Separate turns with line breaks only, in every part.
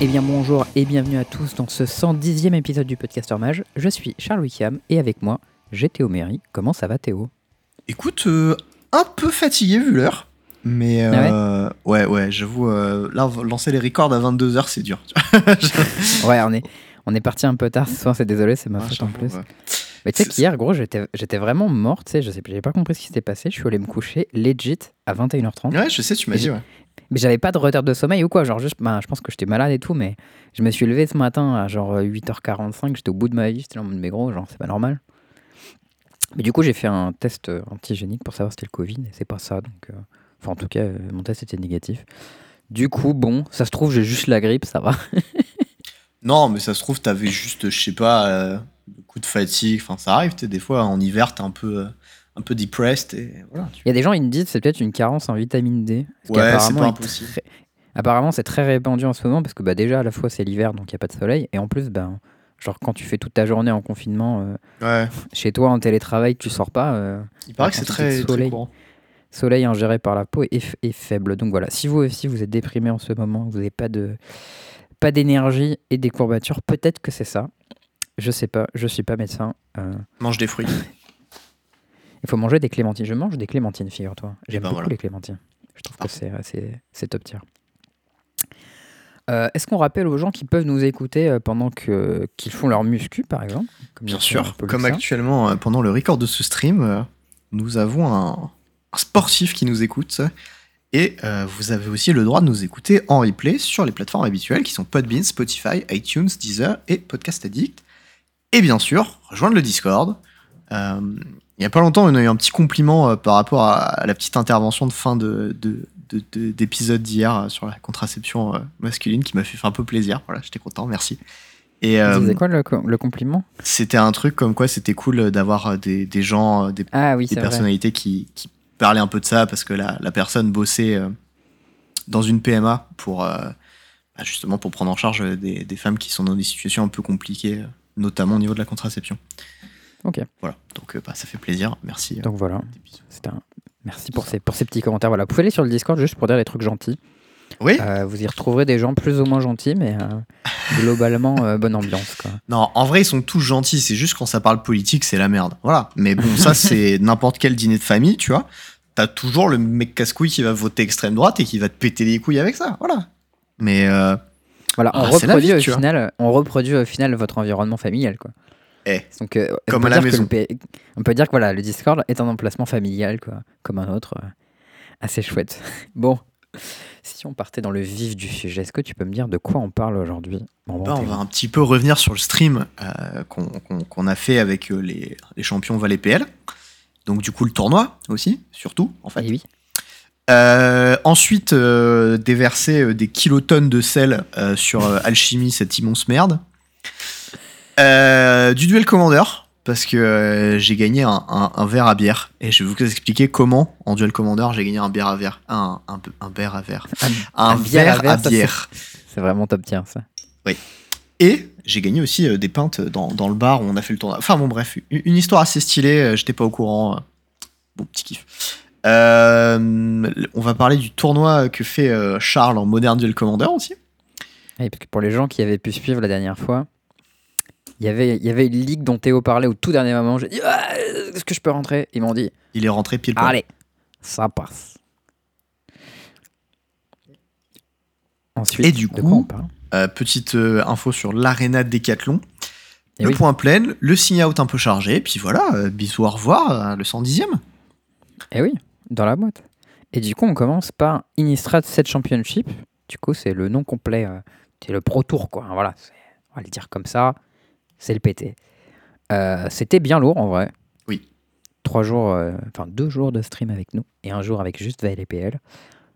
Eh bien bonjour et bienvenue à tous dans ce 110e épisode du Podcaster Mage. Je suis Charles Wickham et avec moi, j'ai Théo Méry. Comment ça va Théo?
Écoute, euh, un peu fatigué vu l'heure. Mais euh, ouais, ouais, j'avoue, euh, là, lancer les records à 22h, c'est dur.
ouais, on est, on est parti un peu tard ce soir, c'est désolé, c'est ma faute en plus. Mais tu sais qu'hier, gros, j'étais vraiment mort, tu sais, je sais, j'ai pas compris ce qui s'était passé. Je suis allé me coucher legit à 21h30.
Ouais, je sais, tu m'as dit, ouais.
Mais j'avais pas de retard de sommeil ou quoi, genre juste, bah, je pense que j'étais malade et tout, mais je me suis levé ce matin à genre 8h45, j'étais au bout de ma vie, j'étais en mode, mais gros, genre, c'est pas normal. Mais du coup, j'ai fait un test antigénique pour savoir si c'était le Covid, et c'est pas ça, donc. Euh, enfin, en tout cas, euh, mon test était négatif. Du coup, bon, ça se trouve, j'ai juste la grippe, ça va.
non, mais ça se trouve, t'avais juste, je sais pas, euh, coup de fatigue, enfin, ça arrive, des fois, en hiver, t'es un peu un peu depressed. Et voilà,
Il y a des gens, ils me disent c'est peut-être une carence en vitamine D.
Ouais, c'est pas impossible.
Apparemment, c'est très répandu en ce moment parce que bah, déjà, à la fois, c'est l'hiver, donc il n'y a pas de soleil. Et en plus, ben, genre, quand tu fais toute ta journée en confinement,
euh,
chez toi, en télétravail, tu sors pas. Euh,
il paraît que c'est très,
soleil,
courant.
Soleil ingéré par la peau est, est, faible. Donc voilà, si vous aussi, vous êtes déprimé en ce moment, vous n'avez pas de pas d'énergie et des courbatures, peut-être que c'est ça. Je sais pas, je suis pas médecin. Euh.
Mange des fruits.
Il faut manger des clémentines. Je mange des clémentines, figure-toi. J'aime ben beaucoup les clémentines. Je trouve que c'est top tier. Euh, est-ce qu'on rappelle aux gens qui peuvent nous écouter euh, pendant qu'ils font leur muscu, par exemple
Bien sûr. Comme actuellement, euh, pendant le record de ce stream, nous avons un, sportif qui nous écoute. Et vous avez aussi le droit de nous écouter en replay sur les plateformes habituelles qui sont Podbean, Spotify, iTunes, Deezer et Podcast Addict. Et bien sûr, rejoindre le Discord. Il y a pas longtemps, on a eu un petit compliment euh, par rapport à, la petite intervention de fin de, d'épisode d'hier euh, sur la contraception euh, masculine qui m'a fait, un peu plaisir. Voilà, j'étais content, merci.
Et c'était quoi le, compliment?
C'était un truc comme quoi c'était cool d'avoir des, gens, des,
ah
personnalités qui, parlaient un peu de ça parce que la, personne bossait dans une PMA pour bah, justement pour prendre en charge des, des, femmes qui sont dans des situations un peu compliquées, notamment au niveau de la contraception.
Ok.
Voilà, donc euh, bah, ça fait plaisir. Merci.
Euh, donc voilà, un... merci pour ces, pour ces petits commentaires. Voilà, vous pouvez aller sur le Discord juste pour dire des trucs gentils.
Oui.
Euh, vous y retrouverez des gens plus ou moins gentils, mais globalement, bonne ambiance. Quoi.
Non, en vrai, ils sont tous gentils. C'est juste quand ça parle politique, c'est la merde. Voilà. Mais bon, ça, c'est n'importe quel dîner de famille, tu vois. T'as toujours le mec casse-couille qui va voter extrême droite et qui va te péter les couilles avec ça. Voilà. Mais.
Voilà, on, ah, reproduit au final, on reproduit au final votre environnement familial, quoi.
Eh,
Donc, euh, comme à la maison. on peut dire que voilà, le Discord est un emplacement familial, quoi, comme un autre. Euh, assez chouette. bon, si on partait dans le vif du sujet, est-ce que tu peux me dire de quoi on parle aujourd'hui?
Bon, bah, On va un petit peu revenir sur le stream euh, qu'on a fait avec les, les, champions Valais PL. Donc, du coup, le tournoi aussi, surtout, en fait.
Et eh oui.
ensuite, déverser des kilotonnes de sel sur Alchimie, cette immense merde. Euh, du duel commandeur, parce que euh, j'ai gagné un, un, verre à bière. Et je vais vous expliquer comment, en duel commandeur, j'ai gagné un bière à verre. Un, un, un verre à verre. Un, verre à, bière.
C'est vraiment top tier, ça.
Oui. Et j'ai gagné aussi euh, des pintes dans, dans, le bar où on a fait le tournoi. Enfin bon, bref, une, histoire assez stylée. J'étais pas au courant. Bon, petit kiff. on va parler du tournoi que fait Charles en Modern Duel Commander aussi.
Oui, parce que pour les gens qui avaient pu suivre la dernière fois, il y avait, il y avait une ligue dont Théo parlait au tout dernier moment. J'ai dit ah, Est-ce que je peux rentrer? Ils m'ont dit
Il est rentré pile poil.
Allez, ça passe. Ensuite,
Et du coup, euh, petite euh, info sur l'aréna de Décathlon. Eh le point plein, le sign-out un peu chargé, puis voilà, euh, bisous, au revoir, le 110e.
Et eh oui, dans la boîte. Et du coup, on commence par Innistrad 7 Championship. Du coup, c'est le nom complet, c'est le Pro Tour, quoi. Voilà, on va le dire comme ça c'est le PT. Euh, c'était bien lourd en vrai.
Oui.
Trois jours, euh, enfin deux jours de stream avec nous et un jour avec juste VLPL.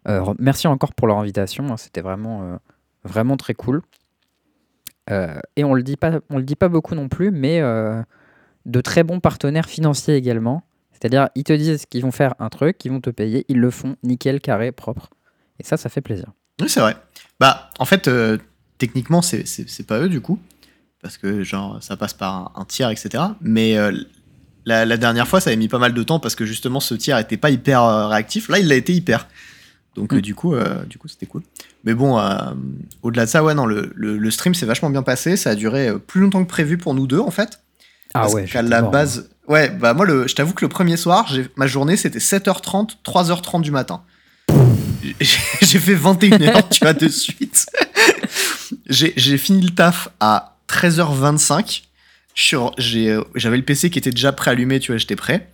Euh, merci encore pour leur invitation. Hein, c'était vraiment, vraiment très cool. et on le dit pas, on le dit pas beaucoup non plus, mais de très bons partenaires financiers également. C'est-à-dire, ils te disent qu'ils vont faire un truc, ils vont te payer, ils le font nickel, carré, propre. Et ça, ça fait plaisir.
Oui, c'est vrai. Bah, en fait, techniquement, c'est pas eux du coup parce que genre ça passe par un, tiers, etc. Mais euh, la, dernière fois, ça avait mis pas mal de temps parce que justement ce tiers était pas hyper euh, réactif. Là, il a été hyper. Donc, du coup, du coup, c'était cool. Mais bon, au-delà de ça, ouais, non, le, le, stream s'est vachement bien passé. Ça a duré plus longtemps que prévu pour nous deux, en fait.
Ah ouais.
Qu'à la base, ouais, bah moi, le, je t'avoue que le premier soir, ma journée, c'était 7h30, 3h30 du matin. J'ai fait 21h, tu vois, de suite. J'ai fini le taf à 13h25. Euh, j'avais le PC qui était déjà préallumé, tu vois, j'étais prêt.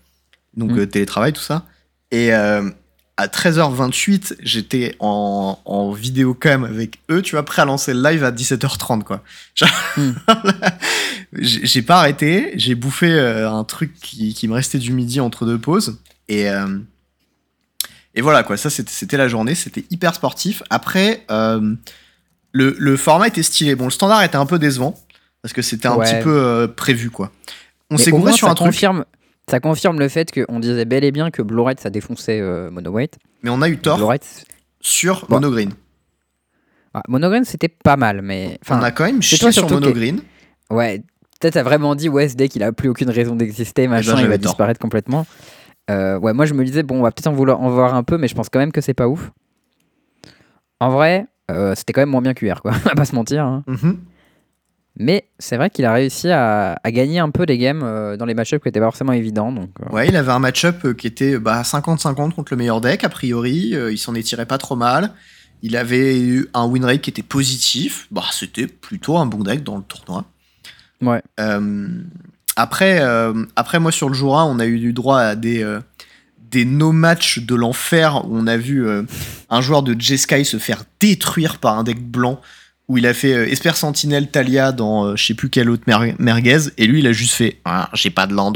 Donc, mm. euh, télétravail, tout ça. Et euh, à 13h28, j'étais en, en vidéo cam avec eux, tu vois, prêt à lancer le live à 17h30, quoi. Mm. j'ai pas arrêté, j'ai bouffé un truc qui, qui, me restait du midi entre deux pauses. Et, et voilà, quoi, ça c'était la journée, c'était hyper sportif. Après, le, le, format était stylé. Bon, le standard était un peu décevant parce que c'était un petit peu euh, prévu quoi.
On s'est gouré sur un confirme, truc. Ça confirme le fait qu'on disait bel et bien que Blue Red ça défonçait euh, Mono White.
Mais on a eu tort sur Mono Green.
Ah, Mono Green c'était pas mal, mais.
On a quand même chié sur Mono Green.
Ouais, peut-être a vraiment dit ouais, dès qu'il a plus aucune raison d'exister, ben, machin, il va disparaître complètement. Euh, ouais, moi je me disais, bon, on va peut-être en vouloir en voir un peu, mais je pense quand même que c'est pas ouf. En vrai, c'était quand même moins bien qu'hier, quoi. on va pas se mentir. Hein. Mm-hmm. Mais c'est vrai qu'il a réussi à, gagner un peu des games euh, dans les match-ups qui n'étaient pas forcément évidents. Donc,
euh. Ouais, il avait un match-up euh, qui était bah, 50-50 contre le meilleur deck, a priori. il s'en est tiré pas trop mal. Il avait eu un win rate qui était positif. Bah, C'était plutôt un bon deck dans le tournoi.
Ouais.
après, après, moi, sur le jour 1, on a eu du droit à des, des no-match de l'enfer où on a vu un joueur de J-Sky se faire détruire par un deck blanc où il a fait euh, Esper Sentinel Talia dans euh, je sais plus quelle autre merguez, et lui il a juste fait ah, j'ai pas de land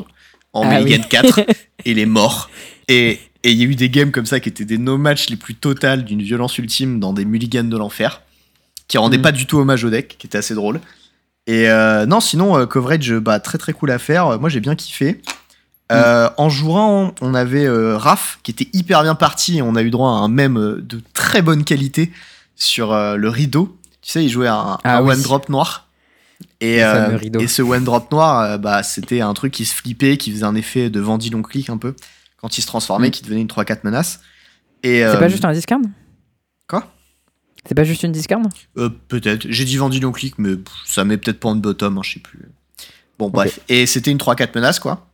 en ah, 4 et il est mort. Et il y a eu des games comme ça qui étaient des no-match les plus totales d'une violence ultime dans des mulligans de l'enfer, qui rendaient mm. pas du tout hommage au deck, qui était assez drôle. Et euh, non, sinon, coverage, bah, très très cool à faire. Moi j'ai bien kiffé. Mm. en jouant, on avait Raph qui était hyper bien parti et on a eu droit à un mème de très bonne qualité sur le rideau tu sais, il jouait un, ah one drop noir. Et, euh, et, ce one drop noir, euh, bah, c'était un truc qui se flippait, qui faisait un effet de Vandil on clic un peu, quand il se transformait, mm. qui devenait une 3-4 menace.
C'est pas euh, juste un discard?
Quoi?
C'est pas juste une discard?
Peut-être. J'ai dit Vandil on clic, mais ça met peut-être pas en bottom, hein, je sais plus. Bon, bref. Et c'était une 3-4 menace, quoi.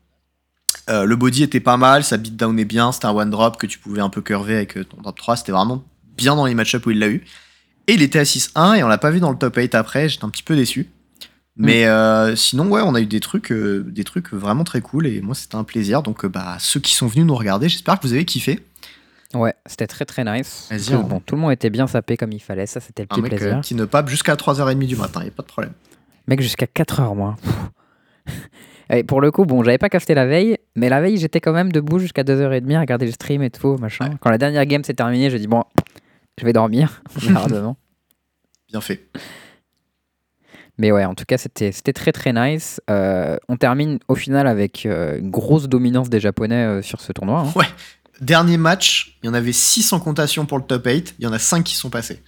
Le body était pas mal, ça beatdownait bien, c'était un one drop que tu pouvais un peu curver avec ton drop 3, c'était vraiment bien dans les match-ups où il l'a eu. Et il était à 6-1 et on l'a pas vu dans le top 8 après, j'étais un petit peu déçu. Mais mm. euh, sinon, ouais, on a eu des trucs, euh, des trucs vraiment très cool et moi c'était un plaisir. Donc, euh, bah, ceux qui sont venus nous regarder, j'espère que vous avez kiffé.
Ouais, c'était très très nice. bon, tout le monde était bien sapé comme il fallait, ça c'était le petit un mec plaisir.
qui ne pape jusqu'à 3h30 du matin, y a pas de problème.
Mec, jusqu'à 4h moi. Et pour le coup, bon, j'avais pas cafeté la veille, mais la veille j'étais quand même debout jusqu'à 2h30 à regarder le stream et tout, machin. Quand la dernière game s'est terminée, j'ai dit bon, je vais dormir.
Bien fait.
Mais ouais, en tout cas, c'était très très nice. Euh, on termine au final avec euh, une grosse dominance des Japonais euh, sur ce tournoi. Hein.
Ouais. Dernier match, il y en avait 6 en comptation pour le top 8. Il y en a 5 qui sont passés.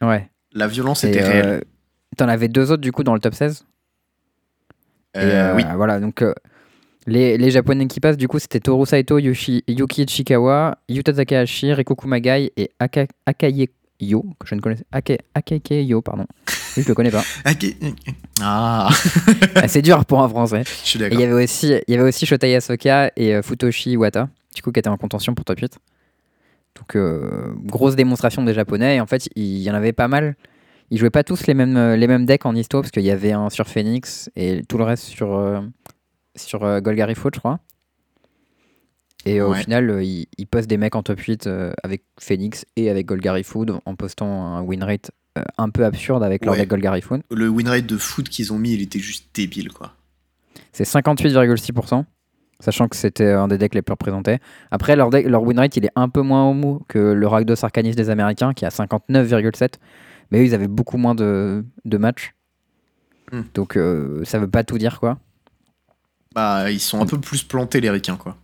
Ouais.
La violence était réelle.
T'en avais deux autres du coup dans le top 16 Oui. Voilà, donc les, les, japonais qui passent, du coup, c'était Toru Saito, Yuki Ichikawa, Yuta Takahashi, Rikoku Magai et Aka, Akaye Yo, que je ne connais Ake, Akeke Yo, pardon. je le connais pas.
ah.
ah. C'est dur pour un français.
Je suis d'accord.
Il y avait aussi, il y avait aussi Shota Yasoka et euh, Futoshi Iwata, du coup, qui étaient en contention pour top 8. Donc, euh, grosse démonstration des japonais. Et en fait, il y en avait pas mal. Ils jouaient pas tous les mêmes, euh, les mêmes decks en histo, parce qu'il y avait un sur Phoenix et tout le reste sur sur euh, Golgarifoot, je crois. Et au final, euh, il, poste des mecs en top 8 euh, avec Phoenix et avec Golgarifood en postant un win rate un peu absurde avec leur deck Golgarifood.
Le win rate de foot qu'ils ont mis, il était juste débile, quoi.
C'est 58,6%, sachant que c'était un des decks les plus représentés. Après, leur, deck, leur win rate, il est un peu moins homo que le Rakdos Arcanis des Américains, qui a 59,7%. Mais eux, ils avaient beaucoup moins de, de matchs. Hmm. Donc, ça veut pas tout dire, quoi.
Bah, ils sont un peu plus plantés, les ricains, quoi.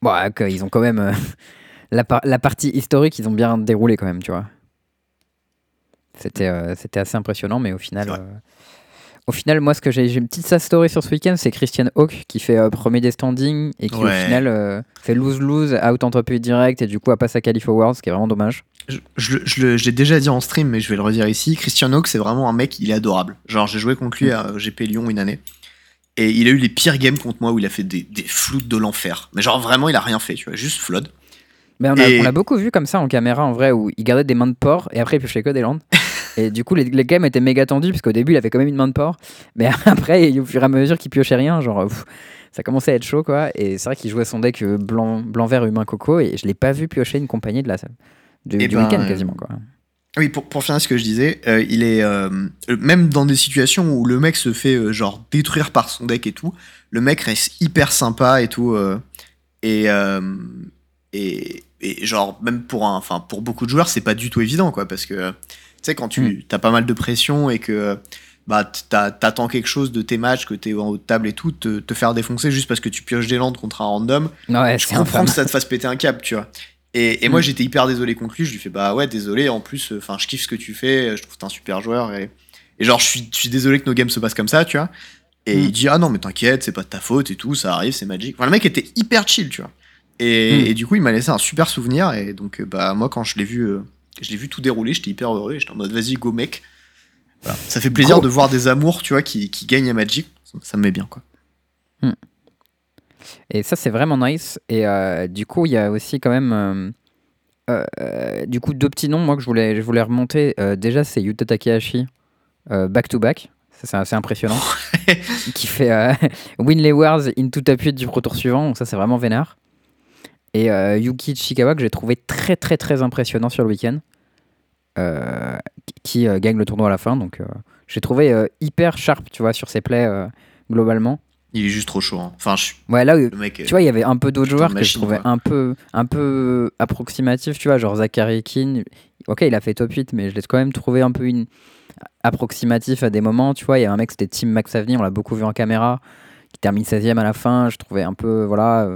Bah, ils ont quand même. Euh, la, la, partie historique, ils ont bien déroulé, quand même, tu vois. C'était euh, c'était assez impressionnant, mais au final. Au final, moi, ce que j'ai, j'ai une petite sad story sur ce week-end, c'est Christian Hawk qui fait euh, premier des standings et qui au final euh, fait lose-lose, out en top 8 direct et du coup a pas sa qualif Awards, ce qui est vraiment dommage.
Je, je, je, l'ai déjà dit en stream, mais je vais le redire ici. Christian Hawk, c'est vraiment un mec, il est adorable. Genre, j'ai joué contre lui mm. à GP Lyon une année. Et il a eu les pires games contre moi où il a fait des, des floutes de l'enfer. Mais genre, vraiment, il a rien fait, tu vois, juste flood.
Mais on a, beaucoup vu comme ça en caméra en vrai où il gardait des mains de porc et après il piochait que des landes. et du coup, les, les, games étaient méga tendus parce qu'au début il avait quand même une main de porc. Mais après, au fur et à mesure qu'il piochait rien, genre ça commençait à être chaud quoi. Et c'est vrai qu'il jouait son deck euh, blanc, blanc vert humain coco et je l'ai pas vu piocher une compagnie de la du, du ben, week-end quasiment quoi.
Oui, pour, pour finir ce que je disais, euh, il est euh, même dans des situations où le mec se fait genre détruire par son deck et tout, le mec reste hyper sympa et tout et et et genre même pour un enfin pour beaucoup de joueurs c'est pas du tout évident quoi parce que sais quand tu mm. as pas mal de pression et que bah t'attends quelque chose de tes matchs que t'es en haut de table et tout te, te, faire défoncer juste parce que tu pioches des landes contre un random
ouais,
je comprends que ça te fasse péter un câble tu vois et, et moi mm. j'étais hyper désolé contre lui je lui fais bah ouais désolé en plus enfin je kiffe ce que tu fais je trouve que t'es un super joueur et, et genre je suis, je suis désolé que nos games se passent comme ça tu vois et mm. il dit ah non mais t'inquiète c'est pas de ta faute et tout ça arrive c'est magique enfin le mec était hyper chill tu vois Hmm. Et, du coup, il m'a laissé un super souvenir. Et donc, euh, bah, moi, quand je l'ai vu, euh, je l'ai vu tout dérouler, j'étais hyper heureux. J'étais en mode, vas-y, go, mec. Ça fait plaisir de voir des amours, tu vois, qui, qui gagnent à Magic. Ça, me met bien, quoi.
Hmm. Et ça, c'est vraiment nice. Et euh, du coup, il y a aussi quand même. du coup, deux petits noms, moi, que je voulais, je voulais remonter. déjà, c'est Yuta Takahashi, back to back. Ça, c'est assez impressionnant. qui fait Win les Wars into tapis du Pro Tour suivant. Donc, ça, c'est vraiment vénère. Et euh, Yuki Chikawa, que j'ai trouvé très très très impressionnant sur le week-end, euh, qui euh, gagne le tournoi à la fin. Donc j'ai trouvé hyper sharp, tu vois, sur ses plays globalement.
Il est juste trop chaud. Hein. Enfin, je...
ouais, là, tu vois, il y avait un peu d'autres joueurs que je trouvais un peu, un peu approximatifs, tu vois, genre Zachary King. Ok, il a fait top 8, mais je l'ai quand même trouvé un peu une... approximatif à des moments, tu vois. Il y a un mec, c'était Tim McSavney, on l'a beaucoup vu en caméra, qui termine 16ème à la fin. Je trouvais un peu, voilà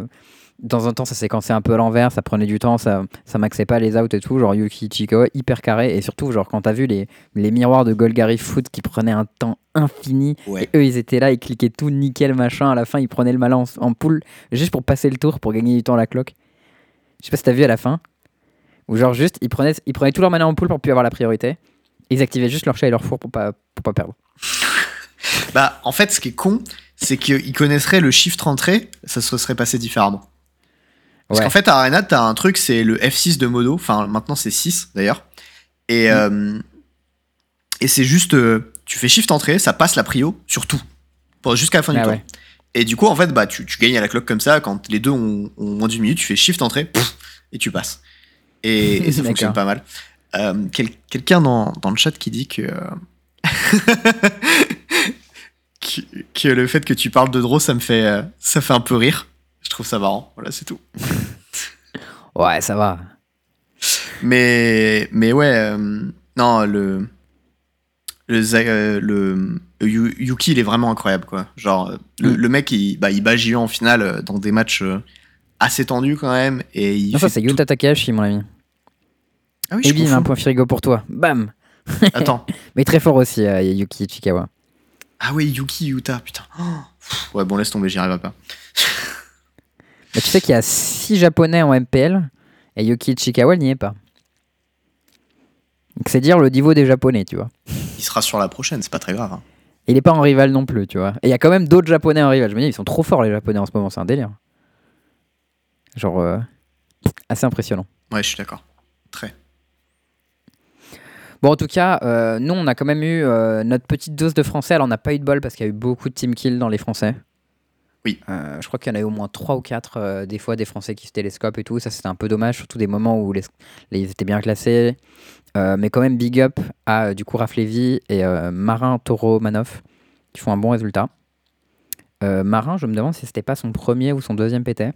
temps en temps, ça séquençait un peu à l'envers, ça prenait du temps, ça, ça maxait pas les outs et tout. Genre Yuki Chikawa, hyper carré. Et surtout, genre, quand t'as vu les, les miroirs de Golgari Foot qui prenaient un temps infini, et eux, ils étaient là, ils cliquaient tout nickel, machin. À la fin, ils prenaient le malin en, poule juste pour passer le tour, pour gagner du temps à la cloque. Je sais pas si t'as vu à la fin. Ou genre, juste, ils prenaient, ils prenaient tout leur mana en poule pour plus avoir la priorité. Ils activaient juste leur chat et leur four pour pas, pour pas perdre.
bah, en fait, ce qui est con, c'est qu'ils connaisseraient le shift entrée, ça se serait passé différemment. Parce qu'en fait, à Arena, t'as un truc, c'est le F6 de Modo. Enfin, maintenant, c'est 6 d'ailleurs. Et, mm. euh, et c'est juste. Euh, tu fais shift entrée, ça passe la prio sur tout. Jusqu'à la fin du ah tour. Et du coup, en fait, bah, tu, tu, gagnes à la cloque comme ça. Quand les deux ont, moins d'une minute, tu fais shift entrée et tu passes. Et, ça fonctionne pas mal. Euh, Quelqu'un dans, dans, le chat qui dit que. que, le fait que tu parles de Draw, ça me fait, ça fait un peu rire. Je trouve ça marrant. Voilà, c'est tout.
ouais, ça va.
Mais, mais ouais, euh, non, le. Le, euh, le Yuki, il est vraiment incroyable, quoi. Genre, le, mm. mec, il, bah, il bat Gion en finale euh, dans des matchs assez tendus quand même. Et il
non, ça, c'est Yuta Takahashi, mon ami. Ah oui, et bim, un point frigo pour toi. Bam
Attends.
Mais très fort aussi, Yuki Chikawa.
Ah oui, Yuki, Yuta, putain. ouais, bon, laisse tomber, j'y arrive pas.
Tu sais qu'il y a 6 japonais en MPL et Yuki Ichikawa n'y est pas. c'est dire le niveau des japonais, tu vois.
Il sera sur la prochaine, c'est pas très grave. Hein.
Il n'est pas en rival non plus, tu vois. Et il y a quand même d'autres japonais en rival. Je me dis, ils sont trop forts les japonais en ce moment, c'est un délire. Genre, euh, assez impressionnant.
Ouais, je suis d'accord. Très.
Bon, en tout cas, euh, nous, on a quand même eu euh, notre petite dose de français. Alors, on n'a pas eu de bol parce qu'il y a eu beaucoup de team kill dans les français.
Oui.
Euh, je crois qu'il y en a eu au moins 3 ou 4 euh, des fois des Français qui se télescopent et tout. Ça, c'était un peu dommage, surtout des moments où les, ils étaient bien classés. Euh, mais quand même, big up à du coup Raph Lévy et Marin Taureau Manoff qui font un bon résultat. Marin, je me demande si c'était pas son premier ou son deuxième PT.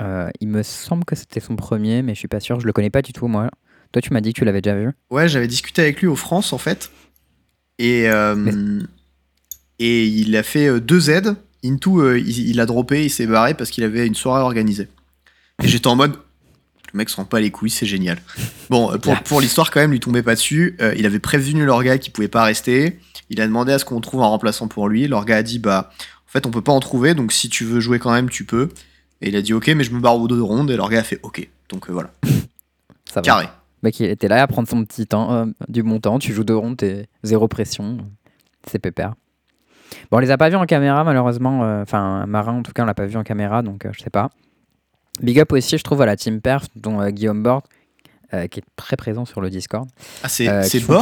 il me semble que c'était son premier, mais je suis pas sûr. Je le connais pas du tout, moi. Toi, tu m'as dit que tu l'avais déjà vu.
Ouais, j'avais discuté avec lui au France, en fait. Et. Et il a fait euh, deux aides. Into, euh, il, a droppé, il s'est barré parce qu'il avait une soirée organisée. Et j'étais en mode, le mec se rend pas les couilles, c'est génial. Bon, euh, pour, pour l'histoire, quand même, lui tombait pas dessus. il avait prévenu leur gars qu'il pouvait pas rester. Il a demandé à ce qu'on trouve un remplaçant pour lui. L'orga a dit bah en fait on peut pas en trouver donc si tu veux jouer quand même tu peux. Et il a dit ok mais je me barre au bout de ronde et l'orga a fait ok donc euh, voilà.
Ça va.
Carré.
Le mec, il était là à prendre son petit temps, euh, du bon temps. Tu joues deux rondes, t'es zéro pression. C'est pépère. Bon, on les a pas vus en caméra, malheureusement. euh, Enfin, Marin, en tout cas, on l'a pas vu en caméra, donc euh, je sais pas. Big up aussi, je trouve, à la Team Perf, dont euh, Guillaume Bord, euh, qui est très présent sur le Discord.
Ah c'est
Euh,
c'est
font-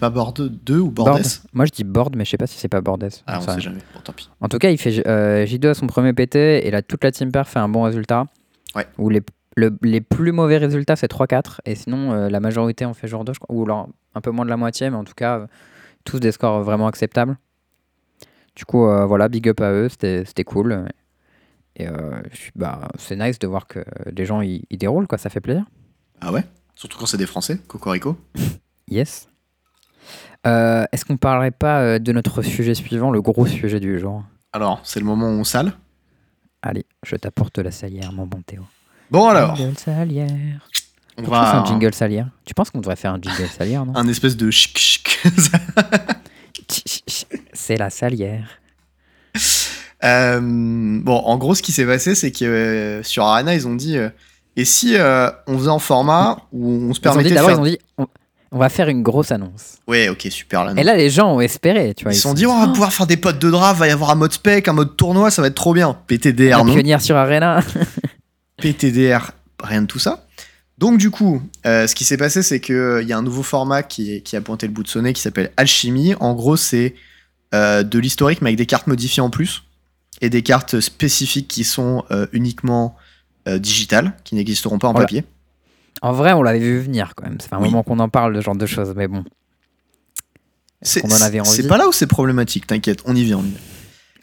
pas Bord 2 ou
Bord.
Bordes
Moi, je dis Bord, mais je sais pas si c'est pas Bordes.
Ah on sait jamais. Bon tant pis.
En tout cas, il fait euh, J2 à son premier PT et là, toute la Team Perf fait un bon résultat.
Ouais.
Où les, le- les plus mauvais résultats, c'est 3-4. Et sinon, la majorité en fait genre 2, je crois. Ou alors, un peu moins de la moitié, mais en tout cas, tous des scores vraiment acceptables. Du coup, euh, voilà, big up à eux, c'était cool. Et euh, bah, c'est nice de voir que les gens ils déroulent, quoi, ça fait plaisir.
Ah ouais? Surtout quand c'est des Français. Cocorico?
Yes. Euh, Est-ce qu'on parlerait pas de notre sujet suivant, le gros sujet du jour?
Alors c'est le moment où on sale?
Allez, je t'apporte la salière, mon bon Théo.
Bon alors
Jingle salière.
on va
un jingle salière? Tu penses qu'on devrait faire un jingle salière, non?
Un espèce de chic chic.
C'est la salière.
Euh, bon, en gros, ce qui s'est passé, c'est que euh, sur Arena, ils ont dit euh, et si euh, on faisait en format où on se permettait de
d'abord,
faire.
ils ont dit on, on va faire une grosse annonce.
Ouais, ok, super.
Et là, les gens ont espéré, tu vois.
ils se sont dit on va pouvoir faire des potes de draft, va y avoir un mode spec, un mode tournoi, ça va être trop bien. PTDR, non
sur Arena.
PTDR, rien de tout ça. Donc du coup, euh, ce qui s'est passé, c'est qu'il y a un nouveau format qui, qui a pointé le bout de son nez qui s'appelle Alchimie. En gros, c'est euh, de l'historique, mais avec des cartes modifiées en plus, et des cartes spécifiques qui sont euh, uniquement euh, digitales, qui n'existeront pas en
Voilà.
papier.
En vrai, on l'avait vu venir quand même. Fait un
Oui.
moment qu'on en parle de ce genre de choses, mais bon.
C'est c'est pas là où c'est problématique, t'inquiète, on y vient, on y vient.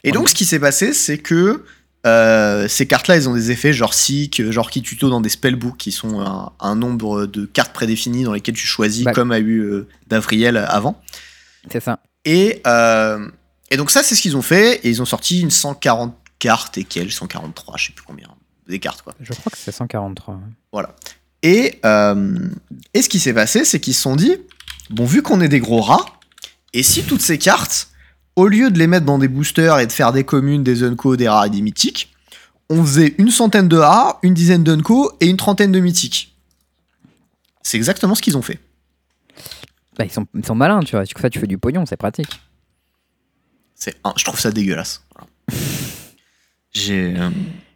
Et
On
donc, ce qui s'est passé, c'est que euh, ces cartes-là, elles ont des effets genre Seek, genre qui tuto dans des spellbooks qui sont un, un nombre de cartes prédéfinies dans lesquelles tu choisis,
Bah.
comme a eu euh, Davriel avant.
C'est ça.
Et, euh, et donc, ça, c'est ce qu'ils ont fait. Et ils ont sorti une 140 cartes et quelles 143, je sais plus combien. Des cartes, quoi.
Je crois que c'est 143. ouais.
Et, euh, et ce qui s'est passé, c'est qu'ils se sont dit bon, vu qu'on est des gros rats, et si toutes ces cartes, au lieu de les mettre dans des boosters et de faire des communes, des unco, des rares et des mythiques, on faisait une centaine de rares, une dizaine d'unco et une trentaine de mythiques. C'est exactement ce qu'ils ont fait.
Bah, ils, sont, ils sont malins, tu vois. Du coup, ça, tu fais du pognon, c'est pratique.
C'est je trouve ça dégueulasse. Voilà. J'ai euh,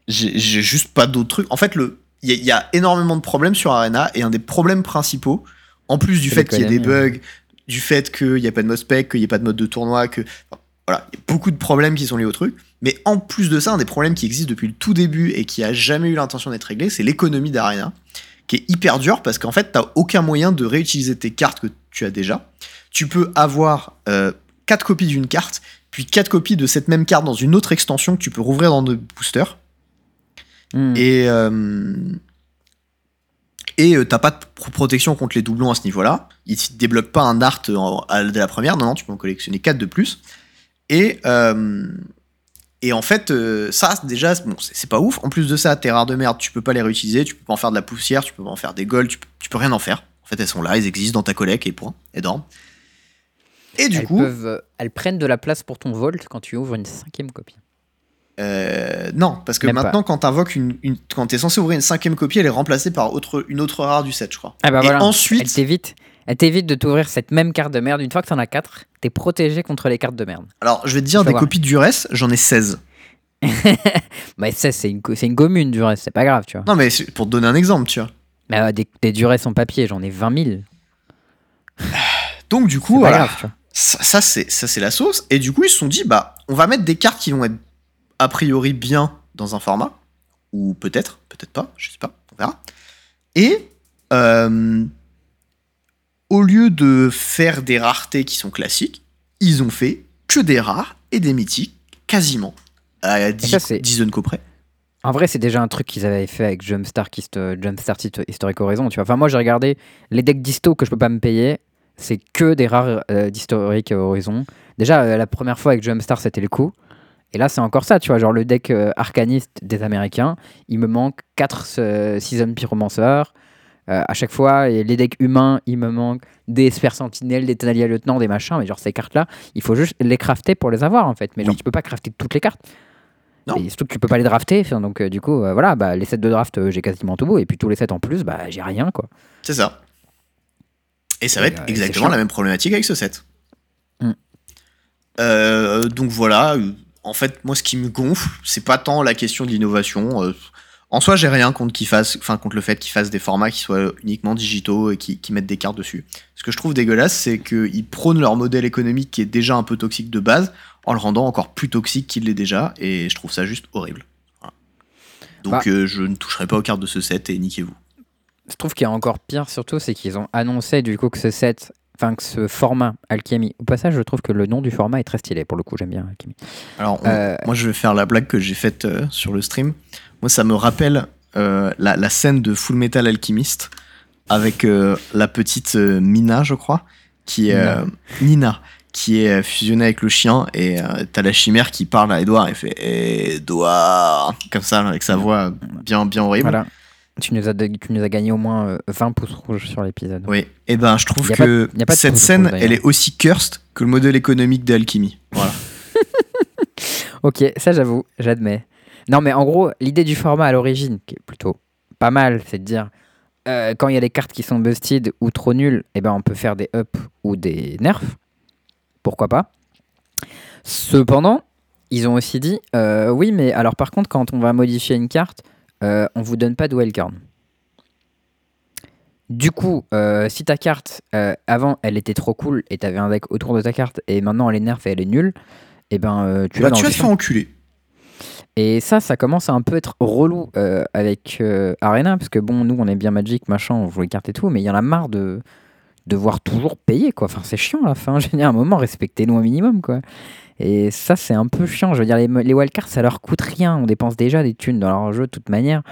j'ai j'ai juste pas d'autres trucs. En fait, il y, a- y a énormément de problèmes sur Arena et un des problèmes principaux, en plus du
C'est
fait qu'il y ait des bugs, du fait qu'il n'y a pas de mode spec, qu'il n'y ait pas de mode de tournoi, que enfin, voilà, il y a beaucoup de problèmes qui sont liés au truc. Mais en plus de ça, un des problèmes qui existent depuis le tout début et qui a jamais eu l'intention d'être réglé, c'est l'économie d'Arena, qui est hyper dur parce qu'en fait, t'as aucun moyen de réutiliser tes cartes que tu as déjà. Tu peux avoir euh, quatre copies d'une carte, puis quatre copies de cette même carte dans une autre extension que tu peux rouvrir dans de boosters.
Hmm.
Et euh, et euh, t'as pas de pro- protection contre les doublons à ce niveau-là. Il te débloque pas un art à- dès la première. Non, non, tu peux en collectionner 4 de plus. Et, euh, et en fait, euh, ça, déjà, bon, c'est pas ouf. En plus de ça, tes rares de merde, tu peux pas les réutiliser. Tu peux pas en faire de la poussière, tu peux pas en faire des golds, tu peux, tu peux rien en faire. En fait, elles sont là, elles existent dans ta collecte et point. Elles dorment. Et du
elles,
coup,
peuvent, euh, elles prennent de la place pour ton Volt quand tu ouvres une cinquième copie.
Euh, non, parce que
Même
maintenant, quand t'invoques une, une, quand t'es censé ouvrir une cinquième copie, elle est remplacée par autre, une autre rare du set, je crois.
Ah bah
Et
voilà.
ensuite-
elle t'évite, elle t'évite de t'ouvrir cette même carte de merde. Une fois que t'en as 4, t'es protégé contre les cartes de merde.
Alors, je vais te dire, des
voir.
copies de Duress, j'en ai 16.
Bah ça, c'est une, co- c'est une commune du reste, c'est pas grave, tu vois.
Non, mais c'est pour te donner un exemple, tu vois.
Mais euh, des, des durées en papier, j'en ai 20 000.
Donc, du
C'est
coup,
pas
voilà.
grave, tu vois.
ça, ça, c'est ça c'est la sauce. Et du coup, ils se sont dit, bah, on va mettre des cartes qui vont être a priori bien dans un format. Ou peut-être, peut-être pas, je sais pas, on verra. Et euh, au lieu de faire des raretés qui sont classiques, ils ont fait que des rares et des mythiques, quasiment. À 10,
ça, c'est-
10 unco près.
En vrai, c'est déjà un truc qu'ils avaient fait avec Jumpstart, Histo- Jumpstart Histo- Historic Horizon. Tu vois. Enfin, moi, j'ai regardé les decks disto que je peux pas me payer. C'est que des rares euh, d'Historic Horizon. Déjà, euh, la première fois avec Jumpstart, c'était le coup. Et là, c'est encore ça, tu vois. Genre, le deck euh, arcaniste des Américains, il me manque 4 Season Pyromancer, Euh, à chaque fois, les decks humains, il me manque des Esper Sentinelles, des Tenalia Lieutenant, des machins, mais genre ces cartes-là, il faut juste les crafter pour les avoir en fait. Mais genre, tu peux pas crafter toutes les cartes. Non. Et surtout que tu peux pas les drafter, donc du coup, voilà, bah, les sets de draft, j'ai quasiment tout beau, et puis tous les sets en plus, bah, j'ai rien quoi.
C'est ça. Et ça va être exactement la même problématique avec ce set. Mm. donc voilà, en fait, moi, ce qui me gonfle, c'est pas tant la question de l'innovation. En soi, j'ai rien contre enfin contre le fait qu'ils fassent des formats qui soient uniquement digitaux et qui, mettent des cartes dessus. Ce que je trouve dégueulasse, c'est qu'ils prônent leur modèle économique qui est déjà un peu toxique de base, en le rendant encore plus toxique qu'il l'est déjà, et je trouve ça juste horrible. Donc bah. euh, je ne toucherai pas aux cartes de ce set et niquez-vous.
Je trouve qu'il y a encore pire surtout, c'est qu'ils ont annoncé du coup que ce set enfin que ce format Alchemy. Au passage, je trouve que le nom du format est très stylé. Pour le coup, j'aime bien Alchemy.
Alors, euh, moi, je vais faire la blague que j'ai faite euh, sur le stream. Moi, ça me rappelle euh, la, scène de Full Metal Alchemist avec la petite Mina, je crois, qui est Nina. qui est fusionnée avec le chien et t'as la chimère qui parle à Edouard et fait Edouard comme ça avec sa voix bien bien horrible. Voilà.
Tu nous, as, tu nous as gagné au moins 20 euh, pouces rouges sur l'épisode.
Oui, et eh ben je trouve que cette scène, elle est aussi cursed que le modèle économique d'Alchemy. Voilà.
ok, ça j'avoue, j'admets. Non, mais en gros, l'idée du format à l'origine, qui est plutôt pas mal, c'est de dire euh, quand il y a des cartes qui sont busted ou trop nulles, eh ben on peut faire des up ou des nerfs. Pourquoi pas Cependant, ils ont aussi dit euh, oui, mais alors par contre, quand on va modifier une carte, euh, on vous donne pas de wildcard. Du coup, euh, si ta carte, euh, avant, elle était trop cool et t'avais un deck autour de ta carte et maintenant elle est nerf et elle est nulle, et eh ben tu,
bah, tu vas te faire enculer.
Et ça, ça commence à un peu être relou avec Arena, parce que bon, nous on est bien Magic, machin, on joue les cartes et tout, mais il y en a marre de devoir toujours payer quoi. Enfin, c'est chiant à la fin. J'ai un moment, respectez-nous un minimum quoi. Et ça, c'est un peu chiant. Je veux dire, les, les wildcards, ça leur coûte rien. On dépense déjà des thunes dans leur jeu de toute manière.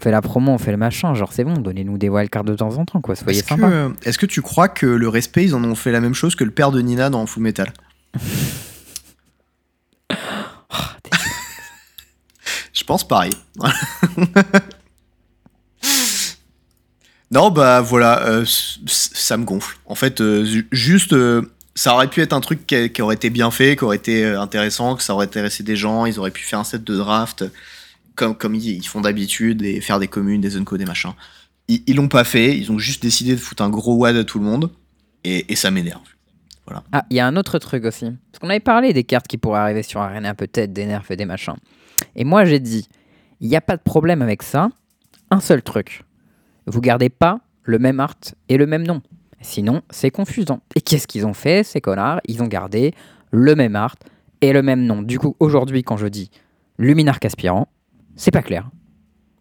On fait la promo, on fait le machin. Genre, c'est bon, donnez-nous des wildcards de temps en temps, quoi. Soyez est-ce
sympa. Que, est-ce que tu crois que le respect, ils en ont fait la même chose que le père de Nina dans Full Metal? Oh, Je pense pareil. non, bah voilà, euh, ça me gonfle. En fait, euh, juste. Euh, ça aurait pu être un truc qui, aurait été bien fait, qui aurait été intéressant, que ça aurait intéressé des gens, ils auraient pu faire un set de draft comme, comme ils, font d'habitude et faire des communes, des zones des machins. Ils l'ont pas fait, ils ont juste décidé de foutre un gros wad à tout le monde et, ça m'énerve. Voilà.
Ah, il y a un autre truc aussi. Parce qu'on avait parlé des cartes qui pourraient arriver sur Arena, peut-être des nerfs et des machins. Et moi j'ai dit, il n'y a pas de problème avec ça. Un seul truc. Vous gardez pas le même art et le même nom. Sinon, c'est confusant. Et qu'est-ce qu'ils ont fait, ces connards? Ils ont gardé le même art et le même nom. Du coup, aujourd'hui, quand je dis Luminarque aspirant, c'est pas clair.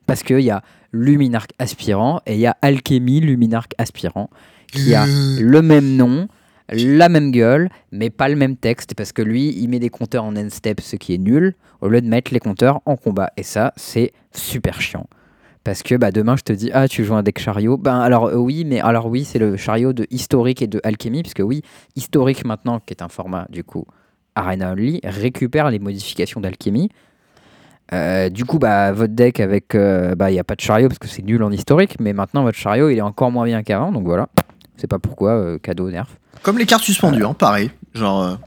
Parce qu'il y a Luminarque aspirant et il y a Alchemy Luminarque aspirant qui a le même nom, la même gueule, mais pas le même texte. Parce que lui, il met des compteurs en end step, ce qui est nul, au lieu de mettre les compteurs en combat. Et ça, c'est super chiant. Parce que bah, demain, je te dis, ah, tu joues un deck chariot. Ben alors euh, oui, mais alors oui, c'est le chariot de historique et de alchimie, puisque oui, historique maintenant, qui est un format du coup Arena Only, récupère les modifications d'alchimie. Euh, du coup, bah, votre deck avec, euh, bah, il n'y a pas de chariot parce que c'est nul en historique, mais maintenant votre chariot il est encore moins bien qu'avant, donc voilà. C'est pas pourquoi cadeau nerf.
Comme les cartes suspendues, hein, pareil. Genre.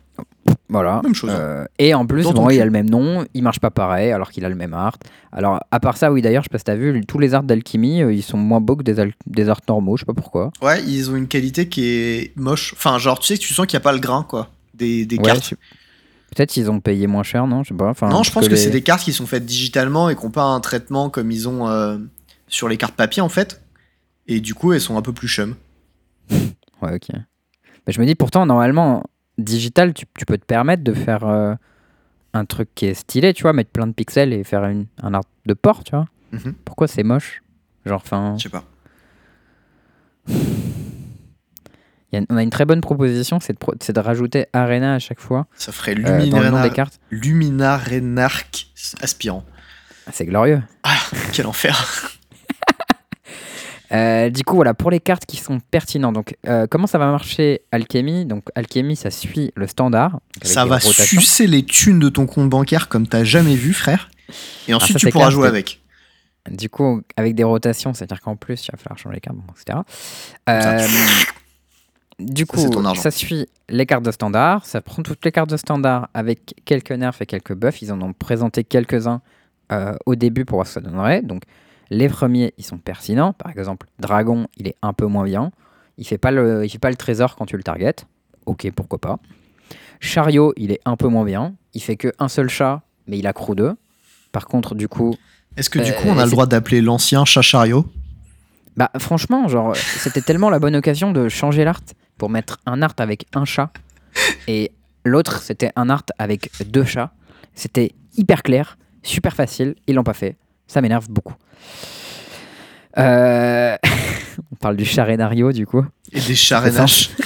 Voilà. Même chose. Euh, et en plus, bon, il a le même nom, il marche pas pareil alors qu'il a le même art. Alors, à part ça, oui, d'ailleurs, je sais pas si t'as vu, tous les arts d'alchimie, euh, ils sont moins beaux que des, des arts normaux, je sais pas pourquoi.
Ouais, ils ont une qualité qui est moche. Enfin, genre, tu sais, tu sens qu'il n'y a pas le grain, quoi, des, des cartes.
Peut-être qu'ils ont payé moins cher, non Je sais pas. Enfin,
non, je pense que, c'est des cartes qui sont faites digitalement et qui n'ont pas un traitement comme ils ont euh, sur les cartes papier, en fait. Et du coup, elles sont un peu plus chum.
ouais, ok. Mais je me dis, pourtant, normalement, digital, tu, peux te permettre de faire euh, un truc qui est stylé, tu vois, mettre plein de pixels et faire une, un art de port, tu vois. Mhm. Pourquoi c'est moche? Genre, enfin.
Je sais pas.
on a une très bonne proposition, c'est de, de, rajouter Arena à chaque fois.
Ça ferait Luminarenarch euh, aspirant.
C'est glorieux.
Ah, quel enfer
euh, du coup, voilà, pour les cartes qui sont pertinentes, donc euh, comment ça va marcher Alchemy? Donc Alchemy, ça suit le standard.
Ça va sucer les thunes de ton compte bancaire comme t'as jamais vu, frère. Et ensuite, ah, tu pourras jouer avec.
Du coup, avec des rotations, c'est-à-dire qu'en plus, il va falloir changer les cartes, etc. Euh, du coup, ça, suit les cartes de standard. Ça prend toutes les cartes de standard avec quelques nerfs et quelques buffs. Ils en ont présenté quelques-uns euh, au début pour voir ce que ça donnerait. Donc, les premiers, ils sont pertinents. Par exemple, Dragon, il est un peu moins bien. Il fait pas le, il fait pas le trésor quand tu le target. Ok, pourquoi pas. Chariot, il est un peu moins bien. Il fait que un seul chat, mais il a crew 2. Par contre, du coup.
Est-ce que du coup, on a le droit d'appeler l'ancien chat chariot?
Bah, franchement, genre, c'était tellement la bonne occasion de changer l'art pour mettre un art avec un chat et l'autre, c'était un art avec deux chats. C'était hyper clair, super facile. Ils l'ont pas fait. Ça m'énerve beaucoup. Euh, on parle du charénario du coup.
Et des charénaches.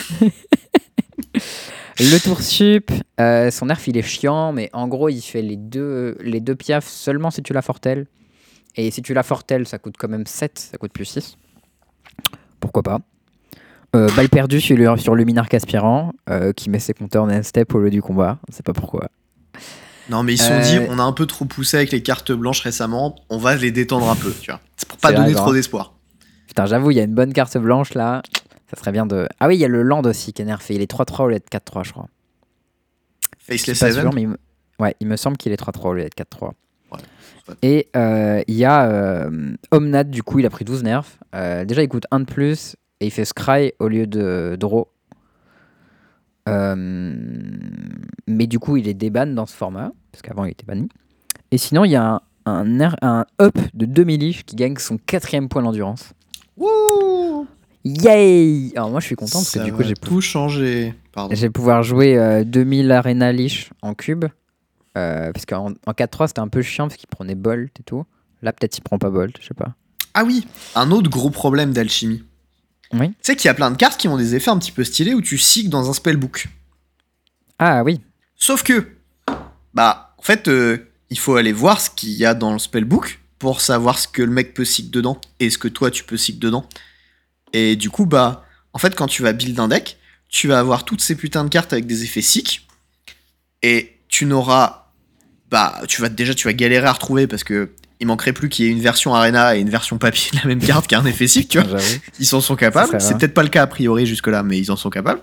Le tour sup, euh, son nerf il est chiant, mais en gros il fait les deux, les deux piafs seulement si tu la fortel. Et si tu la fortel, ça coûte quand même 7, ça coûte plus 6. Pourquoi pas euh, Balle perdue sur, sur Luminarque aspirant, euh, qui met ses compteurs en step au lieu du combat. On sait pas pourquoi.
Non, mais ils se sont dit, on a un peu trop poussé avec les cartes blanches récemment, on va les détendre un peu, tu vois. C'est pour pas donner trop d'espoir.
Putain, j'avoue, il y a une bonne carte blanche là. Ça serait bien de. Ah oui, il y a le Land aussi qui est nerfé. Il est 3-3 au lieu de 4-3, je crois.
Faceless Seven
il Ouais, il me semble qu'il est 3-3 au lieu de 4-3. Et euh, il y a euh, Omnad, du coup, il a pris 12 nerfs. Euh, déjà, il coûte 1 de plus et il fait Scry au lieu de Draw. Mais du coup, il est déban dans ce format, parce qu'avant, il était banni. Et sinon, il y a un, un, un up de 2 milli qui gagne son quatrième point d'endurance.
Wouh
Yay Alors moi je suis content parce que du coup j'ai
tout changé.
Je vais pouvoir jouer 2000 euh, Arena Leash en cube. Euh, parce qu'en en 4-3 c'était un peu chiant parce qu'il prenait Bolt et tout. Là peut-être il prend pas Bolt, je sais pas.
Ah oui, un autre gros problème d'alchimie.
Oui.
Tu sais qu'il y a plein de cartes qui ont des effets un petit peu stylés où tu cycles dans un spellbook.
Ah oui.
Sauf que, bah en fait, euh, il faut aller voir ce qu'il y a dans le spellbook pour savoir ce que le mec peut cycle dedans et ce que toi tu peux cycle dedans. Et du coup, bah, en fait, quand tu vas build un deck, tu vas avoir toutes ces putains de cartes avec des effets sick. Et tu n'auras. Bah, tu vas déjà, tu vas galérer à retrouver parce que il manquerait plus qu'il y ait une version Arena et une version papier de la même carte qui a un effet sick, tu vois. Ils s'en sont capables. C'est peut-être pas le cas a priori jusque-là, mais ils en sont capables.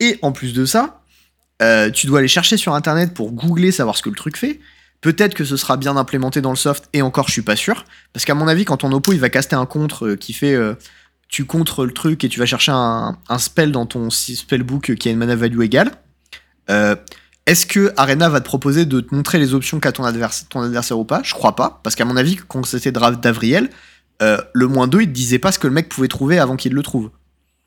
Et en plus de ça, euh, tu dois aller chercher sur internet pour googler, savoir ce que le truc fait. Peut-être que ce sera bien implémenté dans le soft, et encore, je suis pas sûr. Parce qu'à mon avis, quand ton oppo il va caster un contre euh, qui fait euh, tu contres le truc et tu vas chercher un, spell dans ton spellbook qui a une mana value égale. Euh, est-ce que Arena va te proposer de te montrer les options qu'a ton, adversaire, ton adversaire ou pas? Je crois pas, parce qu'à mon avis, quand c'était draft d'Avriel, euh, le moins 2, il te disait pas ce que le mec pouvait trouver avant qu'il le trouve.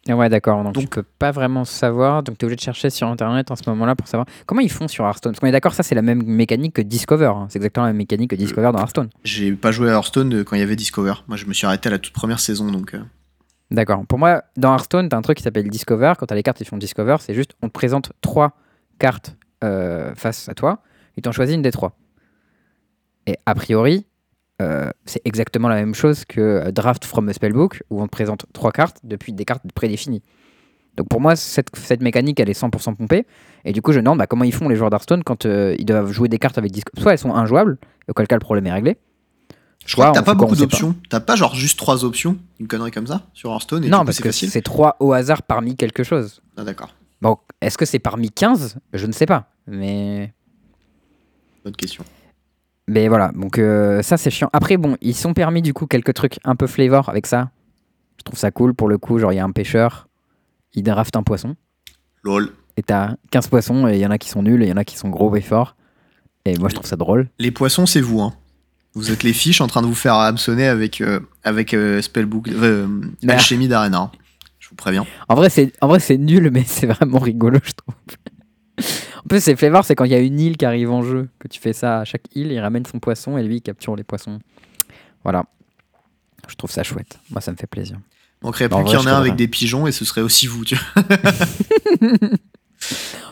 Ouais, d'accord. Donc, tu peux pas vraiment savoir. Donc, tu es obligé de chercher sur Internet en ce moment-là pour savoir comment ils font sur Hearthstone. Parce qu'on est d'accord, ça, c'est la même mécanique que Discover. Hein. C'est exactement la même mécanique que Discover dans Hearthstone.
J'ai pas joué à Hearthstone euh, quand il y avait Discover. Moi, je me suis arrêté à la toute première saison, donc.
D'accord. Pour moi, dans Hearthstone, tu as un truc qui s'appelle Discover. Quand tu as les cartes qui font Discover, c'est juste on te présente trois cartes euh, face à toi et tu en choisis une des trois. Et a priori, euh, c'est exactement la même chose que euh, Draft from a Spellbook où on te présente trois cartes depuis des cartes prédéfinies. Donc pour moi, cette, cette mécanique, elle est 100% pompée. Et du coup, je me demande bah, comment ils font les joueurs d'Hearthstone quand ils doivent jouer des cartes avec Discover. Soit elles sont injouables, auquel cas le problème est réglé.
Je crois t'as pas beaucoup d'options. T'as pas genre juste trois options, une connerie comme ça, sur Hearthstone et
Non, parce que c'est trois au hasard parmi quelque chose.
Ah, d'accord.
Bon, est-ce que c'est parmi 15 Je ne sais pas, mais.
Bonne question.
Mais voilà, donc euh, ça c'est chiant. Après, bon, ils sont permis du coup quelques trucs un peu flavor avec ça. Je trouve ça cool pour le coup. Genre, il y a un pêcheur, il draft un poisson.
Lol.
Et t'as 15 poissons et il y en a qui sont nuls et il y en a qui sont gros et forts. Et moi je trouve ça drôle.
Les poissons, c'est vous, hein. Vous êtes les fiches en train de vous faire hameçonner avec, euh, avec euh, Spellbook, euh, Alchimie d'Arena. Hein. Je vous préviens.
En vrai, c'est, en vrai, c'est nul, mais c'est vraiment rigolo, je trouve. en plus, c'est flavor, c'est quand il y a une île qui arrive en jeu, que tu fais ça à chaque île, il ramène son poisson et lui, il capture les poissons. Voilà. Je trouve ça chouette. Moi, ça me fait plaisir.
Manquerait plus qu'il y en ait un avec des pigeons et ce serait aussi vous, tu vois.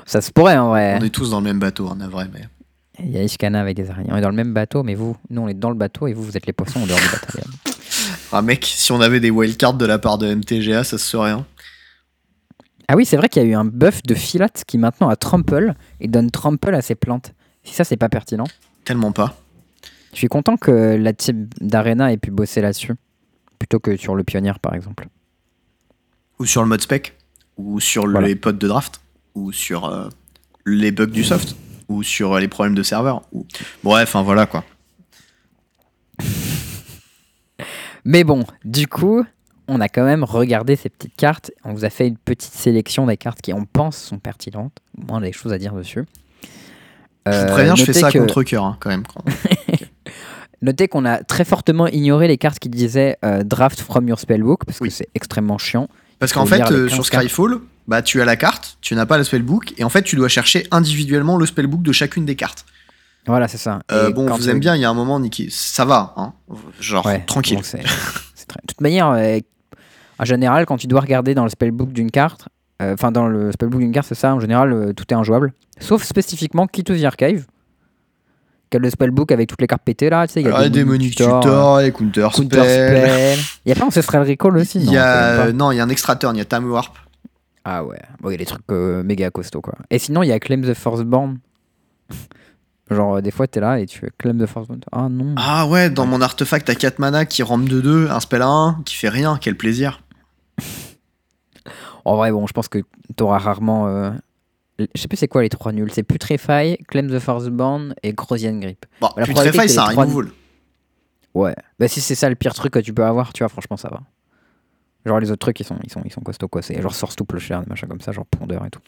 ça se pourrait en vrai.
On est tous dans le même bateau, en vrai, mais.
Il y a Ishkana avec des araignées. On est dans le même bateau, mais vous, nous, on est dans le bateau et vous, vous êtes les poissons en dehors du bateau.
Ah, mec, si on avait des wildcards de la part de MTGA, ça se serait. Hein.
Ah oui, c'est vrai qu'il y a eu un buff de Filat qui maintenant a Trample et donne Trample à ses plantes. Si ça, c'est pas pertinent.
Tellement pas.
Je suis content que la team d'Arena ait pu bosser là-dessus, plutôt que sur le Pionnier par exemple.
Ou sur le mode spec, ou sur les pods de draft, ou sur euh, les bugs du soft, ou sur les problèmes de serveur. Ou... Bref, enfin voilà quoi.
Mais bon, du coup, on a quand même regardé ces petites cartes. On vous a fait une petite sélection des cartes qui, on pense, sont pertinentes. Moins des choses à dire dessus.
je vous préviens, je fais ça à contre-coeur hein, quand même.
Notez qu'on a très fortement ignoré les cartes qui disaient euh, draft from your spellbook parce que c'est extrêmement chiant.
Parce qu'en fait, euh, sur Skyfall, bah, tu as la carte, tu n'as pas le spellbook, et en fait, tu dois chercher individuellement le spellbook de chacune des cartes.
Voilà, c'est ça.
Euh, bon, vous aimez bien, il y a un moment, Niki, ça va, hein genre tranquille.
De toute manière, en général, quand tu dois regarder dans le spellbook d'une carte, enfin dans le spellbook d'une carte, c'est ça, en général, tout est injouable. Sauf spécifiquement Key to the Archive, le spellbook avec toutes les cartes pétées là, tu sais, il y a
des Demonic Tutor, et Counter, Spell.
Il y a pas Ancestral Recall aussi
Il y a non, il y a un extra turn, il y a Time Warp.
Ah ouais, bon, il y a des trucs euh, méga costauds quoi. Et sinon, il y a Claim the Forceborn. Genre, des fois, t'es là et tu fais Claim the Forceborn. Ah non.
Ah ouais, dans mon artefact, t'as 4 mana qui rampe de 2, un spell à 1, qui fait rien, quel plaisir.
en vrai, bon, je pense que t'auras rarement euh, je sais plus c'est quoi les trois nuls. C'est Putrefy, Claim the Forceborn et Grosian Grip.
Bon, Putrefy, c'est un removal.
Ouais. Bah, si c'est ça le pire truc que tu peux avoir, tu vois, franchement, ça va. Genre, les autres trucs, ils sont, ils sont, ils sont costauds, quoi. C'est genre Source to cher des machins comme ça, genre Pondeur et tout.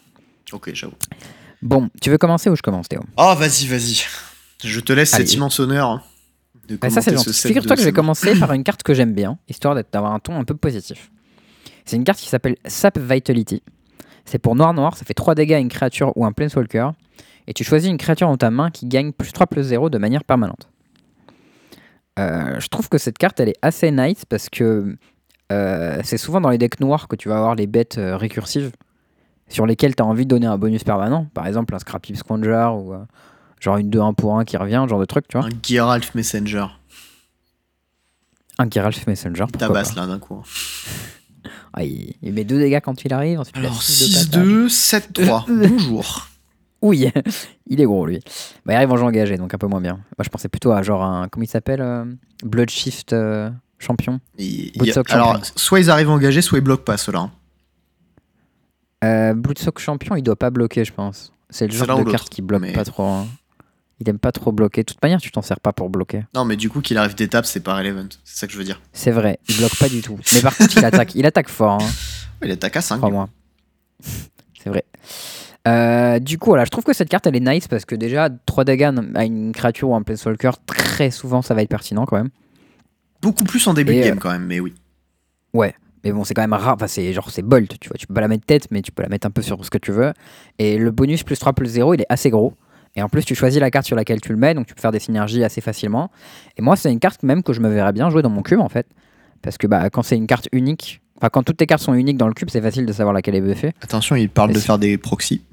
Ok, j'avoue.
Bon, tu veux commencer ou je commence, Théo?
Oh, vas-y, vas-y. Je te laisse cet immense honneur. Hein,
de bah, ça, c'est gentil. Figure-toi que je vais commencer par une carte que j'aime bien, histoire d'avoir un ton un peu positif. C'est une carte qui s'appelle Sap Vitality. C'est pour noir-noir, ça fait 3 dégâts à une créature ou un Planeswalker. Et tu choisis une créature dans ta main qui gagne plus 3 plus 0 de manière permanente. Euh, je trouve que cette carte elle est assez nice parce que euh, c'est souvent dans les decks noirs que tu vas avoir les bêtes euh, récursives sur lesquelles tu as envie de donner un bonus permanent. Par exemple un Scrappy Scourger ou genre une 2-1 pour 1 qui revient, genre de truc, tu vois.
Un Geralt Messenger.
Un Geralt Messenger.
Il tabasse là d'un coup.
Ah, il, met deux dégâts quand il arrive.
Alors 6-2, 7-3. Bonjour.
Oui, il est gros lui. Bah, il arrive en jeu engagé, donc un peu moins bien. Moi je pensais plutôt à genre un. Comment il s'appelle euh, Bloodshift euh, champion.
alors, soit ils arrivent engagés, soit ils bloquent pas ceux-là.
Euh, Bloodsock champion, il doit pas bloquer, je pense. C'est le genre de carte qui bloque pas trop. Hein. Il aime pas trop bloquer. De toute manière, tu t'en sers pas pour bloquer.
Non, mais du coup, qu'il arrive d'étape, c'est pas relevant. C'est ça que je veux dire.
C'est vrai, il bloque pas du tout. Mais par contre, il attaque. Il attaque fort. Hein.
Il attaque à 5.
Crois-moi. C'est vrai. Euh, du coup, voilà, je trouve que cette carte elle est nice parce que déjà 3 dégâts à une créature ou un Planeswalker, très souvent ça va être pertinent quand même.
Beaucoup plus en début de game euh, quand même, mais oui.
Ouais, mais bon, c'est quand même rare. Enfin, c'est genre c'est bolt, tu vois. Tu peux pas la mettre tête, mais tu peux la mettre un peu sur ce que tu veux. Et le bonus plus 3 plus 0, il est assez gros. Et en plus, tu choisis la carte sur laquelle tu le mets, donc tu peux faire des synergies assez facilement. Et moi, c'est une carte même que je me verrais bien jouer dans mon cube, en fait. Parce que bah, quand c'est une carte unique, enfin, quand toutes tes cartes sont uniques dans le cube, c'est facile de savoir laquelle est buffée.
Attention, il parle de faire des proxys.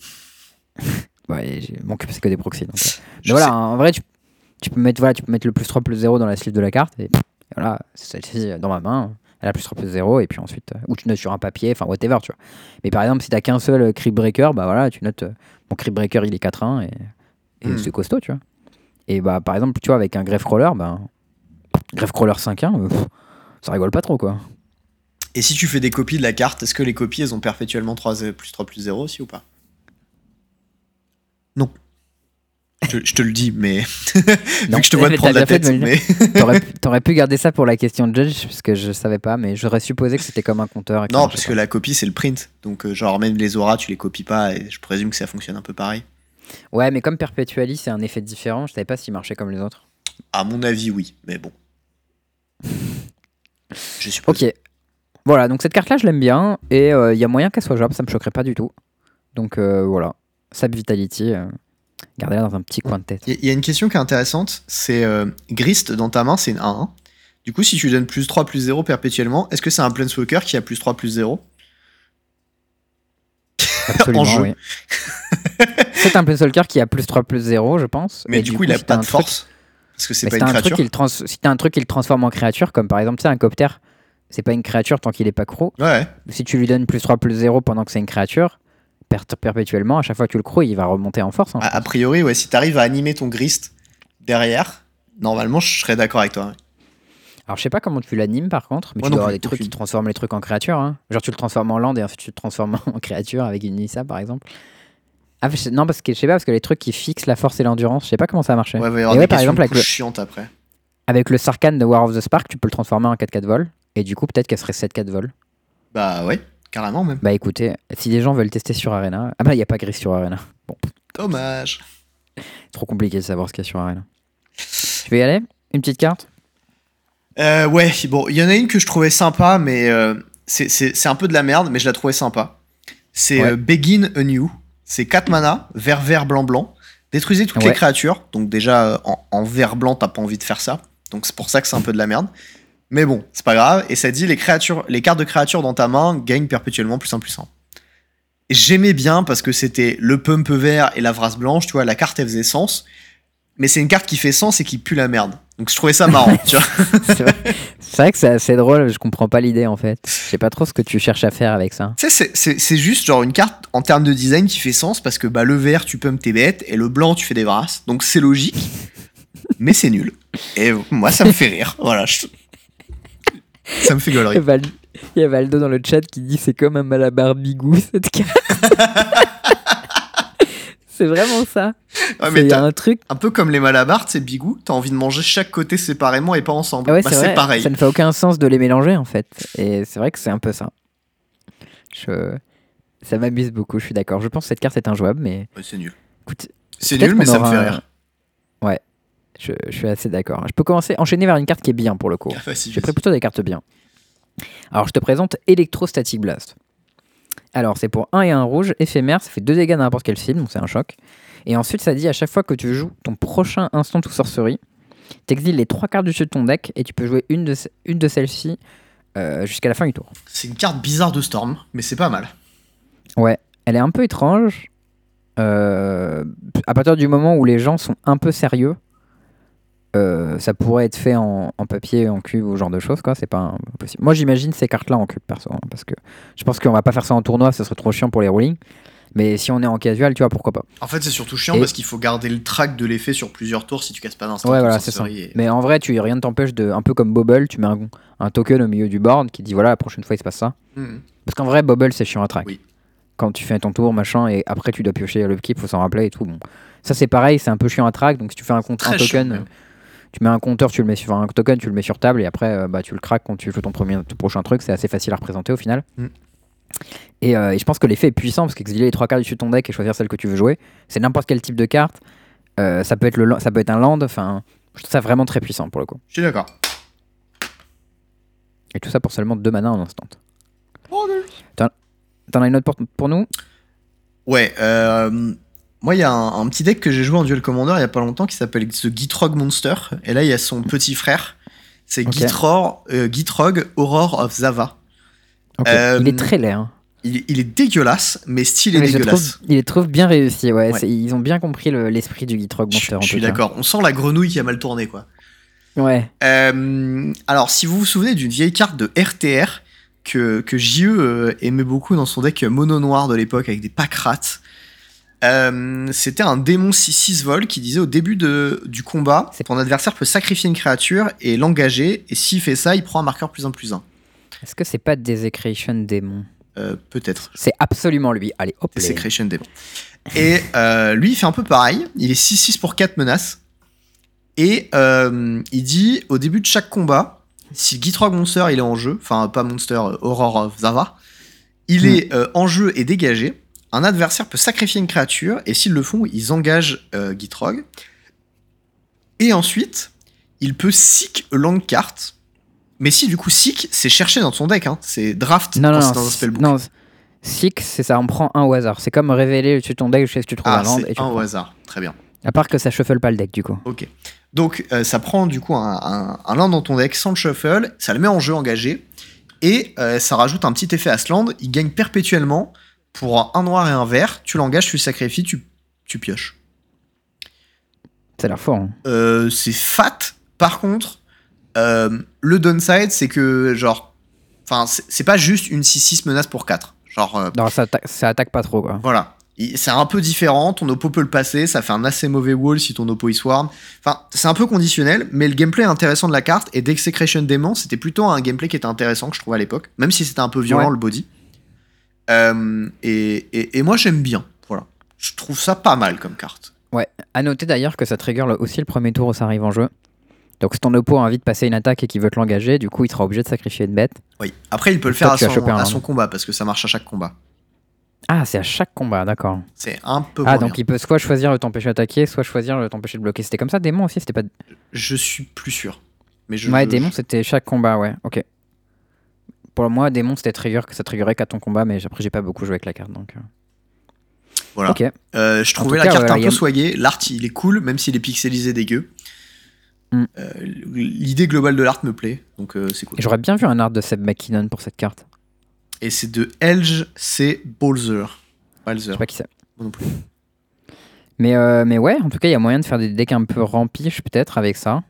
ouais, mon cube, c'est que des proxys. Donc, euh. Mais voilà, en vrai, tu, peux mettre, voilà, tu peux mettre le plus 3 plus 0 dans la sleeve de la carte. Et, voilà, c'est celle-ci euh, dans ma main. Elle a plus 3 plus 0. Et puis ensuite, euh, ou tu notes sur un papier, enfin, whatever, tu vois. Mais par exemple, si tu qu'un seul Creep Breaker, bah voilà, tu notes. mon Creep Breaker, il est 4-1. Et et hmm. c'est costaud, tu vois. Et bah, par exemple, tu vois, avec un greffe crawler, bah, greffe crawler 5-1, euh, ça rigole pas trop, quoi.
Et si tu fais des copies de la carte, est-ce que les copies, elles ont perpétuellement 3 plus 3 plus 0 aussi ou pas Non. Je, te le dis, mais. non, que je te vois te prendre la tête. Mais...
T'aurais pu garder ça pour la question de Judge, parce que je savais pas, mais j'aurais supposé que c'était comme un compteur.
Non, parce que la copie, c'est le print. Donc, euh, genre, même les auras, tu les copies pas, et je présume que ça fonctionne un peu pareil.
Ouais, mais comme Perpetually, c'est un effet différent, je savais pas s'il marchait comme les autres.
À mon avis, oui, mais bon. je suppose.
Ok. Voilà, donc cette carte-là, je l'aime bien, et il euh, y a moyen qu'elle soit jouable, ça me choquerait pas du tout. Donc euh, voilà, Sap Vitality, euh, gardez-la dans un petit coin de tête.
Il y, a une question qui est intéressante, c'est Grist dans ta main, c'est une 1-1. Du coup, si tu donnes plus 3 plus 0 perpétuellement, est-ce que c'est un Planeswalker qui a plus 3 plus 0
Absolument, en jeu. Oui. c'est un Planeswalker qui a plus 3 plus 0, je pense.
Mais du, coup, il a pas de force. Parce que c'est pas une créature.
Truc si t'as un truc qui le transforme en créature, comme par exemple, tu sais, un copter, c'est pas une créature tant qu'il est pas croc.
Ouais.
Si tu lui donnes plus 3 plus 0 pendant que c'est une créature, perpétuellement, à chaque fois que tu le crois, il va remonter en force.
a, priori, ouais, si t'arrives à animer ton grist derrière, normalement, je serais d'accord avec toi.
Alors, je sais pas comment tu l'animes par contre, mais tu dois avoir des trucs qui transforment les trucs en créature. Hein. Genre, tu le transformes en land et ensuite tu le transformes en créature avec une Nissa par exemple. Ah, non, parce que je sais pas, parce que les trucs qui fixent la force et l'endurance, je sais pas comment ça marche.
Ouais, il y avoir des par exemple, avec le, chiante après.
avec le Sarkhan de War of the Spark, tu peux le transformer en 4-4 vol. Et du coup, peut-être qu'elle serait 7-4 vol.
Bah ouais, carrément même.
Bah écoutez, si les gens veulent tester sur Arena. Ah bah, il n'y a pas gris sur Arena. Bon.
Dommage.
Trop compliqué de savoir ce qu'il y a sur Arena. Je vais y aller? Une petite carte?
Euh, Ouais, bon, il y en a une que je trouvais sympa, mais euh, c'est un peu de la merde, mais je la trouvais sympa. C'est euh, Begin Anew. C'est 4 mana, vert, vert, blanc, blanc. Détruisez toutes les créatures. Donc, déjà, euh, en, vert, blanc, t'as pas envie de faire ça. Donc, c'est pour ça que c'est un peu de la merde. Mais bon, c'est pas grave. Et ça dit les, créatures, les cartes de créatures dans ta main gagnent perpétuellement plus 1 plus 1. J'aimais bien parce que c'était le pump vert et la vrasse blanche, tu vois, la carte elle faisait sens. Mais c'est une carte qui fait sens et qui pue la merde. Donc je trouvais ça marrant, tu vois.
c'est vrai que c'est assez drôle, je comprends pas l'idée en fait. Je sais pas trop ce que tu cherches à faire avec ça.
Tu sais, c'est juste genre une carte en termes de design qui fait sens parce que bah, le vert tu pump tes bêtes et le blanc tu fais des brasses. Donc c'est logique, mais c'est nul. Et moi ça me fait rire. Voilà. Ça me fait gaulerie.
Il y a Valdo dans le chat qui dit c'est comme un malabar bigou cette carte. C'est vraiment ça.
mais un truc. Un peu comme les malabars, c'est bigou. T'as envie de manger chaque côté séparément et pas ensemble.
Ouais, bah, c'est pareil. Ça ne fait aucun sens de les mélanger en fait. Et c'est vrai que c'est un peu ça. Je... Ça m'amuse beaucoup, je suis d'accord. Je pense que cette carte est injouable, mais.
c'est nul. c'est nul, mais ça me fait rire.
Ouais, je, suis assez d'accord. Je peux commencer, enchaîner vers une carte qui est bien pour le coup. Ah, J'ai pris plutôt des cartes bien. Alors, je te présente Electrostatic Blast. Alors, c'est pour 1 et 1 rouge, éphémère, ça fait 2 dégâts dans n'importe quel film, donc c'est un choc. Et ensuite, ça dit à chaque fois que tu joues ton prochain instant ou sorcerie, t'exiles les 3 cartes du dessus de ton deck et tu peux jouer une de, une de celles-ci euh, jusqu'à la fin du tour.
C'est une carte bizarre de Storm, mais c'est pas mal.
Ouais, elle est un peu étrange. Euh, à partir du moment où les gens sont un peu sérieux, euh, ça pourrait être fait en, papier, en cube ou ce genre de choses, quoi. C'est pas impossible. Moi, j'imagine ces cartes-là en cube, perso, hein, parce que je pense qu'on va pas faire ça en tournoi, ça serait trop chiant pour les rolling. Mais si on est en casual, tu vois, pourquoi pas.
En fait, c'est surtout chiant parce qu'il faut garder le track de l'effet sur plusieurs tours si tu casses pas d'instant.
Ouais, voilà, c'est ça. Mais en vrai, tu rien ne t'empêche de, un peu comme Bubble, tu mets un, un, token au milieu du board qui dit voilà, la prochaine fois il se passe ça. Mhm. Parce qu'en vrai, Bubble, c'est chiant à track. Oui. Quand tu fais ton tour, machin, et après tu dois piocher il faut s'en rappeler et tout. Bon. Ça, c'est pareil, c'est un peu chiant à track. Donc si tu fais un, contre, un token tu mets un compteur, tu le mets sur un token, tu le mets sur table et après euh, bah, tu le craques quand tu joues ton, premier, prochain truc. C'est assez facile à représenter au final. Mm. Euh, et, je pense que l'effet est puissant parce qu'exiler les trois cartes dessus de ton deck et choisir celle que tu veux jouer, c'est n'importe quel type de carte. Euh, ça, peut être le, ça peut être un land. Enfin, je trouve ça vraiment très puissant pour le coup.
Je suis d'accord.
Et tout ça pour seulement deux mana en instant. T'en as une autre pour, pour nous?
Ouais, euh, moi, il y a un, petit deck que j'ai joué en Duel Commander il y a pas longtemps qui s'appelle The Gitrog Monster. Et là, il y a son petit frère. C'est okay. Gitrog, euh, Aurore of Zava.
Euh, il est très laid. Hein.
Il, est dégueulasse, mais style est dégueulasse.
il est trop bien réussi, ouais. Ils ont bien compris l'esprit du Gitrog Monster.
Je, suis d'accord. On sent la grenouille qui a mal tourné, quoi.
Ouais.
Euh, alors, si vous vous souvenez d'une vieille carte de RTR que, que JE aimait beaucoup dans son deck mono noir de l'époque avec des pack rats, euh, c'était un démon 6-6 vol qui disait au début de, du combat, ton adversaire peut sacrifier une créature et l'engager, et s'il fait ça, il prend un marqueur plus 1 plus 1.
Est-ce que c'est pas Desecration Démon?
Euh, Peut-être.
C'est absolument lui. Allez, hop.
Desecration Démon. Et euh, lui, il fait un peu pareil. Il est 6-6 pour 4 menaces. Et il dit au début de chaque combat, si Gitrog Monster il est en jeu, enfin pas Monster, Aurore of Zava, il hmm. est en jeu et dégagé un adversaire peut sacrifier une créature, et s'ils le font, ils engagent euh, Gitrog. Et ensuite, il peut seek long card. Mais si du coup seek, c'est chercher dans son deck, hein. c'est draft
non, non, dans un spellbook. Non, seek, c'est ça, on prend un au hasard. C'est comme révéler dessus ton deck, je sais que tu trouves
ah,
un land.
Et un au hasard, très bien.
À part que ça shuffle pas le deck du coup.
Ok. Donc euh, ça prend du coup un, un, land dans ton deck sans le shuffle, ça le met en jeu engagé, et euh, ça rajoute un petit effet à ce land, il gagne perpétuellement pour un noir et un vert, tu l'engages, tu le sacrifies, tu, tu pioches.
Ça a l'air fort. Hein.
Euh, c'est fat. Par contre, euh, le downside, c'est que, genre, enfin, c'est pas juste une 6-6 menace pour 4. Genre.
Euh, non, ça, attaque, ça attaque pas trop, quoi.
Voilà. c'est un peu différent, ton oppo peut le passer, ça fait un assez mauvais wall si ton oppo il swarm. Enfin, c'est un peu conditionnel, mais le gameplay intéressant de la carte et d'Execration Demon, c'était plutôt un gameplay qui était intéressant que je trouvais à l'époque, même si c'était un peu violent le body. Euh, et, et, moi j'aime bien, voilà. Je trouve ça pas mal comme carte.
Ouais, à noter d'ailleurs que ça trigger aussi le premier tour où ça arrive en jeu. Donc si ton oppo a envie de passer une attaque et qu'il veut te l'engager, du coup il sera obligé de sacrifier une bête.
Oui, après il peut le faire à son, à son combat parce que ça marche à chaque combat.
Ah, c'est à chaque combat, d'accord.
C'est un peu.
Ah, donc il peut soit choisir de t'empêcher d'attaquer, soit choisir de t'empêcher de bloquer. C'était comme ça, démon aussi, c'était pas.
Je suis plus sûr. Mais je,
ouais, démon, c'était chaque combat, ouais, ok. Pour moi, démon, c'était trigger, que ça triggerait qu'à ton combat, mais après, j'ai pas beaucoup joué avec la carte, donc. Euh.
Voilà. Euh, je trouvais la carte un peu soignée. L'art, il est cool, même s'il est pixelisé dégueu. Mm. Euh, l'idée globale de l'art me plaît, donc c'est cool.
J'aurais bien vu un art de Seb McKinnon pour cette carte.
Et c'est de Elge C. Bolzer.
Je sais pas qui c'est. non plus. Mais, mais ouais, en tout cas, il y a moyen de faire des decks un peu rempiches peut-être avec ça.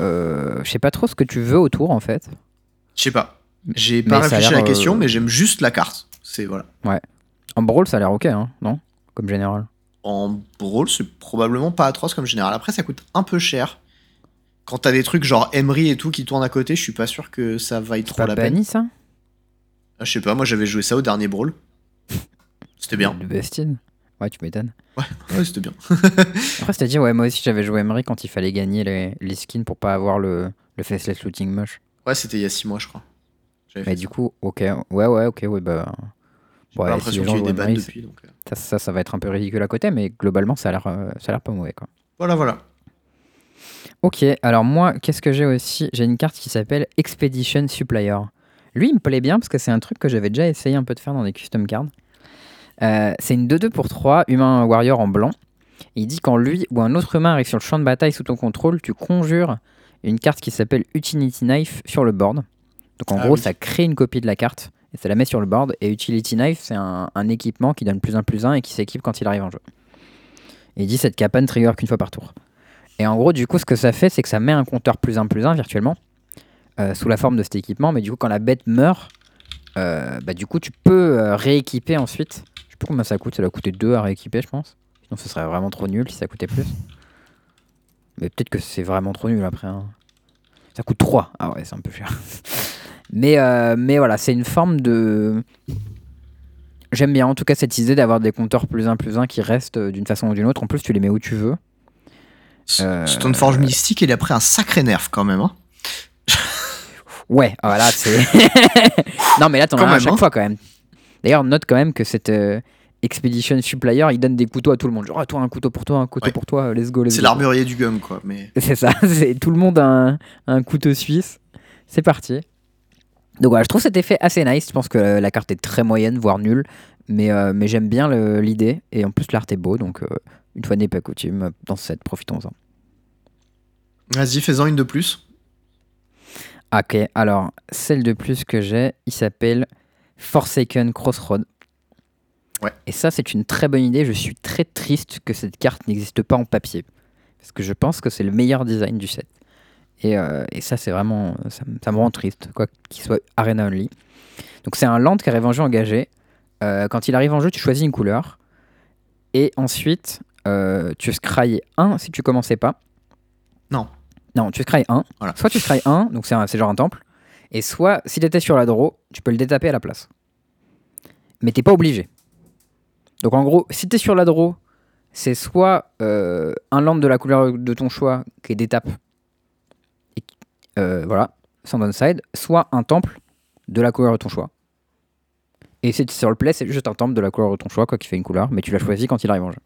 Je sais pas trop ce que tu veux autour en fait.
Je sais pas. J'ai pas réfléchi à la question, euh, mais j'aime juste la carte. C'est voilà.
Ouais. En brawl, ça a l'air ok, hein, non? Comme général.
En brawl, c'est probablement pas atroce comme général. Après, ça coûte un peu cher. Quand t'as des trucs genre Emery et tout qui tournent à côté, je suis pas sûr que ça vaille trop la peine.
ça?
Ah, Je sais pas, moi j'avais joué ça au dernier brawl. C'était bien.
Le Bestine Ouais, tu m'étonnes.
Ouais, c'était bien.
Après, cest à dire, ouais, moi aussi j'avais joué Emery quand il fallait gagner les, les skins pour pas avoir le, le faceless looting moche.
Ouais, c'était il y a 6 mois, je crois.
Mais du coup, ok, ouais, ouais, ok, ouais, bah.
J'ai l'impression qu'il y a eu des bannes depuis. Donc... Euh.
Ça, ça, ça, va être un peu ridicule à côté, mais globalement, ça a l'air, euh, ça a l'air pas mauvais, quoi.
Voilà, voilà.
Ok, alors moi, qu'est-ce que j'ai aussi? J'ai une carte qui s'appelle Expedition Supplier. Lui, il me plaît bien parce que c'est un truc que j'avais déjà essayé un peu de faire dans des custom cards. Euh, c'est une 2-2 pour 3, humain warrior en blanc. il dit quand lui ou un autre humain arrive sur le champ de bataille sous ton contrôle, tu conjures une carte qui s'appelle Utility Knife sur le board. Donc en ah gros, ça crée une copie de la carte et ça la met sur le board. Et Utility Knife, c'est un, équipement qui donne plus 1 plus 1 et qui s'équipe quand il arrive en jeu. il dit cette capa ne trigger qu'une fois par tour. Et en gros, du coup, ce que ça fait, c'est que ça met un compteur plus 1 plus 1 virtuellement euh, sous la forme de cet équipement. Mais du coup, quand la bête meurt, euh, bah, du coup, tu peux rééquiper ensuite combien ça coûte. Ça va coûter 2 à rééquiper, je pense. Sinon, ce serait vraiment trop nul si ça coûtait plus. Mais peut-être que c'est vraiment trop nul après. Hein. Ça coûte 3. Ah ouais, c'est un peu cher. mais, euh, mais voilà, c'est une forme de. J'aime bien en tout cas cette idée d'avoir des compteurs plus 1 plus 1 qui restent euh, d'une façon ou d'une autre. En plus, tu les mets où tu veux.
Euh... Stoneforge Mystique, il a pris un sacré nerf quand même. Hein.
ouais, voilà, c'est. non, mais là, t'en as à chaque hein. fois quand même. D'ailleurs, note quand même que cette euh, Expedition Supplier, il donne des couteaux à tout le monde. Genre, ah, toi, un couteau pour toi, un couteau pour toi, let's go, let's
C'est l'armurier du gum, quoi. Mais...
C'est ça, c'est tout le monde a un, couteau suisse. C'est parti. Donc voilà, je trouve cet effet assez nice. Je pense que la carte est très moyenne, voire nulle. Mais, euh, mais j'aime bien l'idée. Et en plus, l'art est beau. Donc, euh, une fois n'est pas coutume, dans cette, profitons-en.
Vas-y, fais-en une de plus.
Ok, alors, celle de plus que j'ai, il s'appelle Forsaken Crossroad.
Ouais.
Et ça, c'est une très bonne idée. Je suis très triste que cette carte n'existe pas en papier. Parce que je pense que c'est le meilleur design du set. Et, euh, et ça, c'est vraiment. Ça, me rend triste, quoi qu'il soit Arena Only. Donc, c'est un land qui arrive en jeu engagé. Euh, quand il arrive en jeu, tu choisis une couleur. Et ensuite, euh, tu scry 1 si tu commençais pas.
Non.
Non, tu scry 1. Soit tu scry 1, donc c'est genre un temple. Et soit, si tu étais sur la draw, tu peux le détaper à la place. Mais t'es pas obligé. Donc en gros, si tu es sur la draw, c'est soit euh, un land de la couleur de ton choix qui est détape, euh, voilà, sans downside, soit un temple de la couleur de ton choix. Et si tu es sur le play, c'est juste un temple de la couleur de ton choix, quoi, qui fait une couleur, mais tu l'as choisi quand il arrive en jeu.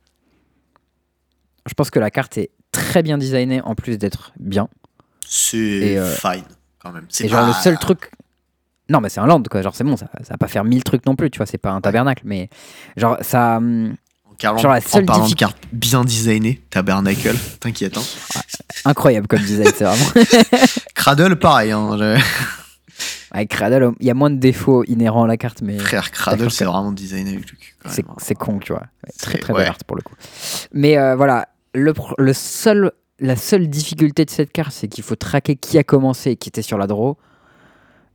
Je pense que la carte est très bien designée en plus d'être bien.
C'est euh, fine.
C'est genre le seul truc. Non, mais c'est un land, quoi. Genre, c'est bon, ça, ça va pas faire mille trucs non plus, tu vois. C'est pas un tabernacle, mais genre, ça. Hum,
genre, la seule en parlant de carte bien designée, Tabernacle, t'inquiète. Hein.
incroyable comme design, c'est vraiment.
Cradle, pareil. Hein,
Avec Cradle, il y a moins de défauts inhérents à la carte, mais.
Frère, Cradle, c'est vraiment designé avec
le C'est con, tu vois. très très belle art pour le coup. Mais euh, voilà, le, le seul la seule difficulté de cette carte, c'est qu'il faut traquer qui a commencé et qui était sur la draw.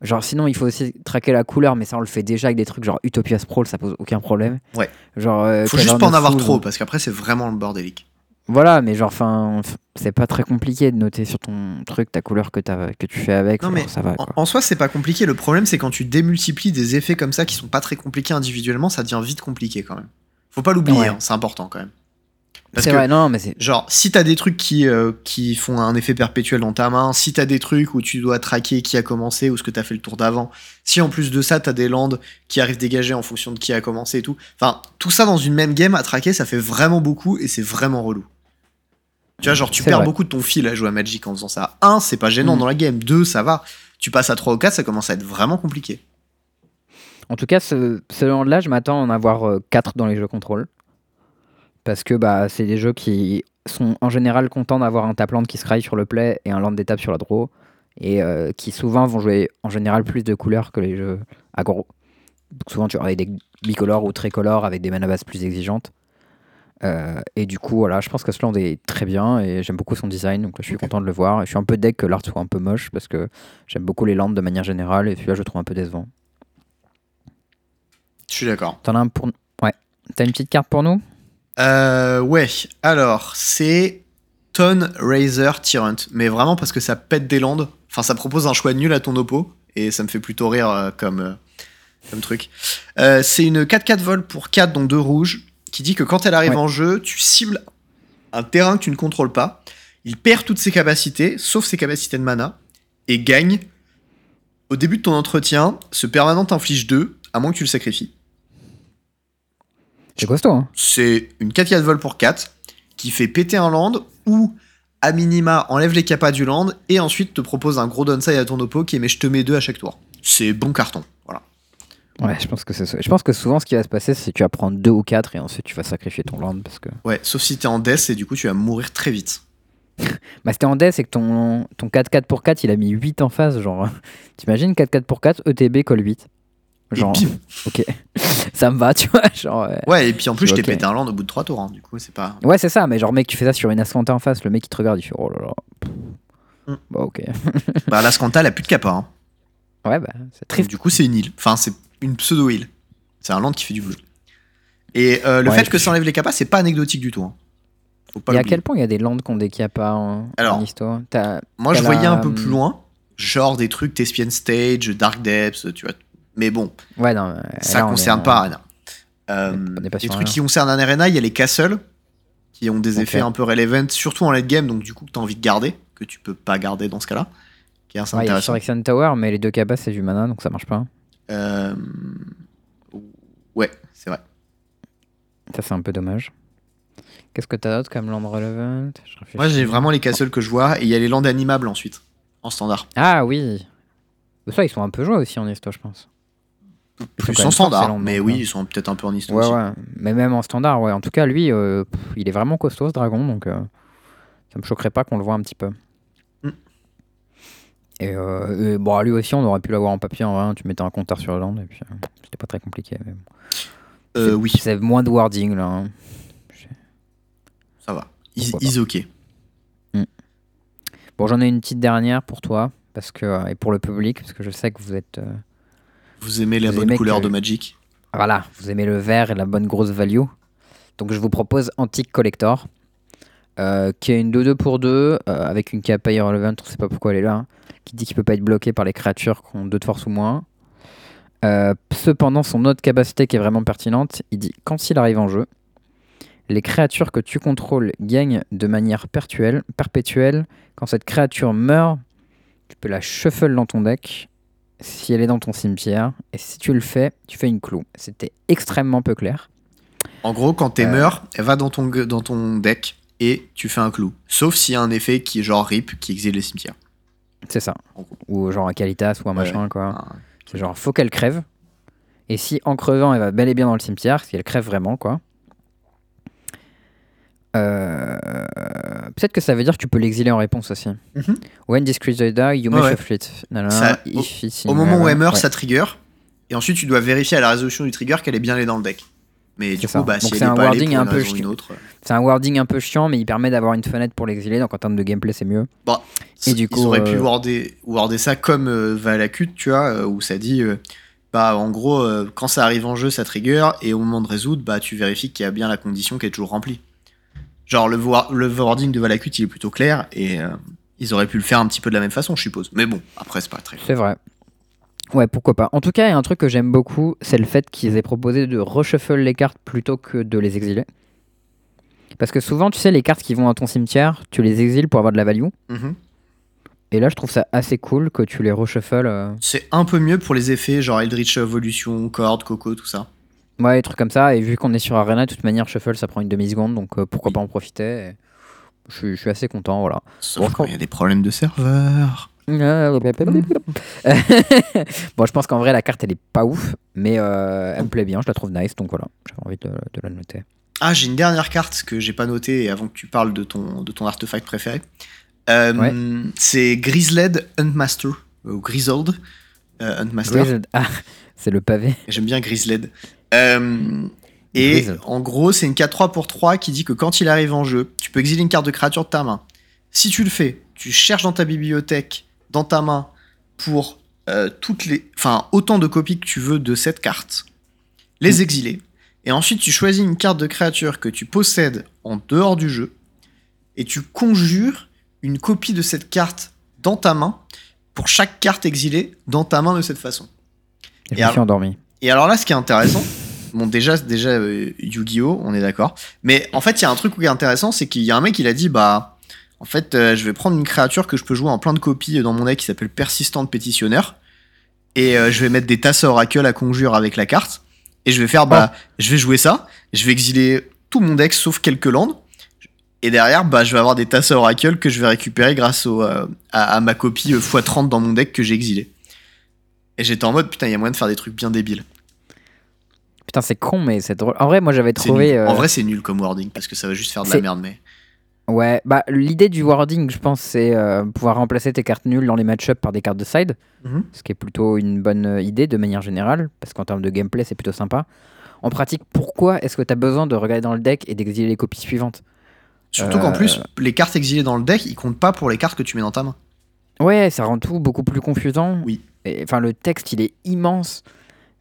Genre, sinon, il faut aussi traquer la couleur, mais ça, on le fait déjà avec des trucs genre Utopia Sprawl, ça pose aucun problème.
Ouais.
Genre, euh,
Faut juste pas en avoir trop, parce qu'après, c'est vraiment le bordélique.
Voilà, mais genre, enfin, c'est pas très compliqué de noter sur ton truc ta couleur que, as, que tu fais avec.
Non, mais
ça va.
En, soi, c'est pas compliqué. Le problème, c'est quand tu démultiplies des effets comme ça qui sont pas très compliqués individuellement, ça devient vite compliqué quand même. Faut pas l'oublier,
Ouais.
hein, c'est important quand même. Parce
C'est
que,
vrai, non, mais c'est.
genre, si t'as des trucs qui, euh, qui font un effet perpétuel dans ta main, si t'as des trucs où tu dois traquer qui a commencé ou ce que t'as fait le tour d'avant, si en plus de ça, t'as des landes qui arrivent dégagées en fonction de qui a commencé et tout. Enfin, tout ça dans une même game à traquer, ça fait vraiment beaucoup et c'est vraiment relou. Tu vois, genre, tu perds
vrai.
beaucoup de ton fil à jouer à Magic en faisant ça. Un, c'est pas gênant
Mm.
dans la game. Deux, ça va. Tu passes à 3 ou 4, ça commence à être vraiment compliqué.
En tout cas, ce, ce land-là, je m'attends à en avoir 4 dans les jeux contrôle. Parce que bah, c'est des jeux qui sont en général contents d'avoir un tap land qui se raille sur le play et un land d'étape sur la draw. Et euh, qui souvent vont jouer en général plus de couleurs que les jeux aggro. Donc souvent, tu auras des bicolores ou tricolores avec des mana bases plus exigeantes. Euh, et du coup, voilà, je pense que ce land est très bien et j'aime beaucoup son design. Donc là, je suis content de le voir. Et je suis un peu deck que l'art soit un peu moche parce que j'aime beaucoup les lands de manière générale. Et celui-là, je le trouve un peu décevant.
Je suis d'accord.
T'en as un pour. Ouais. T'as une petite carte pour nous?
Euh, ouais, alors, c'est Ton Razor Tyrant. Mais vraiment parce que ça pète des landes. Enfin, ça propose un choix nul à ton oppo. Et ça me fait plutôt rire euh, comme, euh, comme truc. Euh, c'est une 4-4 vol pour 4, donc 2 rouges, qui dit que quand elle arrive
Ouais.
en jeu, tu cibles un terrain que tu ne contrôles pas. Il perd toutes ses capacités, sauf ses capacités de mana, et gagne. Au début de ton entretien, ce permanent t'inflige 2, à moins que tu le sacrifies.
C'est costaud, hein
c'est une 4 4 vol pour 4 qui fait péter un land ou à minima enlève les capas du land et ensuite te propose un gros downside à ton oppo qui est mais je te mets deux à chaque tour. C'est bon carton. Voilà.
Ouais, je pense que c'est ça. Je pense que souvent, ce qui va se passer, c'est que tu vas prendre 2 ou 4 et ensuite tu vas sacrifier ton land parce que.
Ouais, sauf si t'es en death et du coup tu vas mourir très vite.
Bah, c'était en death, c'est que ton, ton 4-4 pour 4, il a mis 8 en face. Genre, t'imagines 4-4 pour 4, ETB colle 8. Genre, ok, ça me va, tu vois. Genre, ouais.
Ouais, et puis en plus je t'ai pété un land au bout de 3 tours. hein. Du coup, c'est pas.
Ouais, c'est ça, mais genre, mec, tu fais ça sur une Ascanta en face, le mec il te regarde, il fait oh là là.
Mm.
Bah, ok.
bah, la Scanta, elle a plus de capa. Hein.
Ouais, bah, c'est triste.
du coup, c'est une île. Enfin, c'est une pseudo-île. C'est un land qui fait du bleu. Et euh, le
Ouais,
fait que ça enlève les capas, c'est pas anecdotique du tout. hein. Faut pas
Et à quel point il y a des lands qui ont des capas en,
Alors,
en histoire? T'as-
Moi, je voyais un peu plus loin, genre des trucs Thespian Stage, Dark Depths, tu vois. Mais bon,
Ouais, non. euh,
ça
est
concerne pas Arena. Euh,
on est pas
les
sur
trucs qui concernent un Arena, il y a les castles, qui ont des effets un peu relevant, surtout en late game, donc du coup que tu as envie de garder, que tu peux pas garder dans ce cas-là, qui est assez
Ouais, il y a. Phyrexian Tower, mais les deux capas, c'est du mana, donc ça marche pas.
Euh, Ouais, c'est vrai.
Ça, c'est un peu dommage. Qu'est-ce que t'as d'autre comme land relevant?
Moi, j'ai vraiment les castles que je vois, et il y a les lands animables ensuite, en standard.
Ah oui Ça, ils sont un peu joués aussi en histoire, je pense.
Plus en standard, mais oui,
hein.
ils sont peut-être un peu en histoire
Ouais, ouais. Mais même en standard, ouais. En tout cas, lui, euh, pff, il est vraiment costaud, ce dragon, donc euh, ça me choquerait pas qu'on le voit un petit peu.
Mm.
Et, euh, et bon, lui aussi, on aurait pu l'avoir en papier en vrai. Tu mettais un compteur sur le land, et puis euh, c'était pas très compliqué. mais bon.
Euh, oui,
C'est moins de wording, là. hein.
ça va. Is, is ok.
Bon, j'en ai une petite dernière pour toi, parce que, et pour le public, parce que je sais que vous êtes. Euh,
Vous aimez la
Vous
bonne
aimez
couleur
que-
de Magic
Voilà, vous aimez le vert et la bonne grosse value. Donc je vous propose Antique Collector, euh, qui est une 2-2 pour 2, avec une capa irrelevant, on sait pas pourquoi elle est là, hein, qui dit qu'il peut pas être bloqué par les créatures qui ont 2 de force ou moins. Euh, cependant, son autre capacité qui est vraiment pertinente, il dit quand il arrive en jeu, les créatures que tu contrôles gagnent de manière perpétuelle, perpétuelle. Quand cette créature meurt, tu peux la shuffle dans ton deck si elle est dans ton cimetière. Et si tu le fais, tu fais une clou. C'était extrêmement peu clair.
En gros, quand t'es
Euh.
meurs, elle va dans ton, dans ton deck et tu fais un clou. Sauf s'il y a un effet qui est genre RIP, qui exile les cimetières.
C'est ça. Ou genre un Kalitas ou un
Ouais,
machin, quoi.
Ah,
C'est genre, faut qu'elle crève. Et si en crevant, elle va bel et bien dans le cimetière, si elle crève vraiment, quoi. Euh, Peut-être que ça veut dire que tu peux l'exiler en réponse aussi.
Mhm.
When this creature die, you may
Ouais,
shuffle it.
Ça- Au moment où elle meurt,
ouais.
ça trigger. Et ensuite, tu dois vérifier à la résolution du trigger qu'elle est bien allée dans le deck. Mais du
ça.
coup, bah,
Donc
si
c'est un
pas
wording un peu chiant.
autre.
C'est un wording un peu chiant, mais il permet d'avoir une fenêtre pour l'exiler, donc en termes de gameplay, c'est mieux.
Bah,
Et du
ils
coup,
auraient pu
euh,
worder ça comme euh, Valakut, tu vois, euh, où ça dit, euh, bah, en gros, euh, quand ça arrive en jeu, ça trigger, et au moment de résoudre, bah, tu vérifies qu'il y a bien la condition qui est toujours remplie. Genre, le, le wording de Valakut, il est plutôt clair, et euh, ils auraient pu le faire un petit peu de la même façon, je suppose. Mais bon, après, c'est pas très.
C'est vrai. Ouais, pourquoi pas. En tout cas, il y a un truc que j'aime beaucoup, c'est le fait qu'ils aient proposé de reshuffle les cartes plutôt que de les exiler. Parce que souvent, tu sais, les cartes qui vont à ton cimetière, tu les exiles pour avoir de la value.
Mhm.
Et là, je trouve ça assez cool que tu les reshuffle. euh,
C'est un peu mieux pour les effets, genre Eldritch Evolution, Cord, Coco, tout ça.
Ouais, des trucs comme ça. Et vu qu'on est sur Arena, de toute manière, shuffle, ça prend une demi-seconde. Donc euh, pourquoi pas en profiter. Et Je suis, je suis assez content, voilà.
Sauf
Bon,
quand il y a des problèmes de serveur.
bon, je pense qu'en vrai, la carte, elle est pas ouf. Mais euh, elle me plaît bien, je la trouve nice. Donc voilà, j'avais envie de, de la noter.
Ah, j'ai une dernière carte que j'ai pas notée avant que tu parles de ton, de ton artefact préféré. Euh,
Ouais.
C'est Grizzled Huntmaster, ou Grizzled euh, Huntmaster.
Grizzled. Ah, c'est le pavé.
J'aime bien Grizzled. Euh, et en gros, c'est une 4-3 pour 3 qui dit que quand il arrive en jeu, tu peux exiler une carte de créature de ta main. Si tu le fais, tu cherches dans ta bibliothèque, dans ta main, pour euh, toutes les, enfin autant de copies que tu veux de cette carte, les
Mm.
exiler. Et ensuite, tu choisis une carte de créature que tu possèdes en dehors du jeu, et tu conjures une copie de cette carte dans ta main pour chaque carte exilée dans ta main de cette façon. Et alors-
endormi.
Et alors là, ce qui est intéressant, bon déjà, déjà euh, Yu-Gi-Oh, on est d'accord. Mais en fait, il y a un truc qui est intéressant, c'est qu'il y a un mec, il a dit, bah, en fait, euh, je vais prendre une créature que je peux jouer en plein de copies dans mon deck qui s'appelle Persistant Pétitionneur, et euh, je vais mettre des tasses à oracle à conjure avec la carte, et je vais faire, bah, je vais jouer ça, je vais exiler tout mon deck sauf quelques landes. Et derrière, bah, je vais avoir des tasses à oracle que je vais récupérer grâce au, euh, à, à ma copie euh, x30 dans mon deck que j'ai exilé. Et j'étais en mode, putain, il y a moyen de faire des trucs bien débiles.
Putain, c'est con, mais c'est drôle. En vrai, moi, j'avais trouvé.
nul.
euh,
En vrai, c'est nul comme wording parce que ça va juste faire de la merde. Mais
Ouais, bah l'idée du wording, je pense, c'est euh, pouvoir remplacer tes cartes nulles dans les match-up par des cartes de side,
Mhm.
ce qui est plutôt une bonne euh, idée de manière générale, parce qu'en termes de gameplay, c'est plutôt sympa. En pratique, pourquoi est-ce que tu as besoin de regarder dans le deck et d'exiler les copies suivantes?
Surtout
Euh,
qu'en plus, les cartes exilées dans le deck, ils comptent pas pour les cartes que tu mets dans ta main.
Ouais, ça rend tout beaucoup plus confusant.
Oui.
Enfin, le texte, il est immense.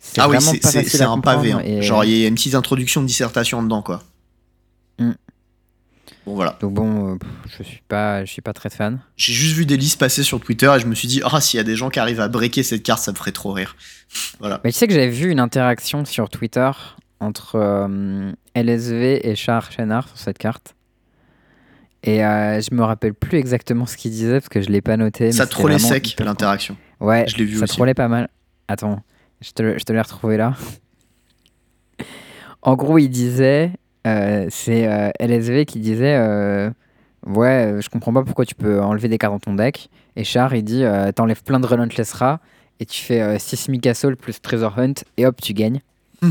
C'est
Ah oui, c'est- un pavé. hein.
et-
Genre, il y a une petite introduction de dissertation dedans, quoi.
Mm.
Bon, voilà.
Donc bon, euh, je suis pas, je suis pas très fan.
J'ai juste vu des listes passer sur Twitter et je me suis dit, ah, s'il y a des gens qui arrivent à breaker cette carte, ça me ferait trop rire. Voilà.
Mais tu sais que j'avais vu une interaction sur Twitter entre euh, LSV et Char Chenard sur cette carte. Et euh, je me rappelle plus exactement ce qu'il disait parce que je l'ai pas noté.
ça trollait sec, l'interaction.
Ouais,
Je l'ai vu
ça
aussi.
trollait pas mal. Attends, je te, je te l'ai retrouvé là. en gros, il disait, euh, c'est euh, LSV qui disait, euh, ouais, je comprends pas pourquoi tu peux enlever des cartes dans ton deck. Et Char, il dit, t'enlèves plein de Relentless Ra et tu fais euh, Seismic Assault plus Treasure Hunt et hop, tu gagnes.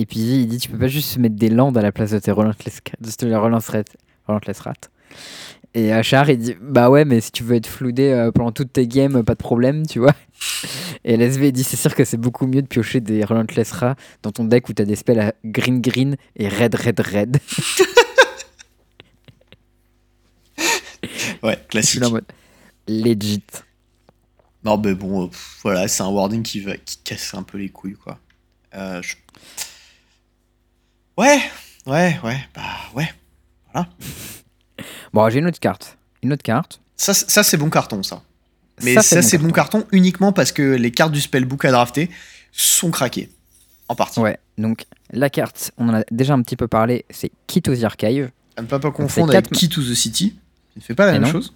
Et puis il dit tu peux pas juste mettre des landes à la place de tes relentless, de tes relentless rat. Et euh, Char il dit bah ouais mais si tu veux être floudé euh, pendant toutes tes games pas de problème tu vois. Et LSV dit c'est sûr que c'est beaucoup mieux de piocher des relentless rats dans ton deck où t'as des spells à green green et red red red.
Ouais, classique.
en mode legit.
Non, mais bon, euh, voilà, c'est un wording qui, va, qui casse un peu les couilles, quoi. Euh, je- Ouais, ouais, ouais, bah ouais.
Bon j'ai une autre carte. Une autre carte.
Ça, c'est- ça c'est bon carton, ça. Mais ça, c'est bon carton uniquement parce que les cartes du spellbook à drafter sont craquées. En partie.
Ouais donc la carte on en a déjà un petit peu parlé c'est Key to the Archive.
À ne pas, pas confondre avec Key to the City. Qui ne fait pas la
Et
même
non.
chose.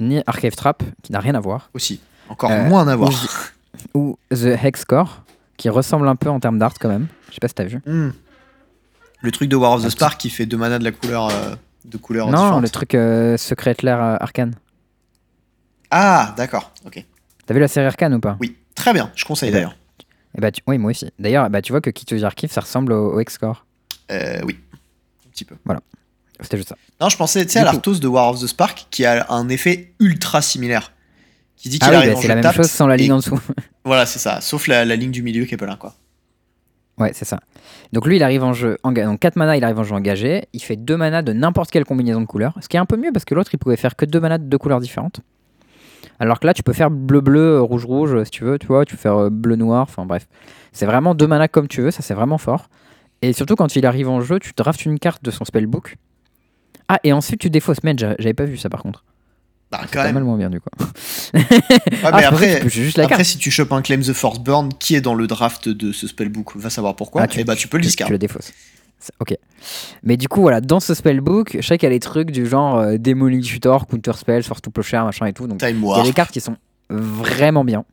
ni Archive Trap, qui n'a rien à voir,
Aussi. Encore
Euh,
moins à voir.
ou The Hex Core, qui ressemble un peu en termes d'art quand même. Je sais pas si t'as vu.
Hmm. Le truc de War of the Spark qui fait deux manas de la couleur euh, de couleur
non,
différente.
le truc euh, Secret Lair euh, Arcane.
Ah, d'accord. Ok.
T'as vu la série Arcane ou pas?
Oui, très bien. Je conseille
Eh ben,
d'ailleurs.
Eh bah, tu- Oui, moi aussi. D'ailleurs, bah, tu vois que the Archive, ça ressemble au, au Hex Core.
Euh, oui, un petit peu.
C'était juste ça.
Non, je pensais, tu sais,
Du
à l'Arthos de War of the Spark qui a un effet ultra similaire. Qui dit qu'il
Ah oui,
arrive
bah,
en
c'est la même chose sans la
et-
ligne en dessous.
Voilà, c'est ça. Sauf la, la ligne du milieu qui est pas là, quoi.
Ouais, c'est ça. Donc lui, il arrive en jeu, en, donc 4 mana, il arrive en jeu engagé. Il fait 2 mana de n'importe quelle combinaison de couleurs. Ce qui est un peu mieux parce que l'autre, il pouvait faire que 2 mana de deux couleurs différentes. Alors que là, tu peux faire bleu-bleu, rouge-rouge si tu veux, tu vois. Tu peux faire bleu-noir, enfin bref. C'est vraiment 2 mana comme tu veux, ça c'est vraiment fort. Et surtout, quand il arrive en jeu, tu draftes une carte de son spellbook. Ah, et ensuite tu défausses. Mais j'avais pas vu ça par contre.
Bah, quand même.
mal moins bien du coup.
ah, après, juste la après si tu chopes un Claim the Force Burn qui est dans le draft de ce spellbook, va savoir pourquoi, ah, tu, et bah tu peux le discard.
Tu le défausses. Ok. Mais du coup, voilà, dans ce spellbook, je sais qu'il y a des trucs du genre euh, Tutor, Counter Spell, Force to Plocher, machin et tout. Donc, il y a des cartes qui sont vraiment bien.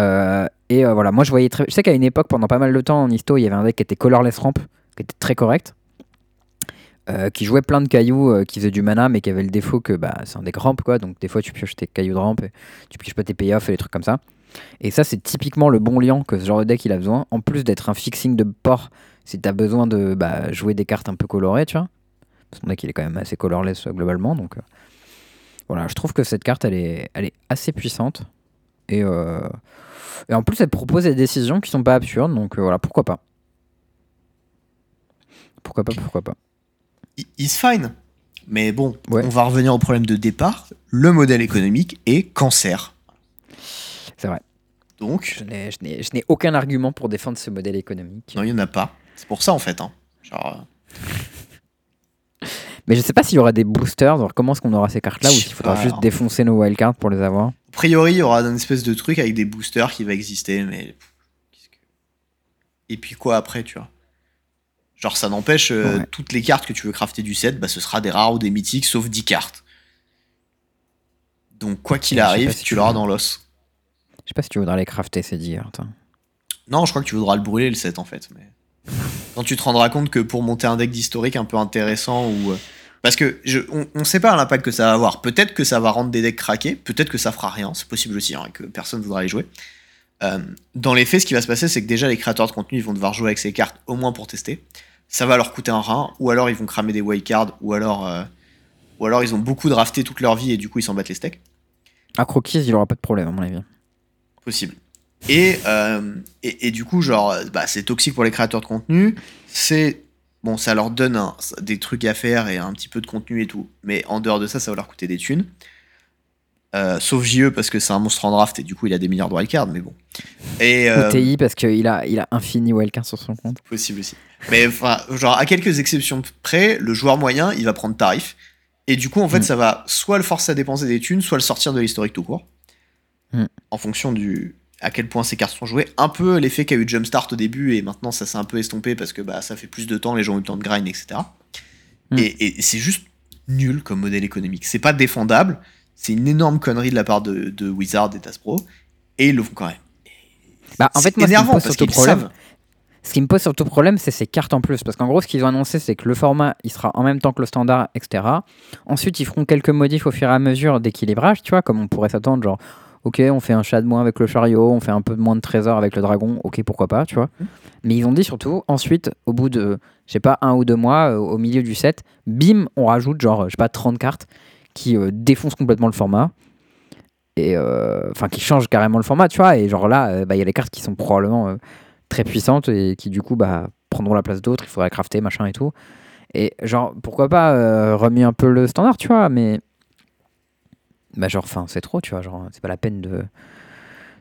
Euh, et euh, voilà, moi je voyais très. Je sais qu'à une époque, pendant pas mal de temps en histo, il y avait un deck qui était Colorless Ramp, qui était très correct. Euh, qui jouait plein de cailloux, qui faisait du mana, mais qui avait le défaut que bah, c'est un deck ramp, quoi. Donc des fois tu pioches tes cailloux de ramp, et tu pioches pas tes payoffs et des trucs comme ça. Et ça, c'est typiquement le bon lien que ce genre de deck il a besoin. En plus d'être un fixing de port, si t'as besoin de bah, jouer des cartes un peu colorées, tu vois. Son deck il est quand même assez colorless globalement, donc voilà, je trouve que cette carte elle est, assez puissante. Et et en plus, elle propose des décisions qui sont pas absurdes, donc euh, voilà, pourquoi pas. Pourquoi pas, pourquoi pas.
Is fine. Mais bon, on va revenir au problème de départ. Le modèle économique est cancer.
C'est vrai.
Donc.
Je n'ai aucun argument pour défendre ce modèle économique.
Non, il n'y en a pas. C'est pour ça, en fait. Hein. Genre.
Euh. Mais je sais pas s'il y aura des boosters. Comment est-ce qu'on aura ces cartes-là ou s'il faudra juste défoncer nos wildcards pour les avoir
a priori, il y aura une espèce de truc avec des boosters qui va exister, mais. Et puis quoi après, tu vois? Genre, ça n'empêche, euh, toutes les cartes que tu veux crafter du set, bah, ce sera des rares ou des mythiques, sauf 10 cartes. Donc, quoi qu'il arrive, tu, l'auras dans l'os.
Je sais pas si tu voudras les crafter, ces 10 cartes.
Non, je crois que tu voudras le brûler, le set, en fait. Mais... Quand tu te rendras compte que pour monter un deck d'historique un peu intéressant ou. Euh, parce que je, on ne sait pas l'impact que ça va avoir. Peut-être que ça va rendre des decks craqués, peut-être que ça fera rien, c'est possible aussi, hein, que personne ne voudra les jouer. Euh, dans les faits, ce qui va se passer, c'est que déjà les créateurs de contenu ils vont devoir jouer avec ces cartes au moins pour tester. Ça va leur coûter un rein, ou alors ils vont cramer des wildcards, ou alors, euh, ou alors ils ont beaucoup drafté toute leur vie et du coup ils s'en battent les steaks.
À Croquis, il aura pas de problème à mon avis.
Possible. Et, euh, et, et, du coup, genre, bah, c'est toxique pour les créateurs de contenu, c'est Bon, ça leur donne des trucs à faire et un petit peu de contenu et tout. Mais en dehors de ça, ça va leur coûter des thunes. Euh, sauf JE parce que c'est un monstre en draft et du coup il a des milliards de wildcards, mais bon.
Et euh, TI parce qu'il a, il a infini wildcards sur son compte.
Possible aussi. Mais enfin, genre à quelques exceptions près, le joueur moyen il va prendre tarif. Et du coup, en fait, mm. ça va soit le forcer à dépenser des thunes, soit le sortir de l'historique tout court. Mm. En fonction du, à quel point ces cartes sont jouées. Un peu l'effet qu'a eu Jumpstart au début, et maintenant ça s'est un peu estompé parce que bah, ça fait plus de temps, les gens ont eu le temps de grind, etc. Hmm. Et, c'est juste nul comme modèle économique. C'est pas défendable, c'est une énorme connerie de la part de, Wizard et Taspro, et ils le font quand même.
Bah, en fait, moi, énervant parce qu'ils problème. Ce qui me pose surtout problème, c'est ces cartes en plus. Parce qu'en gros, ce qu'ils ont annoncé, c'est que le format, il sera en même temps que le standard, etc. Ensuite, ils feront quelques modifs au fur et à mesure d'équilibrage, tu vois, comme on pourrait s'attendre, genre ok, on fait un chat de moins avec le chariot, on fait un peu moins de trésors avec le dragon, ok, pourquoi pas, tu vois. Mmh. Mais ils ont dit surtout, ensuite, au bout de, je sais pas, un ou deux mois, euh, au milieu du set, bim, on rajoute genre, je sais pas, 30 cartes qui euh, défoncent complètement le format. Et euh, enfin, qui changent carrément le format, tu vois. Et genre là, bah, il y a les cartes qui sont probablement très puissantes et qui du coup bah, prendront la place d'autres, il faudrait crafter, machin et tout. Et genre, pourquoi pas remis un peu le standard, tu vois, mais bah genre enfin c'est trop tu vois genre c'est pas la peine de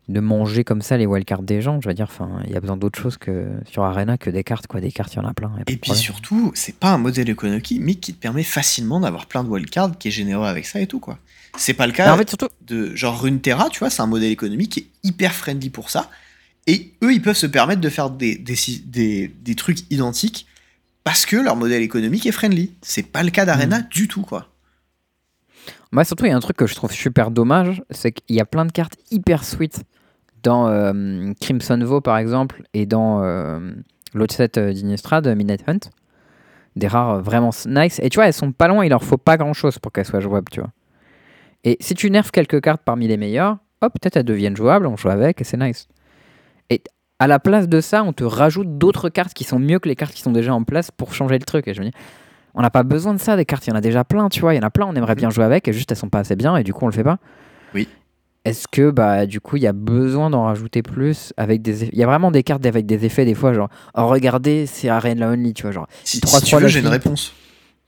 de manger comme ça les wildcards des gens je veux dire enfin il y a besoin d'autre chose que sur Arena que des cartes quoi. Des cartes il y en a plein
et puis surtout c'est pas un modèle économique qui te permet facilement d'avoir plein de wildcards qui est généreux avec ça et tout quoi. C'est pas le cas de genre Runeterra tu vois c'est un modèle économique qui est hyper friendly pour ça. Et eux ils peuvent se permettre de faire des, des, des, des trucs identiques parce que leur modèle économique est friendly. C'est pas le cas d'Arena mm. du tout quoi.
Moi, surtout, il y a un truc que je trouve super dommage, c'est qu'il y a plein de cartes hyper sweet dans euh, Crimson Vow, par exemple, et dans euh, l'autre set euh, d'Inistrad, Midnight Hunt. Des rares vraiment nice. Et tu vois, elles sont pas loin, il leur faut pas grand chose pour qu'elles soient jouables, tu vois. Et si tu nerfes quelques cartes parmi les meilleures, hop, peut-être elles deviennent jouables, on joue avec et c'est nice. Et à la place de ça, on te rajoute d'autres cartes qui sont mieux que les cartes qui sont déjà en place pour changer le truc. Et je me dis, on n'a pas besoin de ça, des cartes, il y en a déjà plein, tu vois, il y en a plein, on aimerait bien jouer avec, et juste elles sont pas assez bien, et du coup on le fait pas.
Oui.
Est-ce que bah du coup il y a besoin d'en rajouter plus avec des il y a vraiment des cartes avec des effets des fois genre oh regardez c'est Arena Only tu vois genre
si, 3, tu veux j'ai une réponse.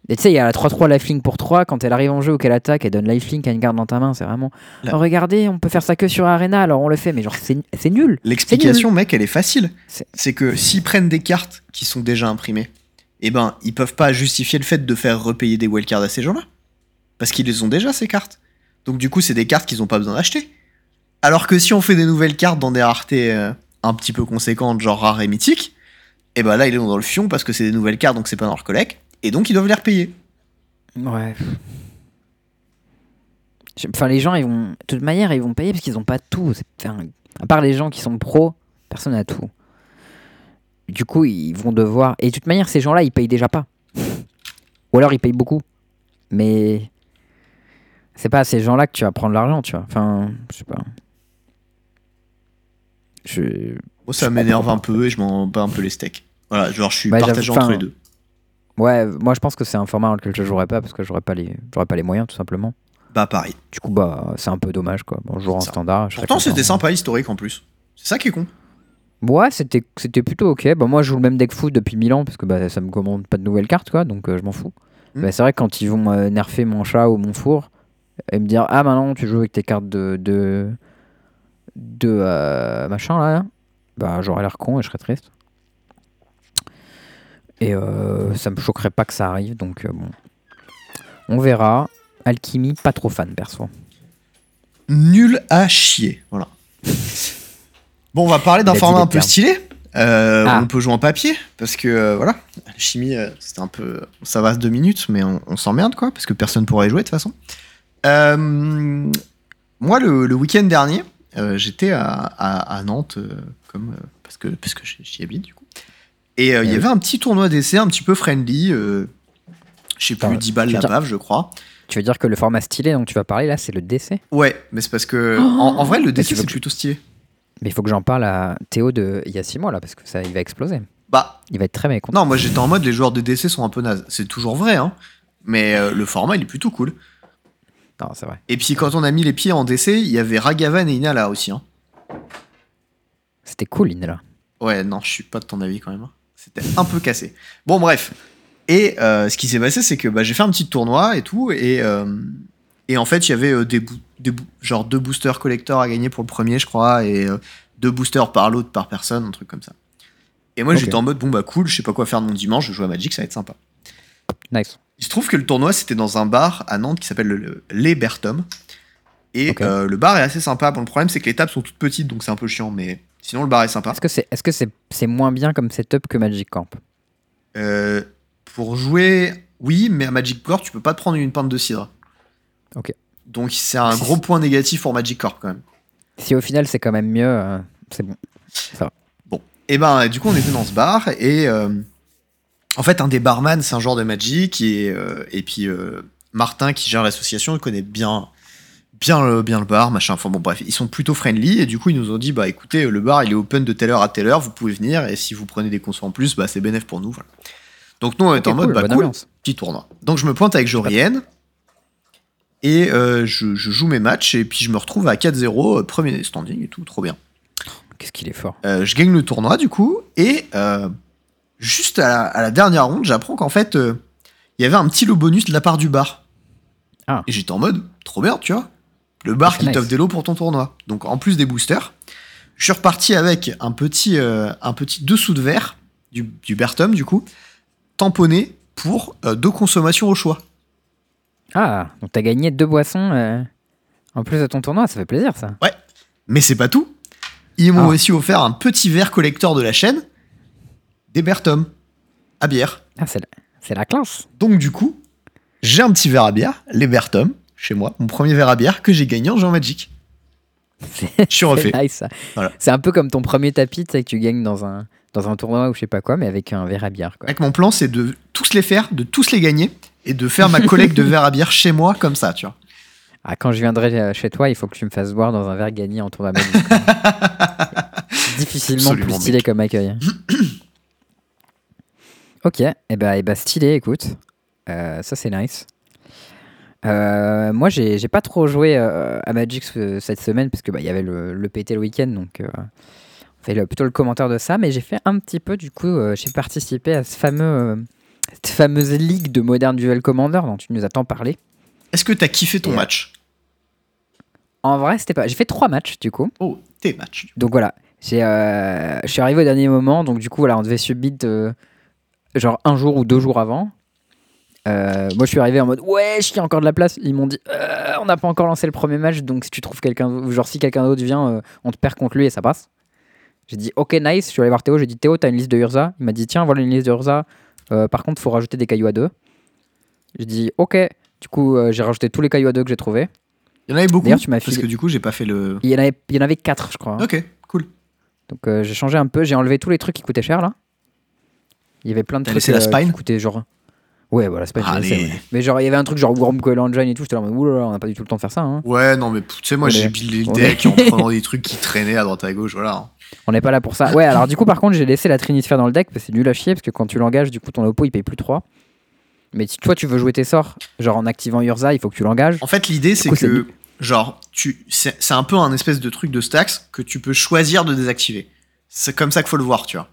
Et tu sais il y a la 3-3 lifelink pour 3 quand elle arrive en jeu ou qu'elle attaque elle donne lifelink à une carte dans ta main c'est vraiment oh, regardez on peut faire ça que sur Arena alors on le fait mais genre c'est nul
l'explication mec elle est facile. C'est que s'ils prennent des cartes qui sont déjà imprimées eh ben ils peuvent pas justifier le fait de faire repayer des wildcards à ces gens là parce qu'ils les ont déjà ces cartes donc du coup, c'est des cartes qu'ils n'ont pas besoin d'acheter. Alors que si on fait des nouvelles cartes dans des raretés euh, un petit peu conséquentes, genre rares et mythiques, et eh ben là, ils sont dans le fion parce que c'est des nouvelles cartes, donc c'est pas dans leur collecte, et donc ils doivent les repayer.
Ouais. Enfin, les gens, ils vont. De toute manière, ils vont payer parce qu'ils ont pas tout. Enfin, à part les gens qui sont pros, personne n'a tout. Du coup, ils vont devoir. Et de toute manière, ces gens-là, ils payent déjà pas. Ou alors, ils payent beaucoup. Mais c'est pas à ces gens-là que tu vas prendre l'argent, tu vois. Enfin, je sais pas. Je...
Moi, ça m'énerve un peu et je m'en bats un peu les steaks. Voilà, genre, je suis partagé entre les deux.
Ouais, moi, je pense que c'est un format dans lequel je jouerais pas parce que j'aurais pas les, j'aurais pas les moyens, tout simplement.
Bah, pareil.
Du coup, bah, c'est un peu dommage, quoi. Bon, en standard.
Pourtant, c'était sympa, historique en plus. C'est ça qui est con.
Ouais, c'était, c'était plutôt ok. Bah, moi, je joue le même deck foot depuis 1000 ans parce que bah, ça me commande pas de nouvelles cartes, quoi. Donc, euh, je m'en fous. Hmm. Bah, c'est vrai que quand ils vont euh, nerfer mon chat ou mon four, et me dire ah maintenant tu joues avec tes cartes de de, de euh, machin là bah j'aurais l'air con et je serais triste. Et euh, ça me choquerait pas que ça arrive donc euh, bon. On verra. Alchimie pas trop fan perso.
Nul à chier voilà. Bon on va parler d'un format un peu stylé. Ah. On peut jouer en papier parce que voilà, alchimie c'est un peu, ça va deux minutes, mais on, on s'emmerde quoi parce que personne pourrait y jouer de toute façon. Euh, moi, le, week-end dernier, euh, j'étais à, Nantes, euh, comme, parce que, parce que j'y habite du coup. Et il y eh avait un petit tournoi d'essai un petit peu friendly. je sais plus, 10 balles la bave, je crois.
Tu veux dire que le format stylé dont tu vas parler là, c'est le DC
Ouais, mais c'est parce que. en, vrai, le DC, c'est plutôt stylé.
Mais il faut que j'en parle à Théo de il y a 6 mois là, parce que ça, il va exploser.
Bah.
Il va être très mécontent.
Non, moi j'étais en mode les joueurs de DC sont un peu nazes. C'est toujours vrai, hein. Mais le format, il est plutôt cool
c'est vrai.
Et puis quand on a mis les pieds en DC, il y avait Ragavan et Inala aussi. Hein.
C'était cool, Inala.
Ouais, non, je suis pas de ton avis quand même. Hein. C'était un peu cassé. Bon, bref. Et euh, ce qui s'est passé, c'est que bah, j'ai fait un petit tournoi et tout. Et, euh, et en fait, il y avait euh, des, des genre deux boosters collecteurs à gagner pour le premier, je crois, et deux boosters par l'autre par personne, un truc comme ça. Et moi, j'étais en mode, bon, bah cool, je sais pas quoi faire de mon dimanche, je joue à Magic, ça va être sympa.
Nice.
Il se trouve que le tournoi, c'était dans un bar à Nantes qui s'appelle le, Les Bertom. Et euh, le bar est assez sympa. Bon, le problème, c'est que les tables sont toutes petites, donc c'est un peu chiant, mais sinon, le bar est sympa.
Est-ce que c'est est -ce c'est moins bien comme setup que Magic Camp?
Euh, Pour jouer, oui, mais à Magic Corp, tu peux pas te prendre une pinte de cidre.
Ok.
Donc c'est un gros point négatif pour Magic Corp quand même.
Si au final c'est quand même mieux, euh, c'est bon. Ça
Bon. Et eh ben du coup on était dans ce bar et en fait, un des barman, c'est un joueur de Magic, et, euh, et puis euh, Martin, qui gère l'association, il connaît bien, bien, le, bien le bar, machin. Enfin bon, bref, ils sont plutôt friendly, et du coup, ils nous ont dit, bah écoutez, le bar, il est open de telle heure à telle heure, vous pouvez venir, et si vous prenez des consos en plus, bah c'est bénéf pour nous. Donc nous, on est en mode, bah cool, petit tournoi. Donc je me pointe avec Jorienne, et euh, je, joue mes matchs, et puis je me retrouve à 4-0, premier standing et tout, trop bien.
Qu'est-ce qu'il est fort.
je gagne le tournoi, du coup, et juste à la, dernière ronde, j'apprends qu'en fait, euh, il y avait un petit lot bonus de la part du bar. Ah. Et j'étais en mode, trop bien, tu vois. Le bar qui t'offre des lots pour ton tournoi. Donc en plus des boosters, je suis reparti avec un petit, euh, un petit dessous de verre du, du Bertum, du coup, tamponné pour euh, deux consommations au choix.
Ah, donc t'as gagné deux boissons en plus de ton tournoi, ça fait plaisir ça.
Ouais, mais c'est pas tout. Ils m'ont ah. aussi offert un petit verre collector de la chaîne des Bertom à bière.
Ah, c'est la, la, classe.
Donc, du coup, j'ai un petit verre à bière, les Bertom, chez moi, mon premier verre à bière que j'ai gagné en Jean Magic. Je suis refait.
C'est un peu comme ton premier tapis que tu gagnes dans un, dans un tournoi ou je sais pas quoi, mais avec un verre à bière. Quoi.
Avec mon plan, c'est de tous les faire, de tous les gagner et de faire ma collecte de verres à bière chez moi comme ça, tu vois.
Ah, quand je viendrai euh, chez toi, il faut que tu me fasses boire dans un verre gagné en tournoi Magic. Difficilement plus stylé comme accueil. Ok, et eh bah, et bah stylé, écoute. Euh, ça c'est nice. Euh, moi, j'ai j'ai pas trop joué euh, à Magic ce- cette semaine parce que bah, il y avait le, le PT le week-end, donc on fait le- plutôt le commentaire de ça. Mais j'ai fait un petit peu, du coup, j'ai participé à ce fameux, cette fameuse ligue de Modern Duel Commander dont tu nous as tant parlé.
Est-ce que t'as kiffé ton
Et,
match?
En vrai, c'était pas. J'ai fait trois matchs, du coup.
Oh, tes matchs.
Donc voilà, j'ai, je suis arrivé au dernier moment, donc du coup voilà, on devait subit euh, genre un jour ou deux jours avant. Euh, moi je suis arrivé en mode ouais, il y a encore de la place. Ils m'ont dit Euh, on n'a pas encore lancé le premier match, donc si tu trouves quelqu'un, genre si quelqu'un d'autre vient, euh, on te perd contre lui et ça passe. J'ai dit ok nice, je suis allé voir Théo, j'ai dit Théo t'as une liste de Urza. Il m'a dit tiens voilà une liste de Urza. Par contre faut rajouter des cailloux à deux. J'ai dit ok. Du coup j'ai rajouté tous les cailloux à deux que j'ai trouvés.
Il y en avait beaucoup.
Tu m'as
Parce que du coup, j'ai pas fait le.
Il y en avait, il y en avait quatre je crois. hein.
Ok, cool.
Donc j'ai changé un peu, j'ai enlevé tous les trucs qui coûtaient cher là. Il y avait plein de trucs
laissé la
euh,
spine
qui coûtaient genre. Ouais, voilà,
Allez.
ouais. Mais genre, il y avait un truc genre Worm Coil Engine et tout, j'étais là, oulala, on n'a pas du tout le temps de faire ça. Hein.
Ouais, non, mais tu sais, moi, j'ai buildé le deck en prenant des trucs qui traînaient à droite à gauche, voilà.
On n'est pas là pour ça. Ouais, alors du coup, par contre, j'ai laissé la Trinisphère dans le deck parce que c'est nul à chier parce que quand tu l'engages, du coup, ton oppo il paye plus 3. Mais si toi tu veux jouer tes sorts, genre en activant Urza, il faut que tu l'engages.
En fait, l'idée, c'est
c'est
que, genre, tu, c'est c'est un peu un espèce de truc de stacks que tu peux choisir de désactiver. C'est comme ça qu'il faut le voir, tu vois.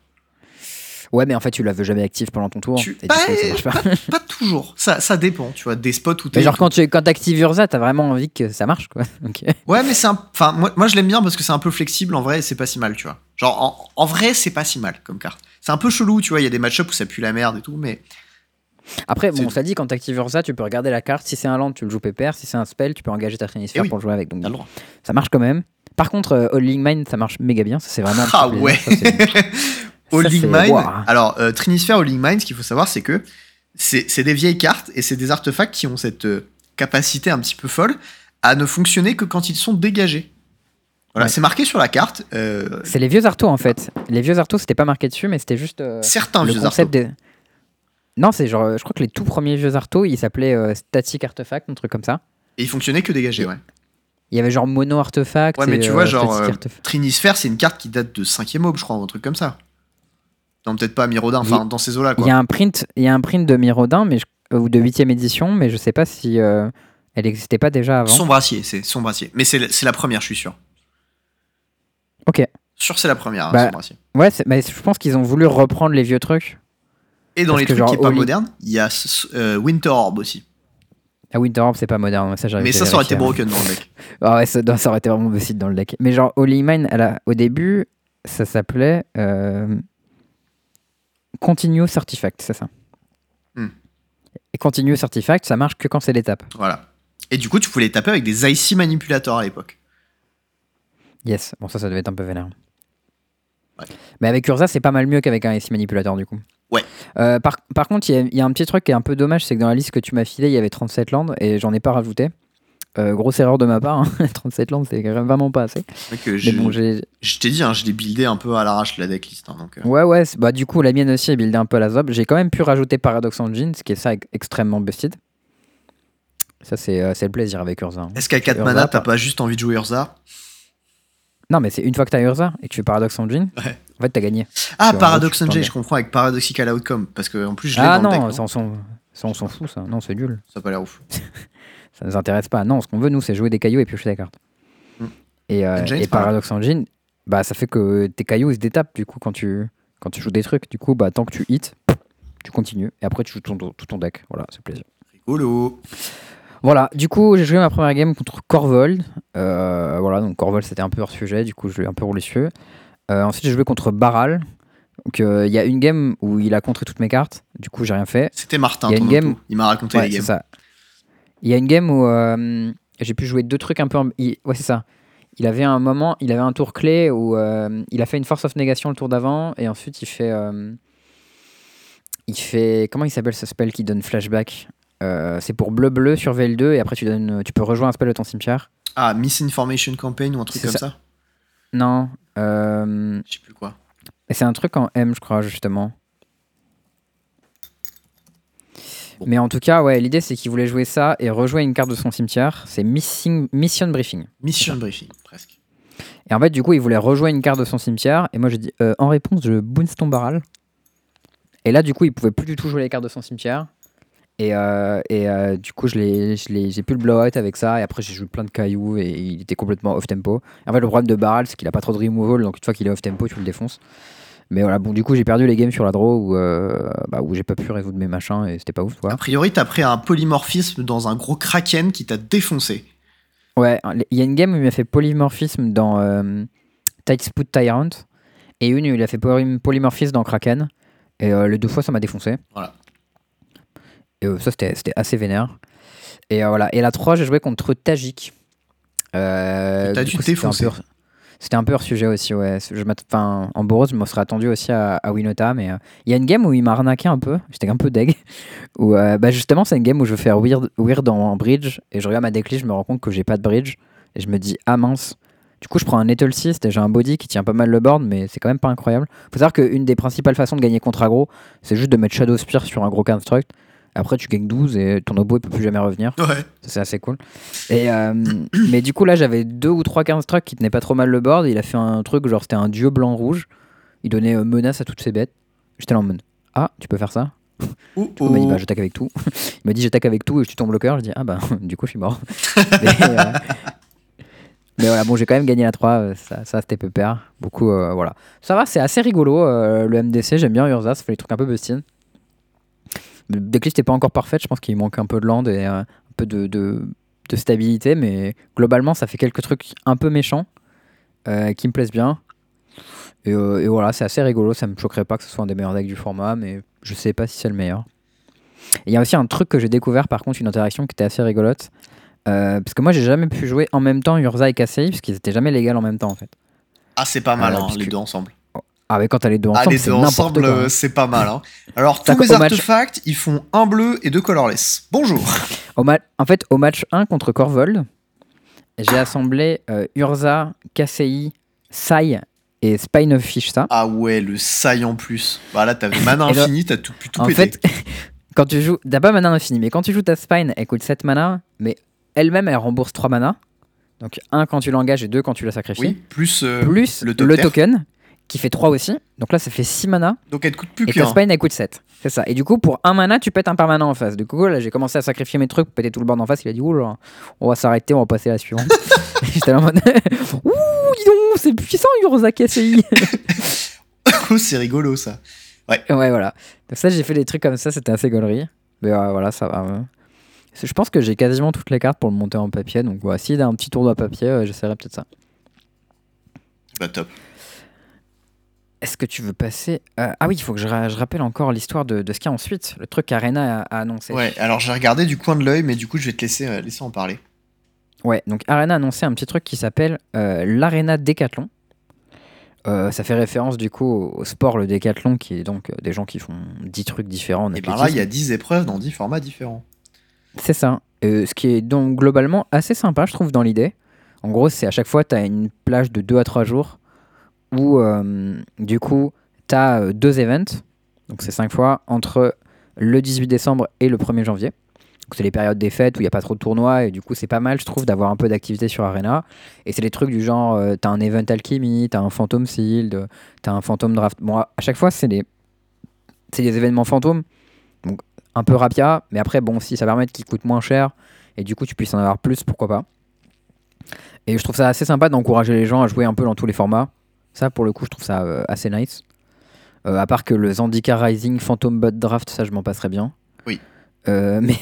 Ouais, mais en fait, tu la veux jamais active pendant ton tour.
Tu-
et
Bah,
coup, ça marche pas.
Pas toujours. Ça, ça dépend, tu vois. Des spots où.
Mais genre, quand tu quand actives Urza, t'as vraiment envie que ça marche, quoi. Ok.
Ouais, mais c'est un. Enfin, moi, moi je l'aime bien parce que c'est un peu flexible en vrai et c'est pas si mal, tu vois. Genre, en, en vrai, c'est pas si mal comme carte. C'est un peu chelou, tu vois. Il y a des match-ups où ça pue la merde et tout, mais.
Après, bon, ça dit, quand t'actives Urza, tu peux regarder la carte. Si c'est un land, tu le joues pépère. Si c'est un spell, tu peux engager ta Trinisphère
Eh oui.
pour le jouer avec. Donc,
le droit.
ça marche quand même. Par contre, euh, All-Link Mine, ça marche méga bien. Ça, c'est vraiment.
Ah ouais
Ça,
Holding Mine.
Ouah.
Alors, euh, Trinisphère Holding Mine, ce qu'il faut savoir, c'est que c'est des vieilles cartes et c'est des artefacts qui ont cette euh, capacité un petit peu folle à ne fonctionner que quand ils sont dégagés. Voilà,
Ouais.
c'est marqué sur la carte. euh,
C'est les vieux artos en fait. Les vieux artos, c'était pas marqué dessus, mais c'était juste euh,
certains
le
vieux
concept
artefacts.
des. Non, c'est genre, je crois que les tout premiers vieux artos, ils s'appelaient Static Artefact, un truc comme ça.
Et ils fonctionnaient que dégagés, ouais.
Il y avait genre Mono Artefact.
Ouais, mais tu vois, genre, euh. Trinisphère, c'est une carte qui date de 5ème aube, je crois, ou un truc comme ça. Non, peut-être pas Mirodin, enfin, dans ces eaux-là,
Il y a un print, il y a un print de Mirodin, mais je- euh, ou de 8ème édition, mais je sais pas si euh, elle existait pas déjà avant.
Son brassier, c'est son brassier. Mais c'est la première, je suis sûr.
Ok.
Sûr, c'est la première, hein,
Bah,
son brassier.
Ouais, mais je pense qu'ils ont voulu reprendre les vieux trucs.
Et dans
parce
les trucs
genre,
qui est pas
Oli-
moderne, il y a euh, Winter Orb aussi.
Ah, Winter Orb, c'est pas moderne. Ça, j'arrive
Mais ça, ça aurait été broken dans le deck.
Ah ouais, ça, ça aurait été vraiment busted dans le deck. Mais genre, Holy Mine, elle a- au début, ça s'appelait euh, Continuous Artifact, c'est ça.
Hmm.
Et Continuous Artifact, ça marche que quand c'est l'étape.
Voilà. Et du coup, tu pouvais les taper avec des IC manipulators à l'époque.
Yes, bon, ça, ça devait être un peu vénère.
Ouais.
Mais avec Urza, c'est pas mal mieux qu'avec un IC Manipulator, du coup.
Ouais.
Euh, par, par contre, il y y, a un petit truc qui est un peu dommage, c'est que dans la liste que tu m'as filée, il y avait 37 landes et j'en ai pas rajouté. Euh, grosse erreur de ma part, hein. 37 landes, c'est vraiment pas assez. Mais
j'ai-
bon,
je t'ai dit, hein, je l'ai buildé un peu à l'arrache la decklist. Hein, donc, euh,
Ouais, ouais, bah, du coup, la mienne aussi est buildée un peu à la zob. J'ai quand même pu rajouter Paradox Engine, ce qui est ça ex- extrêmement busted. Ça, c'est euh, le plaisir avec Urza. hein.
Est-ce qu'à 4
Urza,
mana, t'as
pas-
juste envie de jouer Urza?
Non, mais c'est une fois que t'as Urza et que tu fais Paradox Engine,
Ouais.
en fait, t'as gagné.
Ah,
Tu
Paradox Engine, je comprends avec Paradoxical Outcome. Parce que en plus, je l'ai
Ah
dans le
non,
deck.
ça, on s'en ça, on s'en fout, ça. Non, c'est nul.
Ça a pas l'air ouf.
Ça nous intéresse pas. Non, ce qu'on veut, nous, c'est jouer des cailloux et piocher des cartes.
Hmm.
Et, euh,
Engine,
et Paradox Engine, bah, ça fait que tes cailloux, ils se détapent, du coup, quand tu, quand tu joues des trucs. Du coup, bah, tant que tu hits, tu continues. Et après, tu joues ton, tout ton deck. Voilà, c'est plaisir.
Rigolo.
Voilà, du coup, j'ai joué ma première game contre Corvold. Euh, voilà, donc Corvold, c'était un peu hors sujet, du coup, je l'ai un peu roulé dessus. Euh, ensuite, j'ai joué contre Baral. Donc, euh, il y a une game où il a contré toutes mes cartes. Du coup, j'ai rien fait.
C'était Martin,
Il y a
ton
une game-
auto. Il m'a raconté
Ouais,
les
c'est
games.
ça. Il y a une game où euh, j'ai pu jouer deux trucs un peu. en- il- Ouais, c'est ça. Il avait un moment, il avait un tour clé où euh, il a fait une force of négation le tour d'avant et ensuite il fait. euh, il fait. Comment il s'appelle ce spell qui donne flashback? C'est pour bleu-bleu sur VL2 et après tu, donnes, tu peux rejoindre un spell de ton cimetière.
Ah, Misinformation Campaign ou un truc comme
ça.
ça,
Non.
Je sais plus quoi.
c'est un truc en M, je crois, justement.
Bon.
Mais en tout cas, ouais, l'idée c'est qu'il voulait jouer ça et rejouer une carte de son cimetière. C'est Missing, Mission Briefing.
Mission Briefing, presque.
Et en fait, du coup, il voulait rejouer une carte de son cimetière. Et moi, j'ai dit, euh, en réponse, je bounce ton barrel. Et là, du coup, il pouvait plus du tout jouer les cartes de son cimetière. Et, euh, et euh, du coup, j'ai pu le blowout avec ça. Et après, j'ai joué plein de cailloux et il était complètement off tempo. En fait, le problème de Barral, c'est qu'il a pas trop de removal. Donc, une fois qu'il est off tempo, tu le défonces. Mais voilà, bon, du coup, j'ai perdu les games sur la draw où, euh, bah, où j'ai pas pu résoudre mes machins et c'était pas ouf, quoi.
A priori, t'as pris un polymorphisme dans un gros kraken qui t'a défoncé.
Ouais, il y a une game où il m'a fait polymorphisme dans euh, Tidesput Tyrant et une où il a fait poly- polymorphisme dans Kraken. Et euh, les deux fois, ça m'a défoncé.
Voilà.
Et euh, ça, c'était assez vénère. Et euh, voilà. Et la 3, j'ai joué contre Tajik. Euh,
t'as
du
dû défoncer.
peu C'était un peu hors sujet aussi, ouais. Je enfin, en Boros, je me serais attendu aussi à, Winota, mais euh, il y a une game où il m'a arnaqué un peu. J'étais un peu deg. Où, euh, bah, justement, c'est une game où je veux faire weird, weird en bridge et je regarde ma decklist, je me rends compte que j'ai pas de bridge et je me dis ah mince. Du coup, je prends un Nettle 6 et j'ai un body qui tient pas mal le board, mais c'est quand même pas incroyable. Faut savoir qu'une des principales façons de gagner contre aggro, c'est juste de mettre Shadow Spear sur un gros construct. Après, tu gagnes 12 et ton obo il peut plus jamais revenir.
Ouais.
Ça, C'est assez cool. Et, euh, mais du coup, là, j'avais deux ou trois constructs qui tenaient pas trop mal le board. Il a fait un truc, genre c'était un dieu blanc-rouge. Il donnait euh, menace à toutes ses bêtes. J'étais là en mode Ah, tu peux faire ça?
Oh,
Il m'a dit
oh.
Bah, j'attaque avec tout. Il m'a dit J'attaque avec tout et je tue ton bloqueur. Je dis Ah, bah, du coup, je suis mort. mais, euh, mais voilà, bon, j'ai quand même gagné la 3. euh, Ça, ça c'était pépère. Beaucoup, euh, voilà. Ça va, c'est assez rigolo. euh, le MDC, j'aime bien Urza. Ça fait des trucs un peu bustin. Le decklist n'est pas encore parfaite. Je pense qu'il manque un peu de land et euh, un peu de, de, de stabilité. Mais globalement, ça fait quelques trucs un peu méchants euh, qui me plaisent bien. Et, euh, et voilà, c'est assez rigolo. Ça me choquerait pas que ce soit un des meilleurs decks du format, mais je sais pas si c'est le meilleur. Il y a aussi un truc que j'ai découvert, par contre, une interaction qui était assez rigolote. Euh, parce que moi, j'ai jamais pu jouer en même temps Urza et Kasei, parce qu'ils étaient jamais légaux en même temps, en fait.
Ah, c'est pas mal, hein, les deux ensemble.
Ah, mais quand t'as les deux
Ah,
ensemble,
les
c'est
deux ensemble, c'est pas mal. hein. Alors, tous les
match-
artefacts, ils font un bleu et deux colorless. Bonjour.
Au En fait, au match 1 contre Corvold, j'ai assemblé euh, Urza, Kasei, Sai et Spine of Fish, ça.
Ah ouais, le saille en plus. Bah là, t'avais mana infini, t'as tout pu tout
en
péter.
fait, quand tu joues, t'as pas mana infini, mais quand tu joues ta Spine, elle coûte 7 mana, mais elle-même, elle rembourse 3 mana. Donc 1 quand tu l'engages et 2 quand tu la sacrifies.
oui, plus. euh,
Plus
le
token, qui fait 3 aussi. Donc là, ça fait 6 mana.
Donc elle te coûte plus
Et
que
ta spine elle coûte 7. C'est ça. Et du coup, pour un mana, tu pètes un permanent en face. Du coup, là, j'ai commencé à sacrifier mes trucs pour péter tout le board en face. Il a dit, ouh là, on va s'arrêter, on va passer à la suivante. J'étais là en mode, ouh, dis donc, c'est puissant, KCI.
Oh, c'est rigolo ça.
ouais, voilà. Donc ça, j'ai fait des trucs comme ça, c'était assez gaulerie. Mais euh, voilà, ça va. ouais. C'est- Je pense que j'ai quasiment toutes les cartes pour le monter en papier. Donc voilà, s'il y a un petit tournoi papier, euh, j'essaierai peut-être ça.
Bah top.
Est-ce que tu veux passer euh, Ah oui, il faut que je, ra- je rappelle encore l'histoire de, de ce qu'il y a ensuite. Le truc qu'Arena a, a annoncé.
Ouais, alors j'ai regardé du coin de l'œil, mais du coup, je vais te laisser, euh, laisser en parler.
Ouais, donc Arena a annoncé un petit truc qui s'appelle euh, l'Arena Décathlon. Ça fait référence du coup au, au sport, le décathlon, qui est donc des gens qui font 10 trucs différents en
Et ben là, il y a 10 épreuves dans 10 formats différents.
C'est ça. Ce qui est donc globalement assez sympa, je trouve, dans l'idée. En gros, c'est à chaque fois, tu as une plage de 2 à 3 jours où, euh, du coup, tu as deux events. Donc, c'est 5 fois entre le 18 décembre et le 1er janvier. C'est les périodes des fêtes où il n'y a pas trop de tournois et du coup, c'est pas mal, je trouve, d'avoir un peu d'activité sur Arena. Et c'est des trucs du genre, euh, tu as un event alchimie, tu as un phantom sealed, tu as un phantom draft. Bon, à chaque fois, c'est des, c'est des événements fantômes. Donc, un peu rapia, mais après, bon, si ça permet qu'ils coûtent moins cher et du coup tu puisses en avoir plus, pourquoi pas. Et je trouve ça assez sympa d'encourager les gens à jouer un peu dans tous les formats. Ça, pour le coup, je trouve ça euh, assez nice. Euh, à part que le Zandika Rising Phantom Bot Draft, ça, je m'en passerais bien.
Oui.
Euh, mais,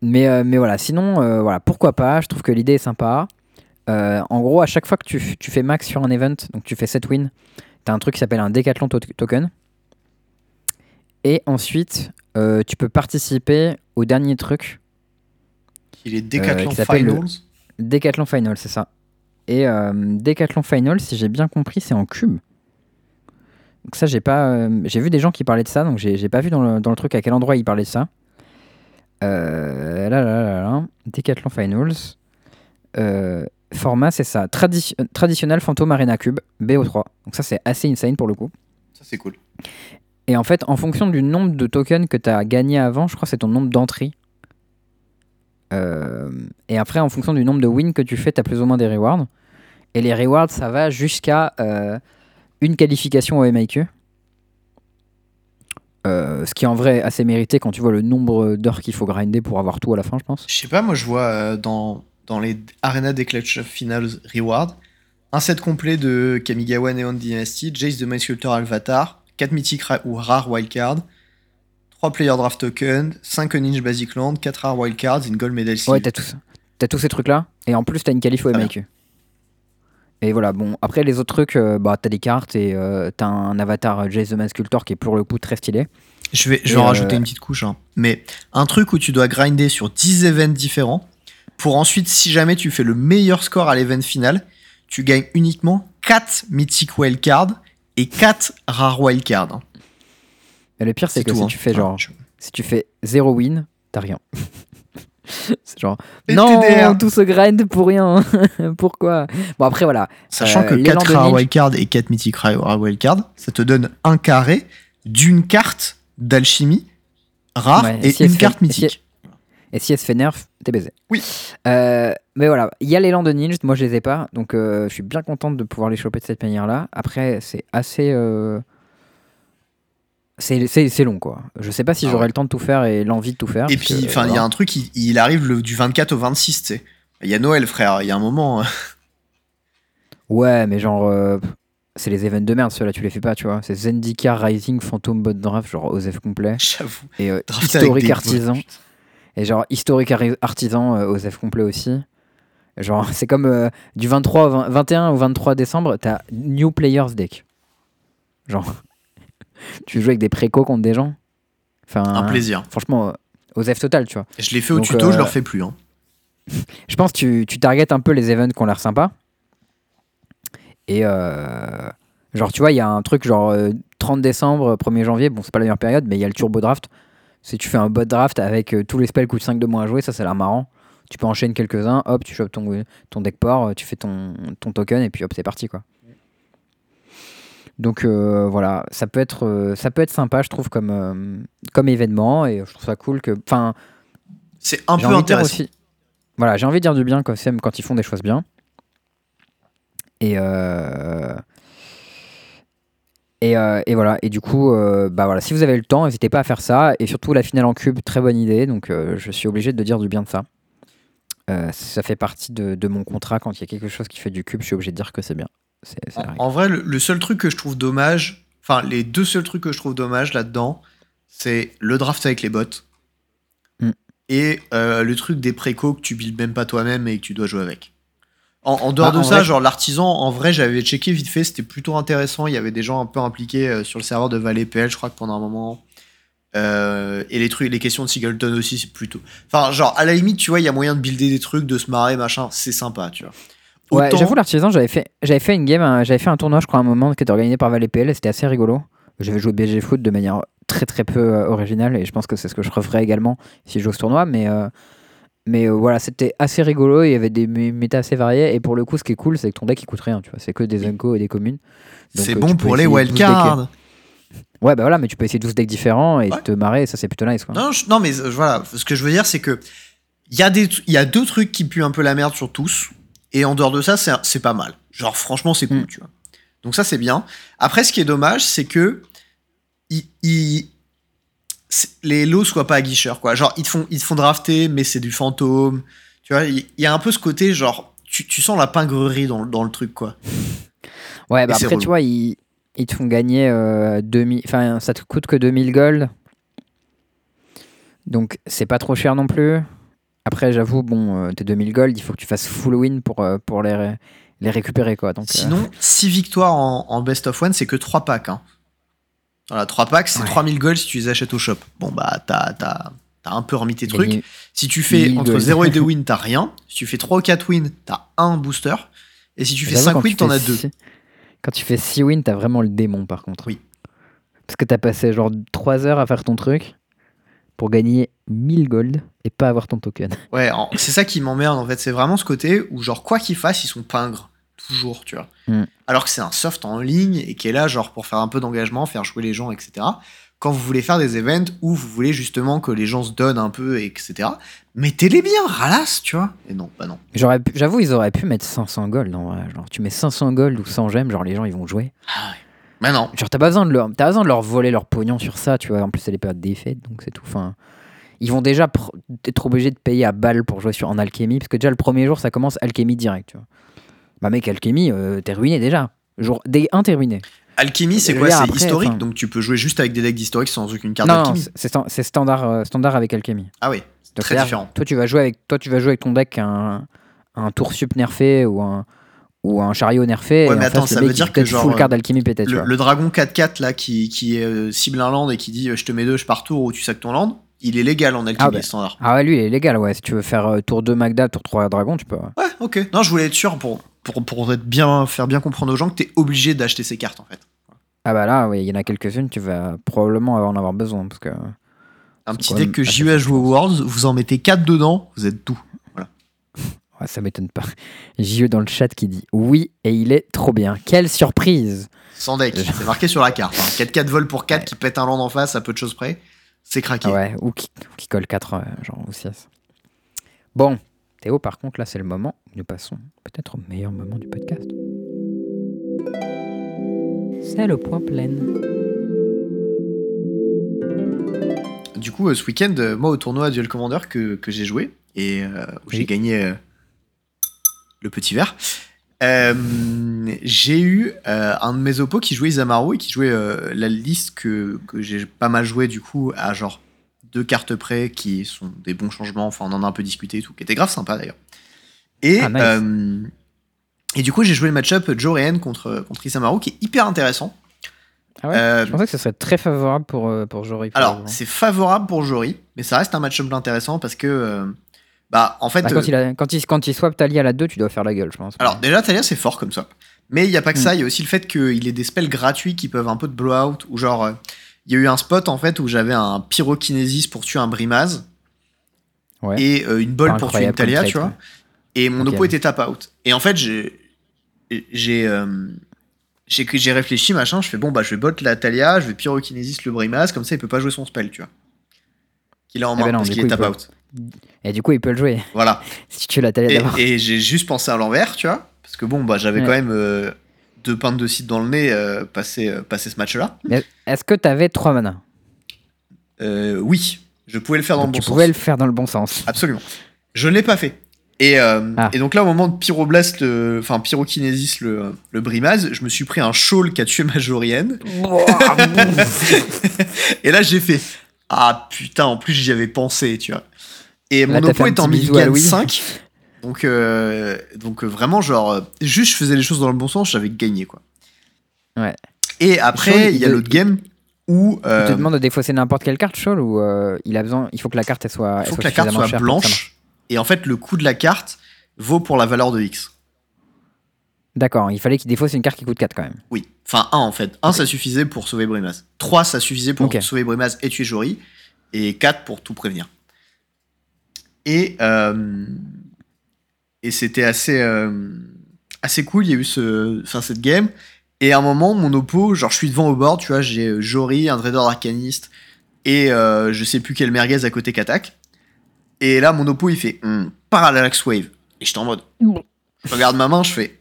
mais, mais voilà, sinon, voilà, pourquoi pas? Je trouve que l'idée est sympa. En gros, à chaque fois que tu, tu fais max sur un event, donc tu fais 7 wins, tu as un truc qui s'appelle un Decathlon to- Token. Et ensuite, tu peux participer au dernier truc,
Il est Decathlon
le-
Finals.
Decathlon c'est ça. Et euh, Decathlon Final, si j'ai bien compris, c'est en cube. Donc ça, j'ai pas, euh, j'ai vu des gens qui parlaient de ça, donc j'ai pas vu dans le, dans le truc à quel endroit ils parlaient de ça. Euh, là, là, là, là, Decathlon Finals. Euh, format, c'est ça. Tradi- euh, traditionnel Phantom Arena Cube, BO3. Donc ça, c'est assez insane pour le coup.
Ça, c'est cool.
Et en fait, en fonction du nombre de tokens que tu as gagné avant, je crois que c'est ton nombre d'entrées. Euh, et après, en fonction du nombre de wins que tu fais, tu as plus ou moins des rewards. Et les rewards, ça va jusqu'à euh, une qualification au MIQ. Euh, ce qui est en vrai assez mérité quand tu vois le nombre d'heures qu'il faut grinder pour avoir tout à la fin, je pense.
Je sais pas, moi je vois euh, dans, dans les Arena des Clutch Finals Reward un set complet de Kamigawa Neon Dynasty, Jace de Mind Sculptor Alvatar, 4 mythiques ou rares wildcards, 3 player draft tokens, 5 Ninja Basic Land, 4 rares wildcards, une gold medal
Ouais, t'as tous, as tous ces trucs-là. Et en plus, t'as une qualif au MIQ. Et voilà, bon, après les autres trucs, euh, bah, t'as des cartes et euh, t'as un avatar Jace the Man Sculptor qui est pour le coup très stylé.
Je vais, je vais en rajouter une petite couche, hein. mais un truc où tu dois grinder sur 10 events différents pour ensuite, si jamais tu fais le meilleur score à l'event final, tu gagnes uniquement 4 mythic wildcards et 4 rares wildcards. Hein.
Mais le pire, c'est que si hein. tu fais genre, si tu fais 0 win, t'as rien. c'est genre, non, tout ce grind pour rien. Pourquoi? Bon, après, voilà.
Sachant euh, que 4 rares wildcards et 4 mythic rares wildcards, ça te donne un carré d'une carte d'alchimie rare et une carte mythique.
Et si elle se fait nerf, t'es baisé.
Oui.
Euh, mais voilà, il y a l'élan de ninja, moi je les ai pas, donc euh, je suis bien contente de pouvoir les choper de cette manière-là. Après, c'est assez. Euh, c'est long quoi. Je sais pas si ah j'aurai le temps de tout faire et l'envie de tout faire.
Et puis, enfin, il y a un truc, il, arrive du 24 au 26, tu sais. Il y a Noël, frère, il y a un moment.
ouais, mais genre. c'est les events de merde, ceux-là, tu les fais pas, tu vois. C'est Zendika, Rising, Phantom, Bot Draft, genre OZEF complet.
J'avoue.
Et Historique Artisan. Et genre historique artisan euh, complet aussi. Genre, c'est comme euh, du 23 au 21 au 23 décembre, t'as New Players Deck. Genre, tu joues avec des préco contre des gens. Enfin,
un plaisir.
Franchement, aux F total, tu vois.
Je l'ai fait au tuto, je leur fais plus. Hein.
je pense que tu, tu targetes un peu les events qui ont l'air sympas. Et euh, genre, tu vois, il y a un truc genre 30 décembre, 1er janvier, bon, c'est pas la meilleure période, mais il y a le turbo draft. Si tu fais un bot draft avec euh, tous les spells coûtent 5 de moins à jouer, ça, ça a l'air marrant. Tu peux enchaîner quelques-uns, hop, tu chopes ton, ton deck port, tu fais ton, ton token et puis hop, c'est parti quoi. Donc euh, voilà, ça peut, être, euh, ça peut être sympa, je trouve, comme, comme événement et je trouve ça cool que. Enfin.
C'est un peu intéressant. Aussi,
voilà, j'ai envie de dire du bien quand, quand ils font des choses bien. Et. Euh, et, voilà. Et du coup, euh, bah voilà, si vous avez le temps, n'hésitez pas à faire ça. Et surtout, la finale en cube, très bonne idée. Donc, euh, je suis obligé de dire du bien de ça. ça fait partie de, mon contrat. Quand il y a quelque chose qui fait du cube, je suis obligé de dire que c'est bien.
En, vrai, le, seul truc que je trouve dommage, enfin, les deux seuls trucs que je trouve dommage là-dedans, c'est le draft avec les bots. Mm. Et le truc des préco que tu builds même pas toi-même et que tu dois jouer avec. En, dehors bah, de ça, genre l'artisan, en vrai, j'avais checké vite fait, c'était plutôt intéressant. Il y avait des gens un peu impliqués euh, sur le serveur de Valley PL, je crois que pendant un moment. Euh, et les trucs, les questions de Singleton aussi, c'est plutôt. Enfin, genre, à la limite, tu vois, il y a moyen de builder des trucs, de se marrer, machin, c'est sympa, tu vois.
Ouais, j'avoue, l'artisan, j'avais fait, j'avais fait une game, j'avais fait un tournoi, je crois, à un moment qui était organisé par Valley PL, c'était assez rigolo. J'avais joué BG Foot de manière très très peu euh, originale, et je pense que c'est ce que je referais également si je joue ce tournoi, mais. Mais euh, voilà, c'était assez rigolo, il y avait des méta assez variés, et pour le coup, ce qui est cool, c'est que ton deck il coûte rien, tu vois, c'est que des Unco et des communes.
C'est euh, bon pour les wildcards
Ouais, bah voilà, mais tu peux essayer 12 decks différents et te marrer, ça c'est plutôt nice. Quoi.
Non, non, mais euh, voilà, ce que je veux dire, c'est que il y, a des, y a deux trucs qui puent un peu la merde sur tous, et en dehors de ça, c'est pas mal. Genre, franchement, c'est cool, mm. tu vois. Donc ça, c'est bien. Après, ce qui est dommage, c'est que il, les lots soient pas aguicheurs, quoi. Genre, ils te font, ils te font drafter, mais c'est du fantôme. Tu vois, il y, a un peu ce côté, genre, tu, tu sens la pingrerie dans, dans, le truc, quoi.
Ouais, bah après, tu vois, ils, ils, te font gagner euh, 2000. Enfin, ça te coûte que 2000 gold. Donc, c'est pas trop cher non plus. Après, j'avoue, bon, euh, tes 2000 gold, il faut que tu fasses full win pour, euh, pour les, les récupérer, quoi. Donc,
Sinon, 6 victoires en, en best of one, c'est que 3 packs, hein. Voilà, 3 packs, c'est 3000 gold si tu les achètes au shop. Bon, bah, t'as, as, un peu remis tes trucs. Si tu fais entre 0 et 2 wins, t'as rien. Si tu fais 3 ou 4 wins, t'as un booster. Et si tu fais 5 wins, t'en as 2.
Quand tu fais 6 wins, t'as vraiment le démon par contre.
Oui.
Parce que t'as passé genre 3 heures à faire ton truc pour gagner 1000 gold et pas avoir ton token.
Ouais, c'est ça qui m'emmerde en fait. C'est vraiment ce côté où, genre, quoi qu'ils fassent, ils sont pingres toujours, tu vois. Mm. Alors que c'est un soft en ligne et qui est là, genre, pour faire un peu d'engagement, faire jouer les gens, etc. Quand vous voulez faire des events où vous voulez justement que les gens se donnent un peu, etc., mettez-les bien, ralasse, tu vois. Et non, bah non.
J'avoue, ils auraient pu mettre 500 gold, non Genre, tu mets 500 gold ou 100 gemmes, genre, les gens, ils vont jouer.
Ah Bah non.
Genre, t'as pas besoin de leur, t'as besoin de leur voler leur pognon sur ça, tu vois. En plus, c'est les périodes des fêtes, donc c'est tout. Enfin, ils vont déjà pr- être obligés de payer à balle pour jouer sur en alchimie, parce que déjà le premier jour, ça commence alchimie direct, tu vois. Bah mec, alchimie, euh, t'es ruiné déjà. Jour day 1, t'es ruiné.
Alchimie, c'est quoi? C'est
après,
historique,
enfin-
donc tu peux jouer juste avec des decks d'historique sans aucune carte
non, non,
d'alchimie.
c'est- c'est stan- c'est standard, euh, standard avec alchimie.
Ah oui, c'est
Donc,
très différent.
Toi, tu vas jouer avec, toi, tu vas jouer avec ton deck un, un tour sup nerfé ou un ou un chariot nerfé.
Ouais, mais
en
attends,
face,
ça veut dire que genre,
full card d'alchimie peut-être. tu
Le, le dragon 4-4 là qui, qui euh, cible un land et qui dit euh, je te mets deux, je pars tour ou tu sacs ton land, il est légal en alchimie
Ah bah.
standard.
Ah ouais, lui, il est légal, ouais. Si tu veux faire euh, tour 2 Magda, tour 3 Dragon, tu peux. ouais.
Ouais, ok. Non, je voulais être sûr pour, pour, pour être bien, faire bien comprendre aux gens que t'es obligé d'acheter ces cartes en fait.
Ah bah là, oui, il y en a quelques-unes, tu vas probablement en avoir besoin. Parce que...
Un petit deck que JE a joué au Worlds, vous en mettez 4 dedans, vous êtes tout.
Ça m'étonne pas. JE dans le chat qui dit oui, et il est trop bien. Quelle surprise
Sans deck, c'est marqué sur la carte. hein. 4-4 vol pour 4 qui pète un land en face à peu de choses près, c'est craqué.
Ouais, ou qui, ou qui colle 4, euh, genre, ou 6. Bon, Théo, par contre, là, c'est le moment où nous passons peut-être au meilleur moment du podcast. C'est le point plein.
Du coup, euh, ce week-end, euh, moi au tournoi Duel Commander que, que j'ai joué et où j'ai gagné le petit verre, euh, j'ai eu euh, un de mes oppos qui jouait Isamaru et qui jouait euh, la liste que, que j'ai pas mal joué du coup à genre deux cartes près qui sont des bons changements. Enfin, on en a un peu discuté et tout, qui était grave sympa d'ailleurs. Et,
Ah, nice.
et du coup, j'ai joué le match-up Jorean contre, contre Isamaru qui est hyper intéressant.
Ah ouais? Je pensais que ce serait très favorable pour, pour Jory.
Alors, c'est favorable pour Jory, mais ça reste un match-up intéressant parce que, bah, en fait,
Bah,
euh,
quand, il a, quand, il, quand il swap Talia à la 2, tu dois faire la gueule, je pense.
alors déjà Talia c'est fort comme ça, mais il y a pas que
Mm.
ça, il y a aussi le fait qu'il ait des spells gratuits qui peuvent un peu de blowout ou genre, euh, il y a eu un spot en fait où j'avais un pyrokinésis pour tuer un brimaz
Ouais.
et euh, une bolle pour tuer une Talia, tu vois, et mon
Ok.
oppo était tap out. Et en fait j'ai j'ai euh, j'ai réfléchi machin, je fais bon bah je vais bot la Talia, je vais pyrokinésis le brimaz, comme ça il peut pas jouer son spell, tu vois, qu'il a en
Eh
main
ben non,
parce qu'il est tap
peut-
out.
Et du coup, il peut le jouer.
Voilà.
Si tu la Talia
Et,
d'abord.
et j'ai juste pensé à l'envers, tu vois. Parce que bon, bah, j'avais
Ouais.
quand même euh, deux pintes de cidre dans le nez euh, passé, euh, passé ce match-là.
Est-ce que t'avais 3 mana?
Euh, oui, je pouvais le faire dans
Donc
le
Tu
bon
pouvais
sens.
le faire dans le bon sens.
Absolument. Je ne l'ai pas fait. Et, euh,
Ah.
et donc là, au moment de Pyroblast, enfin Pyrokinésis, le, le Brimaz, je me suis pris un shawl qui a tué ma Jorienne. et là, j'ai fait Ah putain, en plus, j'y avais pensé, tu vois. Et mon oppo est en Milligan
Louis.
5. Donc, euh, donc euh, vraiment, genre, euh, juste je faisais les choses dans le bon sens, j'avais gagné, quoi.
Ouais.
Et après, il y a l'autre game où
Il
euh,
te demande de défausser n'importe quelle carte, Shawl, ou euh, il a besoin, il faut que la carte elle soit,
il faut que la carte soit blanche. Et en fait, le coût de la carte vaut pour la valeur de X.
D'accord, il fallait qu'il défausse une carte qui coûte 4 quand même.
Oui. Enfin, 1 en fait. 1, ça suffisait pour sauver Brimaz. 3, ça suffisait pour sauver Brimaz et tuer Jory. Et 4 pour tout prévenir. Et, euh, et c'était assez, euh, assez cool. Il y a eu ce, enfin, cette game. Et à un moment, mon oppo, genre, je suis devant au board, tu vois, j'ai euh, Jory, un trader arcaniste et euh, je sais plus quel merguez à côté qu'attaque. Et là, mon oppo, il fait hmm, Parallax Wave. Et j'étais en mode. Je regarde ma main, je fais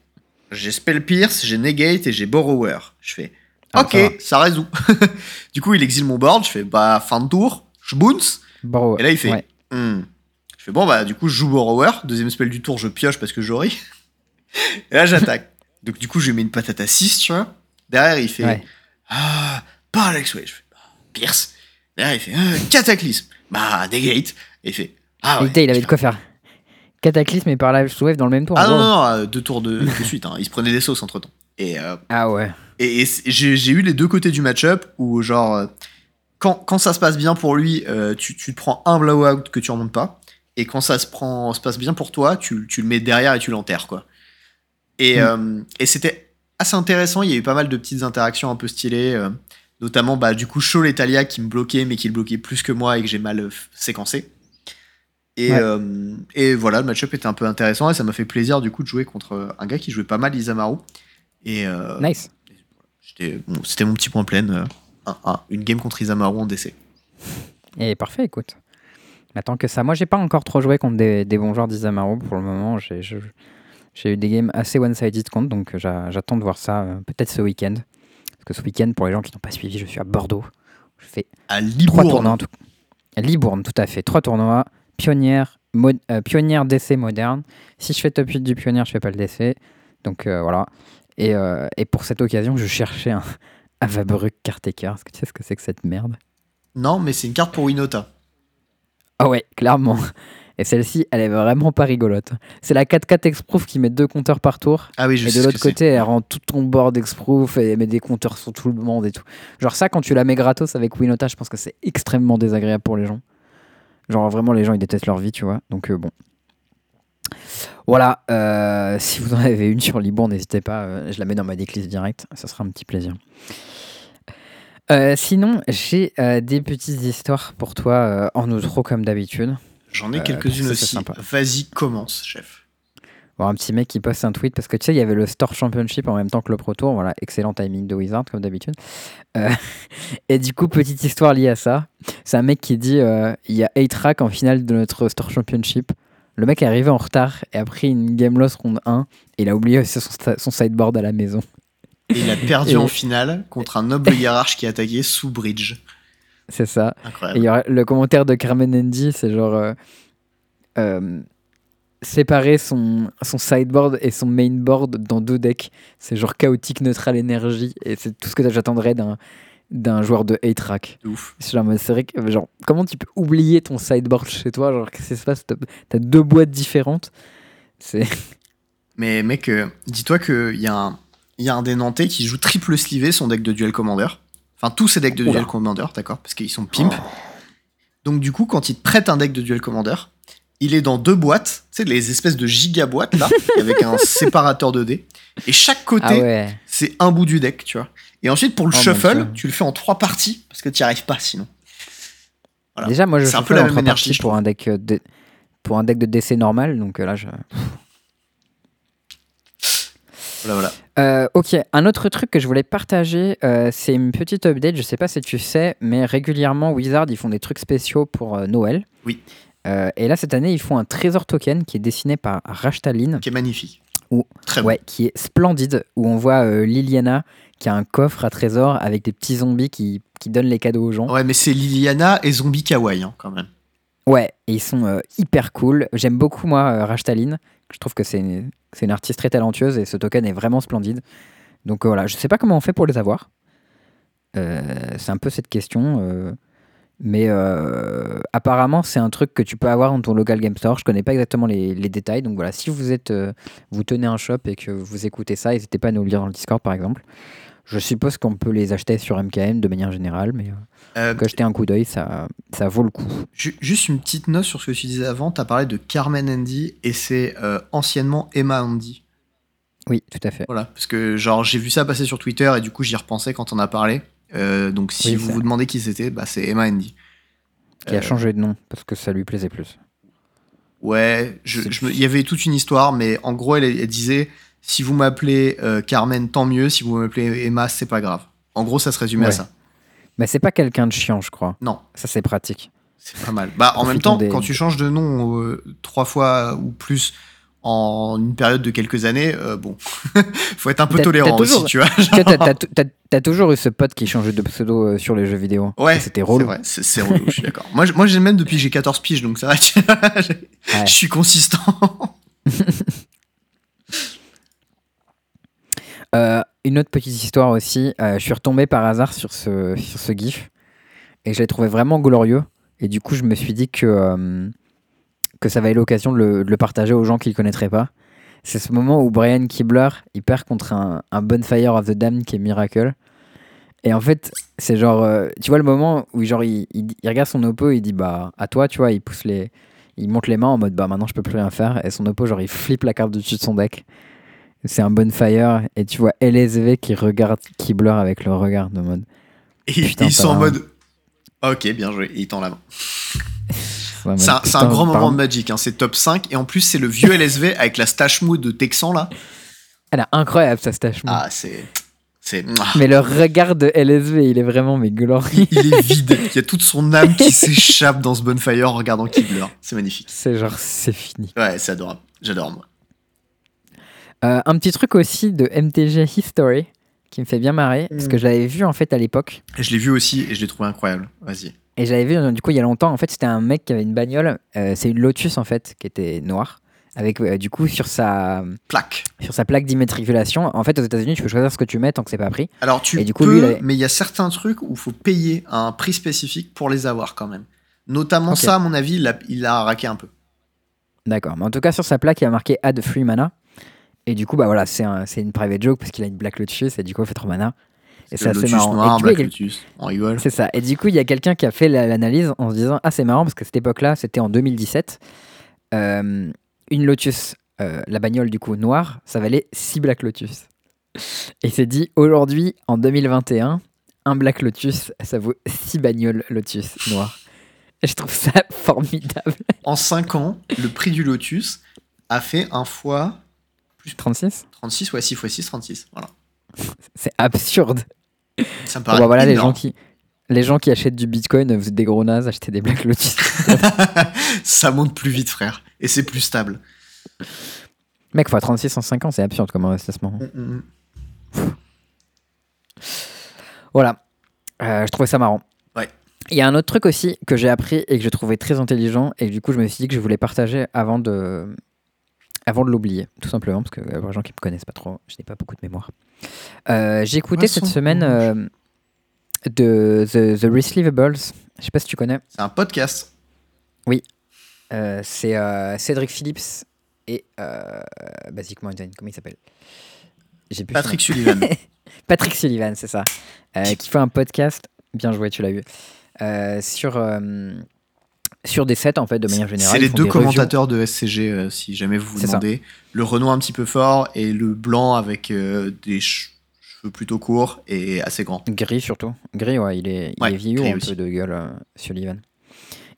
J'ai Spell Pierce, j'ai Negate et j'ai Borrower. Je fais
Ah,
Ok,
ça
ça, résout. du coup, il exile mon board, je fais Bah, fin de tour, je bounce. Et là, il fait
ouais.
Fais Bon, bah, du coup, je joue Borrower. Deuxième spell du tour, je pioche parce que j'aurai. et là, j'attaque. Donc, du coup, je lui mets une patate à 6, tu vois. Derrière, il fait
Ouais.
Ah, Parallax Wave. Je fais Bah, Pierce. Derrière, il fait Ah, Cataclysme. Bah, Negate. Et il fait Ah, ouais.
il avait de quoi faire. Cataclysme et Parallax Wave dans le même tour.
Ah non, non, non, euh, deux tours de, de suite. Hein. Il se prenait des sauces entre temps. Et, euh,
Ah ouais.
et, et j'ai eu les deux côtés du match-up où, genre, quand, quand ça se passe bien pour lui, euh, tu, tu te prends un blowout que tu remontes pas. Et quand ça se, prend, se passe bien pour toi, tu, tu le mets derrière et tu l'enterres, quoi. Et,
Mm.
euh, et c'était assez intéressant. Il y a eu pas mal de petites interactions un peu stylées. euh, notamment, bah, du coup, Shaw et Talia qui me bloquaient, mais qui le bloquaient plus que moi et que j'ai mal euh, séquencé. Et,
Ouais.
euh, et voilà, le match-up était un peu intéressant et ça m'a fait plaisir du coup de jouer contre un gars qui jouait pas mal Isamaru. Et
Nice.
bon, c'était mon petit point plein. un- un- une game contre Isamaru en DC.
Et parfait, écoute. Mais tant que ça, moi j'ai pas encore trop joué contre des, des bons joueurs d'Isamaru pour le moment. J'ai eu des games assez one-sided contre, donc j'a- j'attends de voir ça euh, peut-être ce week-end. que ce week-end, pour les gens qui n'ont pas suivi, je suis à Bordeaux. Je fais
à
trois tournois. Tout... À Libourne, tout à fait. Trois tournois. Pionnière, euh, pionnière d'essai moderne. Si je fais top 8 du pionnière, je fais pas le décès. Donc euh, voilà. Et, euh, et, pour cette occasion, je cherchais un Avabruk Cartaker. Est-ce que tu sais ce que c'est que cette merde?
Non, mais c'est une carte pour Winota.
Ah ouais, clairement. Et celle-ci, elle est vraiment pas rigolote. C'est la 4-4 Exproof qui met deux compteurs par tour.
Ah oui, je
Et de l'autre côté, elle rend tout ton board Exproof et met des compteurs sur tout le monde et tout. Genre ça, quand tu la mets gratos avec Winota, je pense que c'est extrêmement désagréable pour les gens. Genre vraiment, les gens, ils détestent leur vie, tu vois. Donc euh, bon. Voilà, euh, si vous en avez une sur Libourne, n'hésitez pas, euh, je la mets dans ma déclisse directe, ça sera un petit plaisir. Sinon, j'ai des petites histoires pour toi en outro comme d'habitude.
J'en ai quelques-unes aussi. Vas-y, commence, chef.
Bon, un petit mec qui poste un tweet parce que tu sais, il y avait le Store Championship en même temps que le Pro Tour. Voilà, excellent timing de Wizard comme d'habitude. et du coup, petite histoire liée à ça. C'est un mec qui dit il y a 8 track en finale de notre Store Championship. Le mec est arrivé en retard et a pris une game loss round 1 et il a oublié son, son sideboard à la maison.
Et il a perdu en finale contre un noble hiérarche qui a attaqué sous bridge.
C'est ça. Incroyable. Et il y aura le commentaire de Carmen Andy, c'est genre euh, euh, séparer son, son sideboard et son mainboard dans deux decks. C'est genre chaotique, neutral, énergie. Et c'est tout ce que j'attendrais d'un d'un joueur de A-Track. C'est vrai que, genre, comment tu peux oublier ton sideboard chez toi Genre, qu'est-ce qui se passe? T'as deux boîtes différentes. C'est.
Mais mec, euh, dis-toi qu'il y, a un, y a un des Nantais qui joue triple slivé son deck de Duel Commander. Enfin, tous ses decks de Duel Commander, d'accord Parce qu'ils sont pimp. Donc, du coup, quand il te prête un deck de Duel Commander, il est dans deux boîtes, tu sais, les espèces de giga boîtes là, avec un séparateur de dés. Et chaque côté, ah c'est un bout du deck, tu vois. Et ensuite, pour le oh shuffle, tu le fais en trois parties parce que tu n'y arrives pas sinon.
Déjà, moi, je fais un peu la même énergie pour un deck euh, de, pour un deck de DC normal, donc euh, là, je.
Voilà, voilà.
Euh, ok, un autre truc que je voulais partager, c'est une petite update. Je sais pas si tu sais, mais régulièrement Wizard ils font des trucs spéciaux pour Noël.
Oui.
et là cette année ils font un trésor token qui est dessiné par Rashtaline.
Qui est magnifique.
Ou, Très ouais, qui est splendide. Où on voit Liliana qui a un coffre à trésor avec des petits zombies qui, qui donnent les cadeaux aux gens.
Ouais, mais c'est Liliana et Zombie Kawaii hein, quand même.
Ouais, et ils sont euh, hyper cool. J'aime beaucoup, moi, euh, Rashtaline. Je trouve que c'est une, une, artiste très talentueuse et ce token est vraiment splendide. Donc euh, voilà, je sais pas comment on fait pour les avoir. c'est un peu cette question. mais apparemment, c'est un truc que tu peux avoir dans ton local game store. Je connais pas exactement les, détails. Donc voilà, si vous êtes, vous tenez un shop et que vous écoutez ça, n'hésitez pas à nous le dire dans le Discord, par exemple. Je suppose qu'on peut les acheter sur MKM de manière générale, mais euh, euh jeter un coup d'œil, ça, ça vaut le coup.
Juste une petite note sur ce que tu disais avant. Tu as parlé de Carmen Andy et c'est euh, anciennement Emma Andy.
Oui, tout à fait.
Voilà, parce que genre j'ai vu ça passer sur Twitter et du coup j'y repensais quand on a parlé. Euh, donc si vous vous demandez qui c'était, bah, c'est Emma Andy.
Qui a changé de nom parce que ça lui plaisait plus.
Ouais, il y avait toute une histoire, mais en gros elle disait si vous m'appelez euh, Carmen, tant mieux. Si vous m'appelez Emma, c'est pas grave. En gros, ça se résume à ça.
Mais c'est pas quelqu'un de chiant, je crois.
Non.
Ça, c'est pratique.
C'est pas mal. Bah, en même temps, quand tu changes de nom euh, trois fois ou plus en une période de quelques années, euh, bon, faut être un peu tolérant aussi, tu vois.
T'as toujours eu ce pote qui changeait de pseudo sur les jeux vidéo.
Ouais,
c'était relou.
C'est relou, je suis d'accord. Moi, moi j'ai même depuis que j'ai 14 piges, donc c'est vrai que je suis consistant.
Euh, une autre petite histoire aussi. Euh, je suis retombé par hasard sur ce, sur ce GIF et je l'ai trouvé vraiment glorieux. Et du coup, je me suis dit que, euh, que ça l'occasion de, le partager aux gens qui ne le connaîtraient pas. C'est ce moment où Brian Kibler il perd contre un, un Bonfire of the Damned qui est Miracle. Et en fait, c'est genre, tu vois le moment où genre il, il, regarde son oppo et il dit bah à toi, tu vois, il pousse les, il monte les mains en mode bah maintenant je peux plus rien faire. Et son oppo genre il flippe la carte dessus de son deck c'est un bonfire et tu vois LSV qui regarde Kibler avec le regard de mode.
Et ils sont en mode Ok, bien joué, et il tend la main. c'est un, grand moment de Magic, hein. c'est top 5 et en plus c'est le vieux LSV avec la stache mou de Texan là.
Elle est incroyable sa stache mou.
Ah, c'est.
Mais le regard de LSV, il est vraiment mais glorieux.
Il est vide. Il y a toute son âme qui s'échappe dans ce bonfire en regardant Kibler. C'est magnifique.
C'est genre, c'est fini.
Ouais, c'est adorable. J'adore moi.
Euh, un petit truc aussi de MTG History qui me fait bien marrer, parce que
Mm.
je l'avais vu en fait à l'époque.
Et je l'ai vu aussi et je l'ai trouvé incroyable. Vas-y.
Et j'avais vu euh, du coup il y a longtemps, en fait c'était un mec qui avait une bagnole, euh, c'est une Lotus en fait, qui était noire, avec euh, du coup sur sa,
Plaque.
sur sa plaque d'immatriculation, en fait aux États-Unis tu peux choisir ce que tu mets tant que c'est pas pris.
Alors tu
Et du coup,
peux,
lui, il avait-
mais il y a certains trucs où il faut payer un prix spécifique pour les avoir quand même. Notamment ça, à mon avis, il a, il a raqué un peu.
D'accord, mais en tout cas sur sa plaque il y a marqué Add Free Mana. Et du coup bah voilà, c'est un- une private joke parce qu'il a une Black Lotus et du coup il fait trop mana. Et c'est assez marrant.
noir,
Et
Black Lotus, on rigole.
C'est ça. Et du coup, il y a quelqu'un qui a fait la- l'analyse en se disant Ah, c'est marrant parce qu'à cette époque-là, c'était en 2017. euh, une Lotus, euh, la bagnole du coup noire, ça valait 6 Black Lotus. Et il s'est dit Aujourd'hui, en 2021, un Black Lotus, ça vaut 6 bagnoles Lotus noires. Et je trouve ça formidable.
En 5 ans, le prix du Lotus a fait un fois
36
36, ouais, 6 fois 6, 36. Voilà.
C'est absurde.
Ça me
Bon,
paraît
bah voilà, les gens, qui, les gens qui achètent du bitcoin, vous êtes des gros nazes, achetez des Black Lotus.
ça monte plus vite, frère. Et c'est plus stable.
Mec, fois 36 en 5 ans, c'est absurde comme investissement.
Mm, mm, mm.
Voilà. Euh, je trouvais ça marrant.
Ouais.
Il y a un autre truc aussi que j'ai appris et que j'ai trouvé très intelligent et du coup je me suis dit que je voulais partager avant de avant de l'oublier, tout simplement parce que euh, pour les gens qui me connaissent pas trop, je n'ai pas beaucoup de mémoire. Euh, j'ai écouté
Poisson
cette semaine euh, de The, The Receivables. Je sais pas si tu connais.
C'est un podcast.
Euh, c'est euh, Cédric Phillips et euh, Mountain. Comment il s'appelle? J'ai plus son
Patrick. Sullivan.
Patrick Sullivan, c'est ça. Euh, qui fait un podcast, bien joué, tu l'as eu, euh, sur, euh, sur des sets, en fait, de manière générale.
C'est les deux
reviews.
commentateurs de SCG, euh, si jamais vous vous
ça.
demandez. Le Renault un petit peu fort et le blanc avec euh, des che- cheveux plutôt courts et assez grands.
Gris, surtout. Gris, ouais, il est, il
Ouais,
est vieillot un
aussi.
peu de gueule, euh, Sullivan.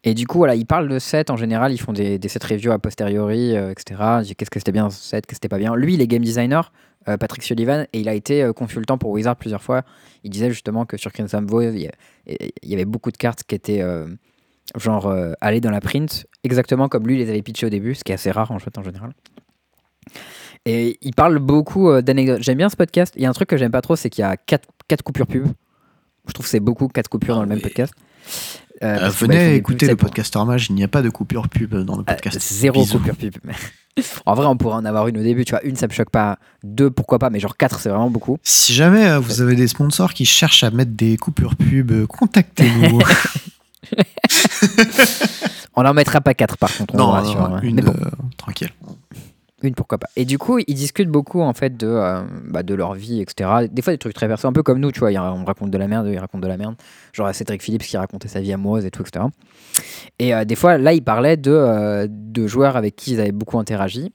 Et du coup, voilà, ils parlent de sets en général, ils font des, des sets reviews a posteriori, etc. Qu'est-ce que c'était bien ce set, qu'est-ce que c'était pas bien. Lui, il est game designer, Patrick Sullivan, et il a été consultant pour Wizard plusieurs fois. Il disait justement que sur Crimson Void, il y, a- il y avait beaucoup de cartes qui étaient euh, genre euh, allées dans la print, exactement comme lui les avait pitchées au début, ce qui est assez rare en fait en général. Et il parle beaucoup euh, d'anecdotes. J'aime bien ce podcast. Il y a un truc que j'aime pas trop, c'est qu'il y a 4, coupures pub. Je trouve que c'est beaucoup 4 coupures
Ah
dans le même
oui.
podcast. Euh, bah,
venez écouter le
c'est pour-
podcaster mage, il n'y a pas de coupure pub dans le podcast.
zéro
Bisous.
coupure pub. en vrai, on pourrait en avoir une au début. Tu vois, une, ça me choque pas. Deux, pourquoi pas. Mais genre quatre, c'est vraiment beaucoup.
Si jamais vous avez des sponsors qui cherchent à mettre des coupures pub, contactez-nous.
On en mettra pas quatre, par contre. on
non,
hein.
une,
Mais bon.
euh, tranquille.
Une, pourquoi pas. Et du coup, ils discutent beaucoup en fait de, euh, bah, de leur vie, etc. Des fois, des trucs très perso, un peu comme nous, tu vois. On raconte de la merde, ils racontent de la merde. Genre à Cédric Phillips qui racontait sa vie amoureuse et tout, etc. Et euh, des fois, là, ils parlaient de, euh, de joueurs avec qui ils avaient beaucoup interagi.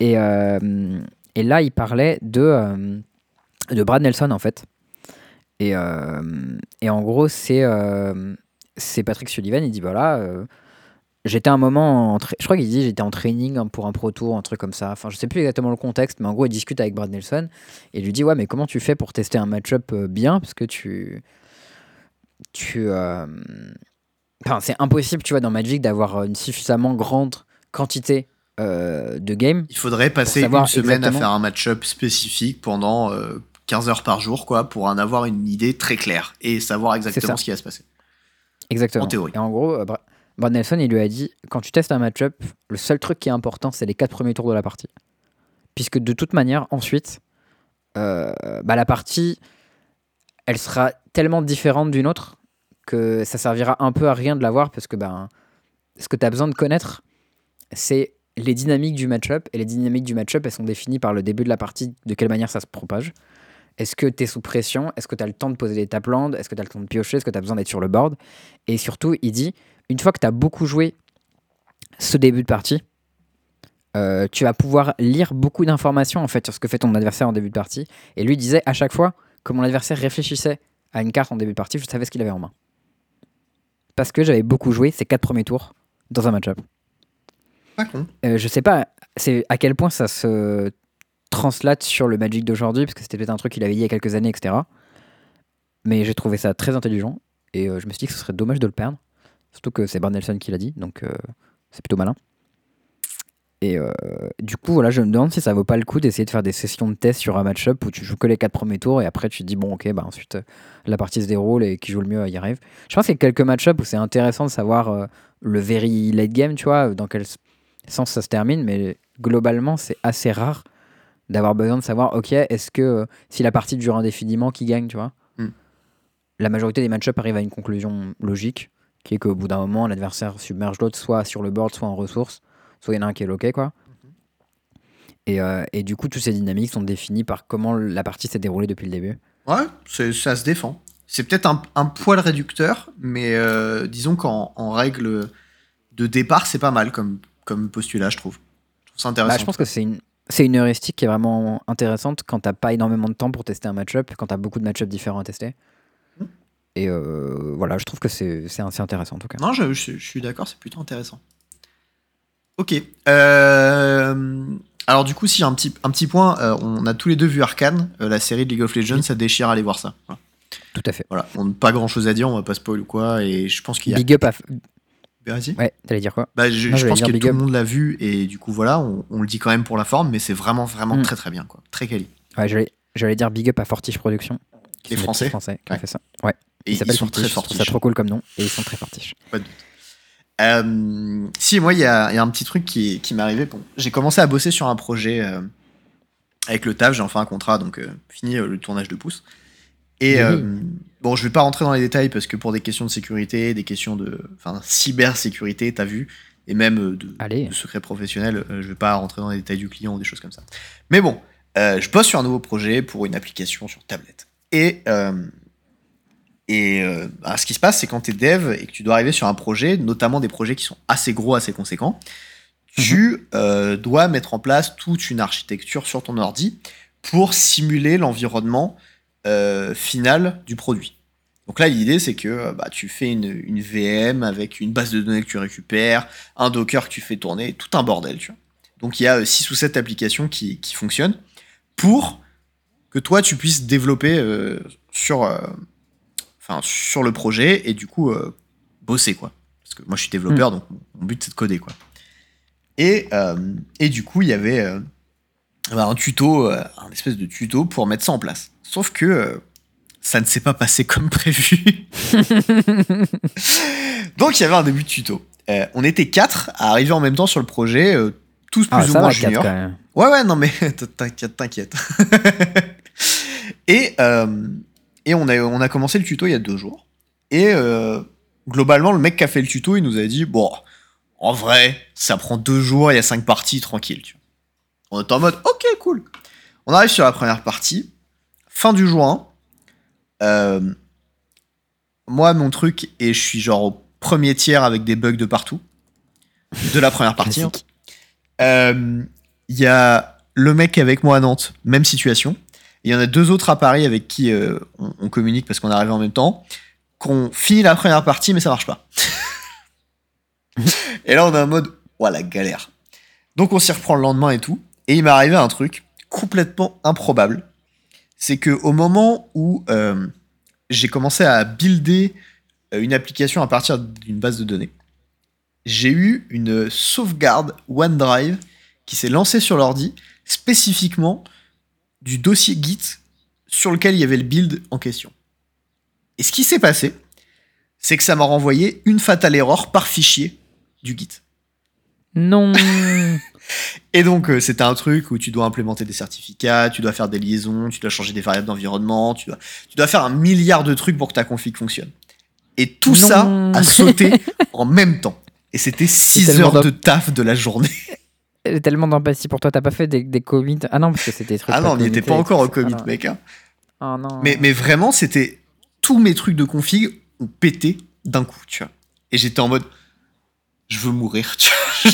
Et, euh, et là, ils parlaient de, euh, de Brad Nelson, en fait. Et, euh, et en gros, c'est euh, c'est Patrick Sullivan, il dit voilà. euh, J'étais un moment, en je crois qu'il dit j'étais en training hein, pour un pro tour, un truc comme ça. Enfin, je sais plus exactement le contexte, mais en gros, il discute avec Brad Nelson et il lui dit ouais, mais comment tu fais pour tester un match-up euh, bien? Parce que tu, tu, euh, enfin, c'est impossible, tu vois, dans Magic d'avoir une suffisamment grande quantité euh, de games.
Il faudrait passer une semaine à faire un match-up spécifique pendant euh, 15 heures par jour, quoi, pour en avoir une idée très claire et savoir exactement ce qui va se passer.
Exactement.
En théorie.
Et en gros, euh, Bra- Brad Nelson, il lui a dit quand tu testes un match-up, le seul truc qui est important, c'est les quatre premiers tours de la partie. Puisque de toute manière, ensuite, euh, bah, la partie, elle sera tellement différente d'une autre que ça servira un peu à rien de la voir parce que ben, ce que tu as besoin de connaître, c'est les dynamiques du match-up. Et les dynamiques du match-up, elles sont définies par le début de la partie, de quelle manière ça se propage. Est-ce que tu es sous pression? Est-ce que tu as le temps de poser des tap lands Est-ce que tu as le temps de piocher? Est-ce que tu as besoin d'être sur le board? Et surtout, il dit, une fois que tu as beaucoup joué ce début de partie, euh, tu vas pouvoir lire beaucoup d'informations en fait sur ce que fait ton adversaire en début de partie. Et lui disait à chaque fois que mon adversaire réfléchissait à une carte en début de partie, je savais ce qu'il avait en main. Parce que j'avais beaucoup joué ces quatre premiers tours dans un match-up.
Con.
Euh, je sais pas à quel point ça se translate sur le Magic d'aujourd'hui, parce que c'était peut-être un truc qu'il avait dit il y a quelques années, etc. Mais j'ai trouvé ça très intelligent, et euh, je me suis dit que ce serait dommage de le perdre. Surtout que c'est Barn Nelson qui l'a dit, donc euh, c'est plutôt malin. Et euh, du coup, voilà, je me demande si ça vaut pas le coup d'essayer de faire des sessions de test sur un match-up où tu joues que les quatre premiers tours et après tu te dis, bon, ok, bah ensuite la partie se déroule et qui joue le mieux y arrive. Je pense qu'il y a quelques match-up où c'est intéressant de savoir le very late game, tu vois, dans quel sens ça se termine, mais globalement, c'est assez rare d'avoir besoin de savoir, ok, est-ce que si la partie dure indéfiniment, qui gagne, tu vois
Hmm.
La majorité des match-up arrivent à une conclusion logique, qui est qu'au bout d'un moment, l'adversaire submerge l'autre, soit sur le board, soit en ressources, soit il y en a un qui est loqué, quoi. Et, euh, et du coup, toutes ces dynamiques sont définies par comment la partie s'est déroulée depuis le début.
Ouais, ça se défend. C'est peut-être un, un poil réducteur, mais euh, disons qu'en en règle de départ, c'est pas mal comme, comme postulat, je trouve. Je trouve ça intéressant.
Bah, je pense que c'est une, c'est une heuristique qui est vraiment intéressante quand t'as pas énormément de temps pour tester un match-up, quand t'as beaucoup de match-up différents à tester. Et euh, voilà, je trouve que c'est assez intéressant en tout cas.
Non, je, je- je suis d'accord, c'est plutôt intéressant. Ok. euh, alors du coup, si un petit, un petit point, euh, on a tous les deux vu Arkane, euh, la série de League of Legends,
Oui.
ça déchire, allez voir ça. Voilà.
Tout à fait.
Voilà. On n'a pas grand chose à dire, on va pas spoil ou quoi, et je pense qu'il y a.
Big up à.
Vas-y.
Ouais, t'allais dire quoi?
Bah, je,
Non,
je
j'allais
pense que tout le monde l'a vu, et du coup, voilà, on, on le dit quand même pour la forme, mais c'est vraiment, vraiment
Mm.
très très bien, quoi. Très quali.
Ouais, j'allais j'allais dire big up à Fortiche Productions. qui
Les
sont
Français
Français qui ont fait ça. Ouais,
Et
ils s'appellent
sont
Fortiche.
très
je trouve ça
fortiches.
trop cool comme nom et ils sont très fortiches.
Euh, si, moi, il y a, il y a un petit truc qui, qui m'est arrivé. Bon, j'ai commencé à bosser sur un projet euh, avec le taf, j'ai enfin un contrat, donc euh, fini euh, le tournage de pouce. Et euh, bon, je vais pas rentrer dans les détails parce que pour des questions de sécurité, des questions de cybersécurité, t'as vu, et même euh, de,
Allez.
de secret professionnel, euh, je vais pas rentrer dans les détails du client ou des choses comme ça. Mais bon, euh, je bosse sur un nouveau projet pour une application sur tablette. Et, euh, et euh, bah, ce qui se passe, c'est quand tu es dev et que tu dois arriver sur un projet, notamment des projets qui sont assez gros, assez conséquents, tu euh, dois mettre en place toute une architecture sur ton ordi pour simuler l'environnement euh, final du produit. Donc là, l'idée, c'est que euh, bah, tu fais une, une VM avec une base de données que tu récupères, un Docker que tu fais tourner, tout un bordel. Tu vois. Donc il y a 6 ou 7 applications qui, qui fonctionnent pour que toi, tu puisses développer euh, sur, euh, enfin, sur le projet et du coup euh, bosser. quoi. Parce que moi, je suis développeur, donc mon- but, c'est de coder. quoi. Et, euh, et du coup, il y avait euh, un tuto, euh, un espèce de tuto pour mettre ça en place. Sauf que euh, ça ne s'est pas passé comme prévu. Donc il y avait un début de tuto. Euh, on était quatre à arriver en même temps sur le projet, euh, tous plus
Ah,
ou
ça
moins
va, 4
juniors. Ouais, ouais, non, mais t'inquiète, t'inquiète. et euh, et on, a, on a commencé le tuto il y a deux jours. Et globalement, le mec qui a fait le tuto, il nous a dit Bon, en vrai, ça prend deux jours, il y a cinq parties, tranquille. Tu vois. On est en mode Ok, cool. On arrive sur la première partie, fin du jour 1. Euh, moi, mon truc, et je suis genre au premier tiers avec des bugs de partout, de la première partie. hein.
Classique.
Euh, Il y a le mec avec moi à Nantes, même situation. Il y en a deux autres à Paris avec qui euh, on, on communique parce qu'on est arrivé en même temps, qu'on finit la première partie, mais ça marche pas. et là, on est en mode, ouah, la galère. Donc, on s'y reprend le lendemain et tout. Et il m'est arrivé un truc complètement improbable. C'est que au moment où euh, j'ai commencé à builder euh, une application à partir d'une base de données, j'ai eu une sauvegarde OneDrive qui s'est lancée sur l'ordi spécifiquement du dossier Git sur lequel il y avait le build en question. Et ce qui s'est passé, c'est que ça m'a renvoyé une fatale erreur par fichier du Git.
Non.
Et donc, euh, c'était un truc où tu dois implémenter des certificats, tu dois faire des liaisons, tu dois changer des variables d'environnement, tu dois, tu dois faire un milliard de trucs pour que ta config fonctionne. Et tout ça a sauté en même temps. Et c'était 6
tellement
heures de taf de la journée.
J'ai tellement d'empathie pour toi. T'as pas fait des, des commits Ah non, parce que c'était des trucs.
Ah non, on n'y était pas encore au commit,
Ah non.
mec. hein.
Ah non.
Mais, mais vraiment, c'était. Tous mes trucs de config ont pété d'un coup, tu vois. Et j'étais en mode. Je veux mourir, tu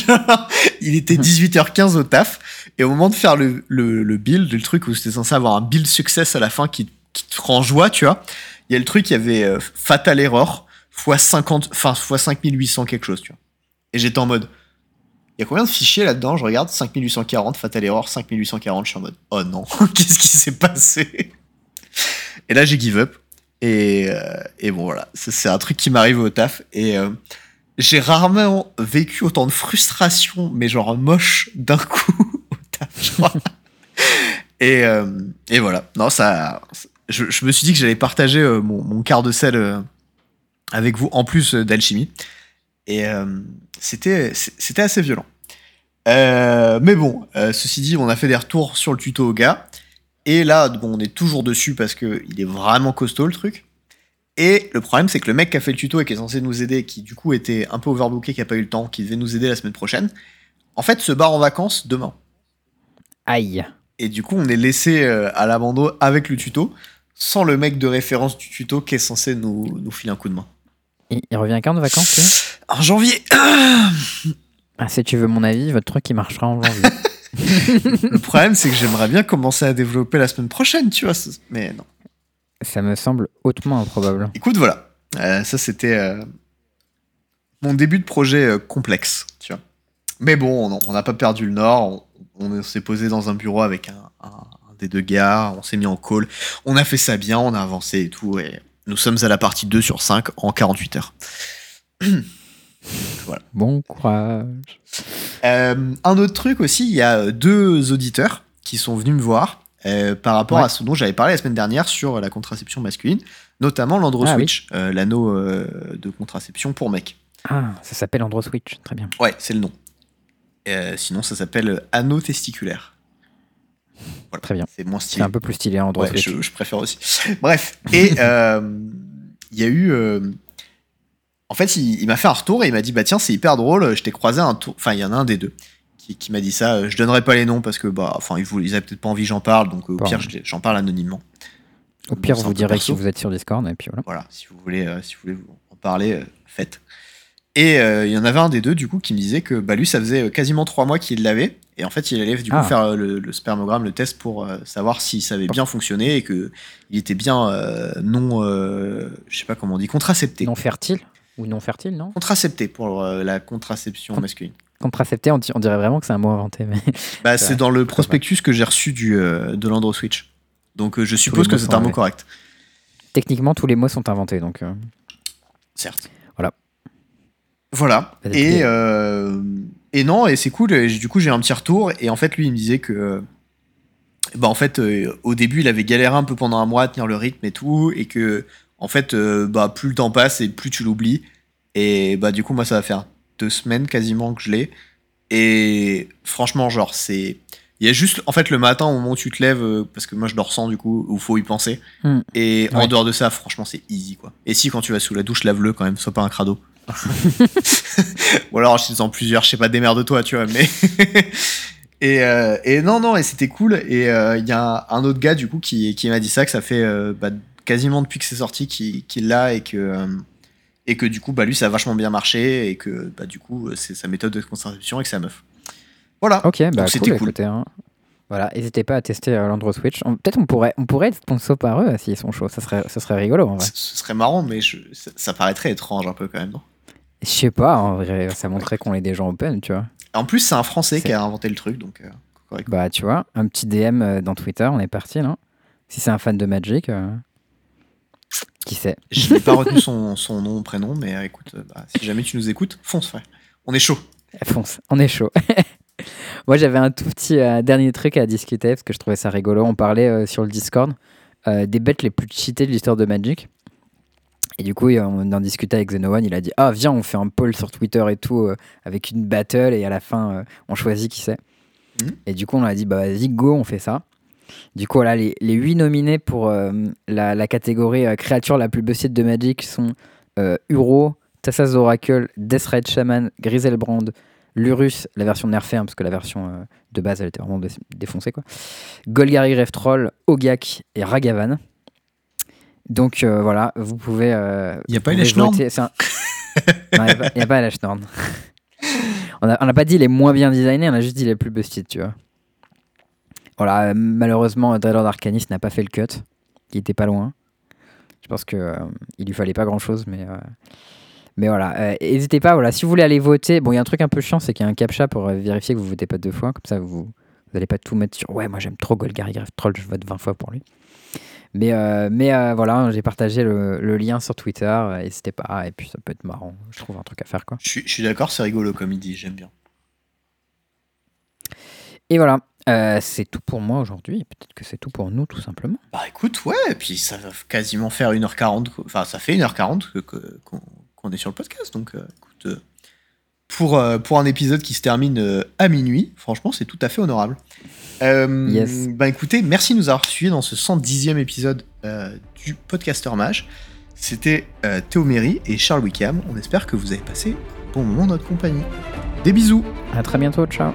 vois. Il était 18h15 au taf. Et au moment de faire le, le, le build, le truc où c'était censé avoir un build success à la fin qui, qui te rend joie, tu vois. Il y a le truc, il y avait euh, Fatal Error fois 50, enfin, fois 5800 quelque chose, tu vois. Et j'étais en mode. Il y a combien de fichiers là-dedans? Je regarde 5840, Fatal Error, 5840. Je suis en mode, oh non, qu'est-ce qui s'est passé? Et là, j'ai give up. Et, euh, et bon, voilà, c'est un truc qui m'arrive au taf. Et, euh, j'ai rarement vécu autant de frustration, mais genre moche d'un coup crois. et, euh, et voilà. Non, ça. Je, me suis dit que j'allais partager euh, mon, mon, quart de sel euh, avec vous, en plus d'alchimie. Et c'était c'était assez violent. mais bon, ceci dit, on a fait des retours sur le tuto au gars. Et là, bon, on est toujours dessus parce qu'il est vraiment costaud le truc. Et le problème, c'est que le mec qui a fait le tuto et qui est censé nous aider, qui du coup était un peu overbooké, qui a pas eu le temps, qui devait nous aider la semaine prochaine, en fait, se barre en vacances demain.
Aïe.
Et du coup, on est laissé euh, à l'abandon avec le tuto, sans le mec de référence du tuto qui est censé nous, nous filer un coup de main.
Il, revient quand de vacances
En janvier
ah, Si tu veux mon avis, votre truc il marchera en janvier.
le problème, c'est que j'aimerais bien commencer à développer la semaine prochaine, tu vois. Mais non.
Ça me semble hautement improbable.
Écoute, voilà. Euh, ça, c'était euh, mon début de projet complexe, tu vois. Mais bon, on n'a pas perdu le nord. On, s'est posé dans un bureau avec un, des deux gars. On s'est mis en call. On a fait ça bien. On a avancé et tout. Et nous sommes à la partie 2 sur 5 en 48 heures.
voilà. Bon courage.
Euh, un autre truc aussi, il y a deux auditeurs qui sont venus me voir euh, par rapport à ce dont j'avais parlé la semaine dernière sur la contraception masculine, notamment l'Andro ah euh, l'anneau de contraception pour mec.
Ah, ça s'appelle Andro Switch, très bien.
Ouais, c'est le nom. Euh, sinon, ça s'appelle anneau testiculaire.
Très bien.
C'est moins stylé.
C'est un peu plus stylé en droit.
je, préfère aussi. Bref. Et il y a eu. En fait, il, m'a fait un retour et il m'a dit Bah tiens, c'est hyper drôle, je t'ai croisé un tour. Enfin, il y en a un des deux qui, m'a dit ça. Je donnerai pas les noms parce que, bah, enfin, ils, ils avaient peut-être pas envie j'en parle, donc au pire, j'en parle anonymement.
Au pire, vous direz si vous êtes sur Discord et puis voilà.
Voilà, si vous voulez, si vous voulez en parler, faites. Et euh, il y en avait un des deux, du coup, qui me disait que bah, lui, ça faisait euh, quasiment trois mois qu'il l'avait. Et en fait, il allait du coup ah. faire euh, le, spermogramme, le test pour savoir si ça avait bien fonctionné et qu'il était bien non, je sais pas comment on dit, contracepté.
Non fertile Ou non fertile, non?
Contracepté pour la contraception masculine.
Contracepté, on, dirait vraiment que c'est un mot inventé. Mais...
Bah, c'est dans le prospectus que j'ai reçu du, de l'Andro Switch. Donc je suppose que c'est un mot correct.
Techniquement, tous les mots sont inventés, donc.
Certes.
Voilà.
Voilà. Et, euh, et non, et c'est cool. du coup, j'ai un petit retour. Et en fait, lui, il me disait que. Bah, en fait, euh, au début, il avait galéré un peu pendant un mois à tenir le rythme et tout. Et que, en fait, euh, bah, plus le temps passe et plus tu l'oublies. Et bah, du coup, moi, ça va faire deux semaines quasiment que je l'ai. Et franchement, genre, c'est. Il y a juste, en fait, le matin, au moment où tu te lèves, parce que moi je dors sans du coup, où faut y penser. Hmm. Et en dehors de ça, franchement, c'est easy quoi. Et si quand tu vas sous la douche, lave-le quand même, sois pas un crado. Ou alors je en plusieurs, je sais pas, démerde-toi, tu vois, mais. et, euh, et, non, non, et c'était cool. Et euh, il y a un autre gars, du coup, qui, qui m'a dit ça, que ça fait euh, bah, quasiment depuis que c'est sorti qu'il l'a et que. Et que du coup, bah, lui, ça a vachement bien marché et que bah, du coup, c'est sa méthode de contraception et que c'est meuf. Voilà.
Ok, bah, c'était cool. Hein. Voilà, n'hésitez pas à tester l'Android Switch. Peut-être on pourrait, on pourrait être sponsor par eux s'ils sont chauds. Ça serait, ça serait rigolo en vrai.
Ce serait marrant, mais ça, ça, paraîtrait étrange un peu quand même, non?
Je sais pas, en vrai, ça montrait qu'on est des gens open, tu vois.
En plus, c'est un Français qui a inventé le truc, donc.
Euh, bah, tu vois, un petit DM euh, dans Twitter, on est parti, non? Si c'est un fan de Magic, euh, qui sait
Je n'ai pas retenu son, son, nom, prénom, mais écoute, bah, si jamais tu nous écoutes, fonce, frère. On est chaud.
Fonce, on est chaud. Moi, j'avais un tout petit dernier truc à discuter parce que je trouvais ça rigolo. On parlait sur le Discord des bêtes les plus cheatées de l'histoire de Magic. Et du coup, on en discutait avec One, il a dit Ah, viens, on fait un poll sur Twitter et tout, euh, avec une battle, et à la fin, euh, on choisit qui c'est. Mhm. Et du coup, on a dit Bah, vas-y, go, on fait ça. Du coup, voilà, les, les 8 nominés pour euh, la, catégorie créature la plus busted de Magic sont Uro, Tassas Oracle, Death Red Shaman, Griselbrand, Lurus, la version nerfée, hein, parce que la version de base, elle était vraiment défoncée, quoi. Golgari Grave Troll, Ogak et Ragavan. Donc euh, voilà, vous pouvez.
Euh, il n'y a pas Elash Nord Il
n'y a pas Nord. on n'a pas dit les moins bien designés, on a juste dit les plus busted, tu vois. Voilà, euh, malheureusement, Dreadlord Arcanis n'a pas fait le cut. Il était pas loin. Je pense qu'il euh, il lui fallait pas grand chose, mais. Mais voilà, n'hésitez pas, voilà, si vous voulez aller voter, bon, il y a un truc un peu chiant, c'est qu'il y a un captcha pour vérifier que vous votez pas deux fois, comme ça vous n'allez pas tout mettre sur ouais, moi j'aime trop Golgari Troll, je vote 20 fois pour lui. Mais, euh, mais euh, voilà, j'ai partagé le, lien sur Twitter, n'hésitez pas, et puis ça peut être marrant, je trouve un truc à faire quoi.
Je suis, d'accord, c'est rigolo comme il dit, j'aime bien.
Et voilà, c'est tout pour moi aujourd'hui, peut-être que c'est tout pour nous tout simplement.
Bah écoute, ouais, et puis ça va quasiment faire 1h40, enfin ça fait 1h40 qu'on que, est sur le podcast, donc écoute, pour, pour un épisode qui se termine à minuit, franchement c'est tout à fait honorable. Euh, yes. Bah écoutez, merci de nous avoir suivis dans ce 110e épisode euh, du Podcaster Mage. C'était euh, Théo Méry et Charles Wickham. On espère que vous avez passé un bon moment dans notre compagnie. Des bisous.
À très bientôt. Ciao.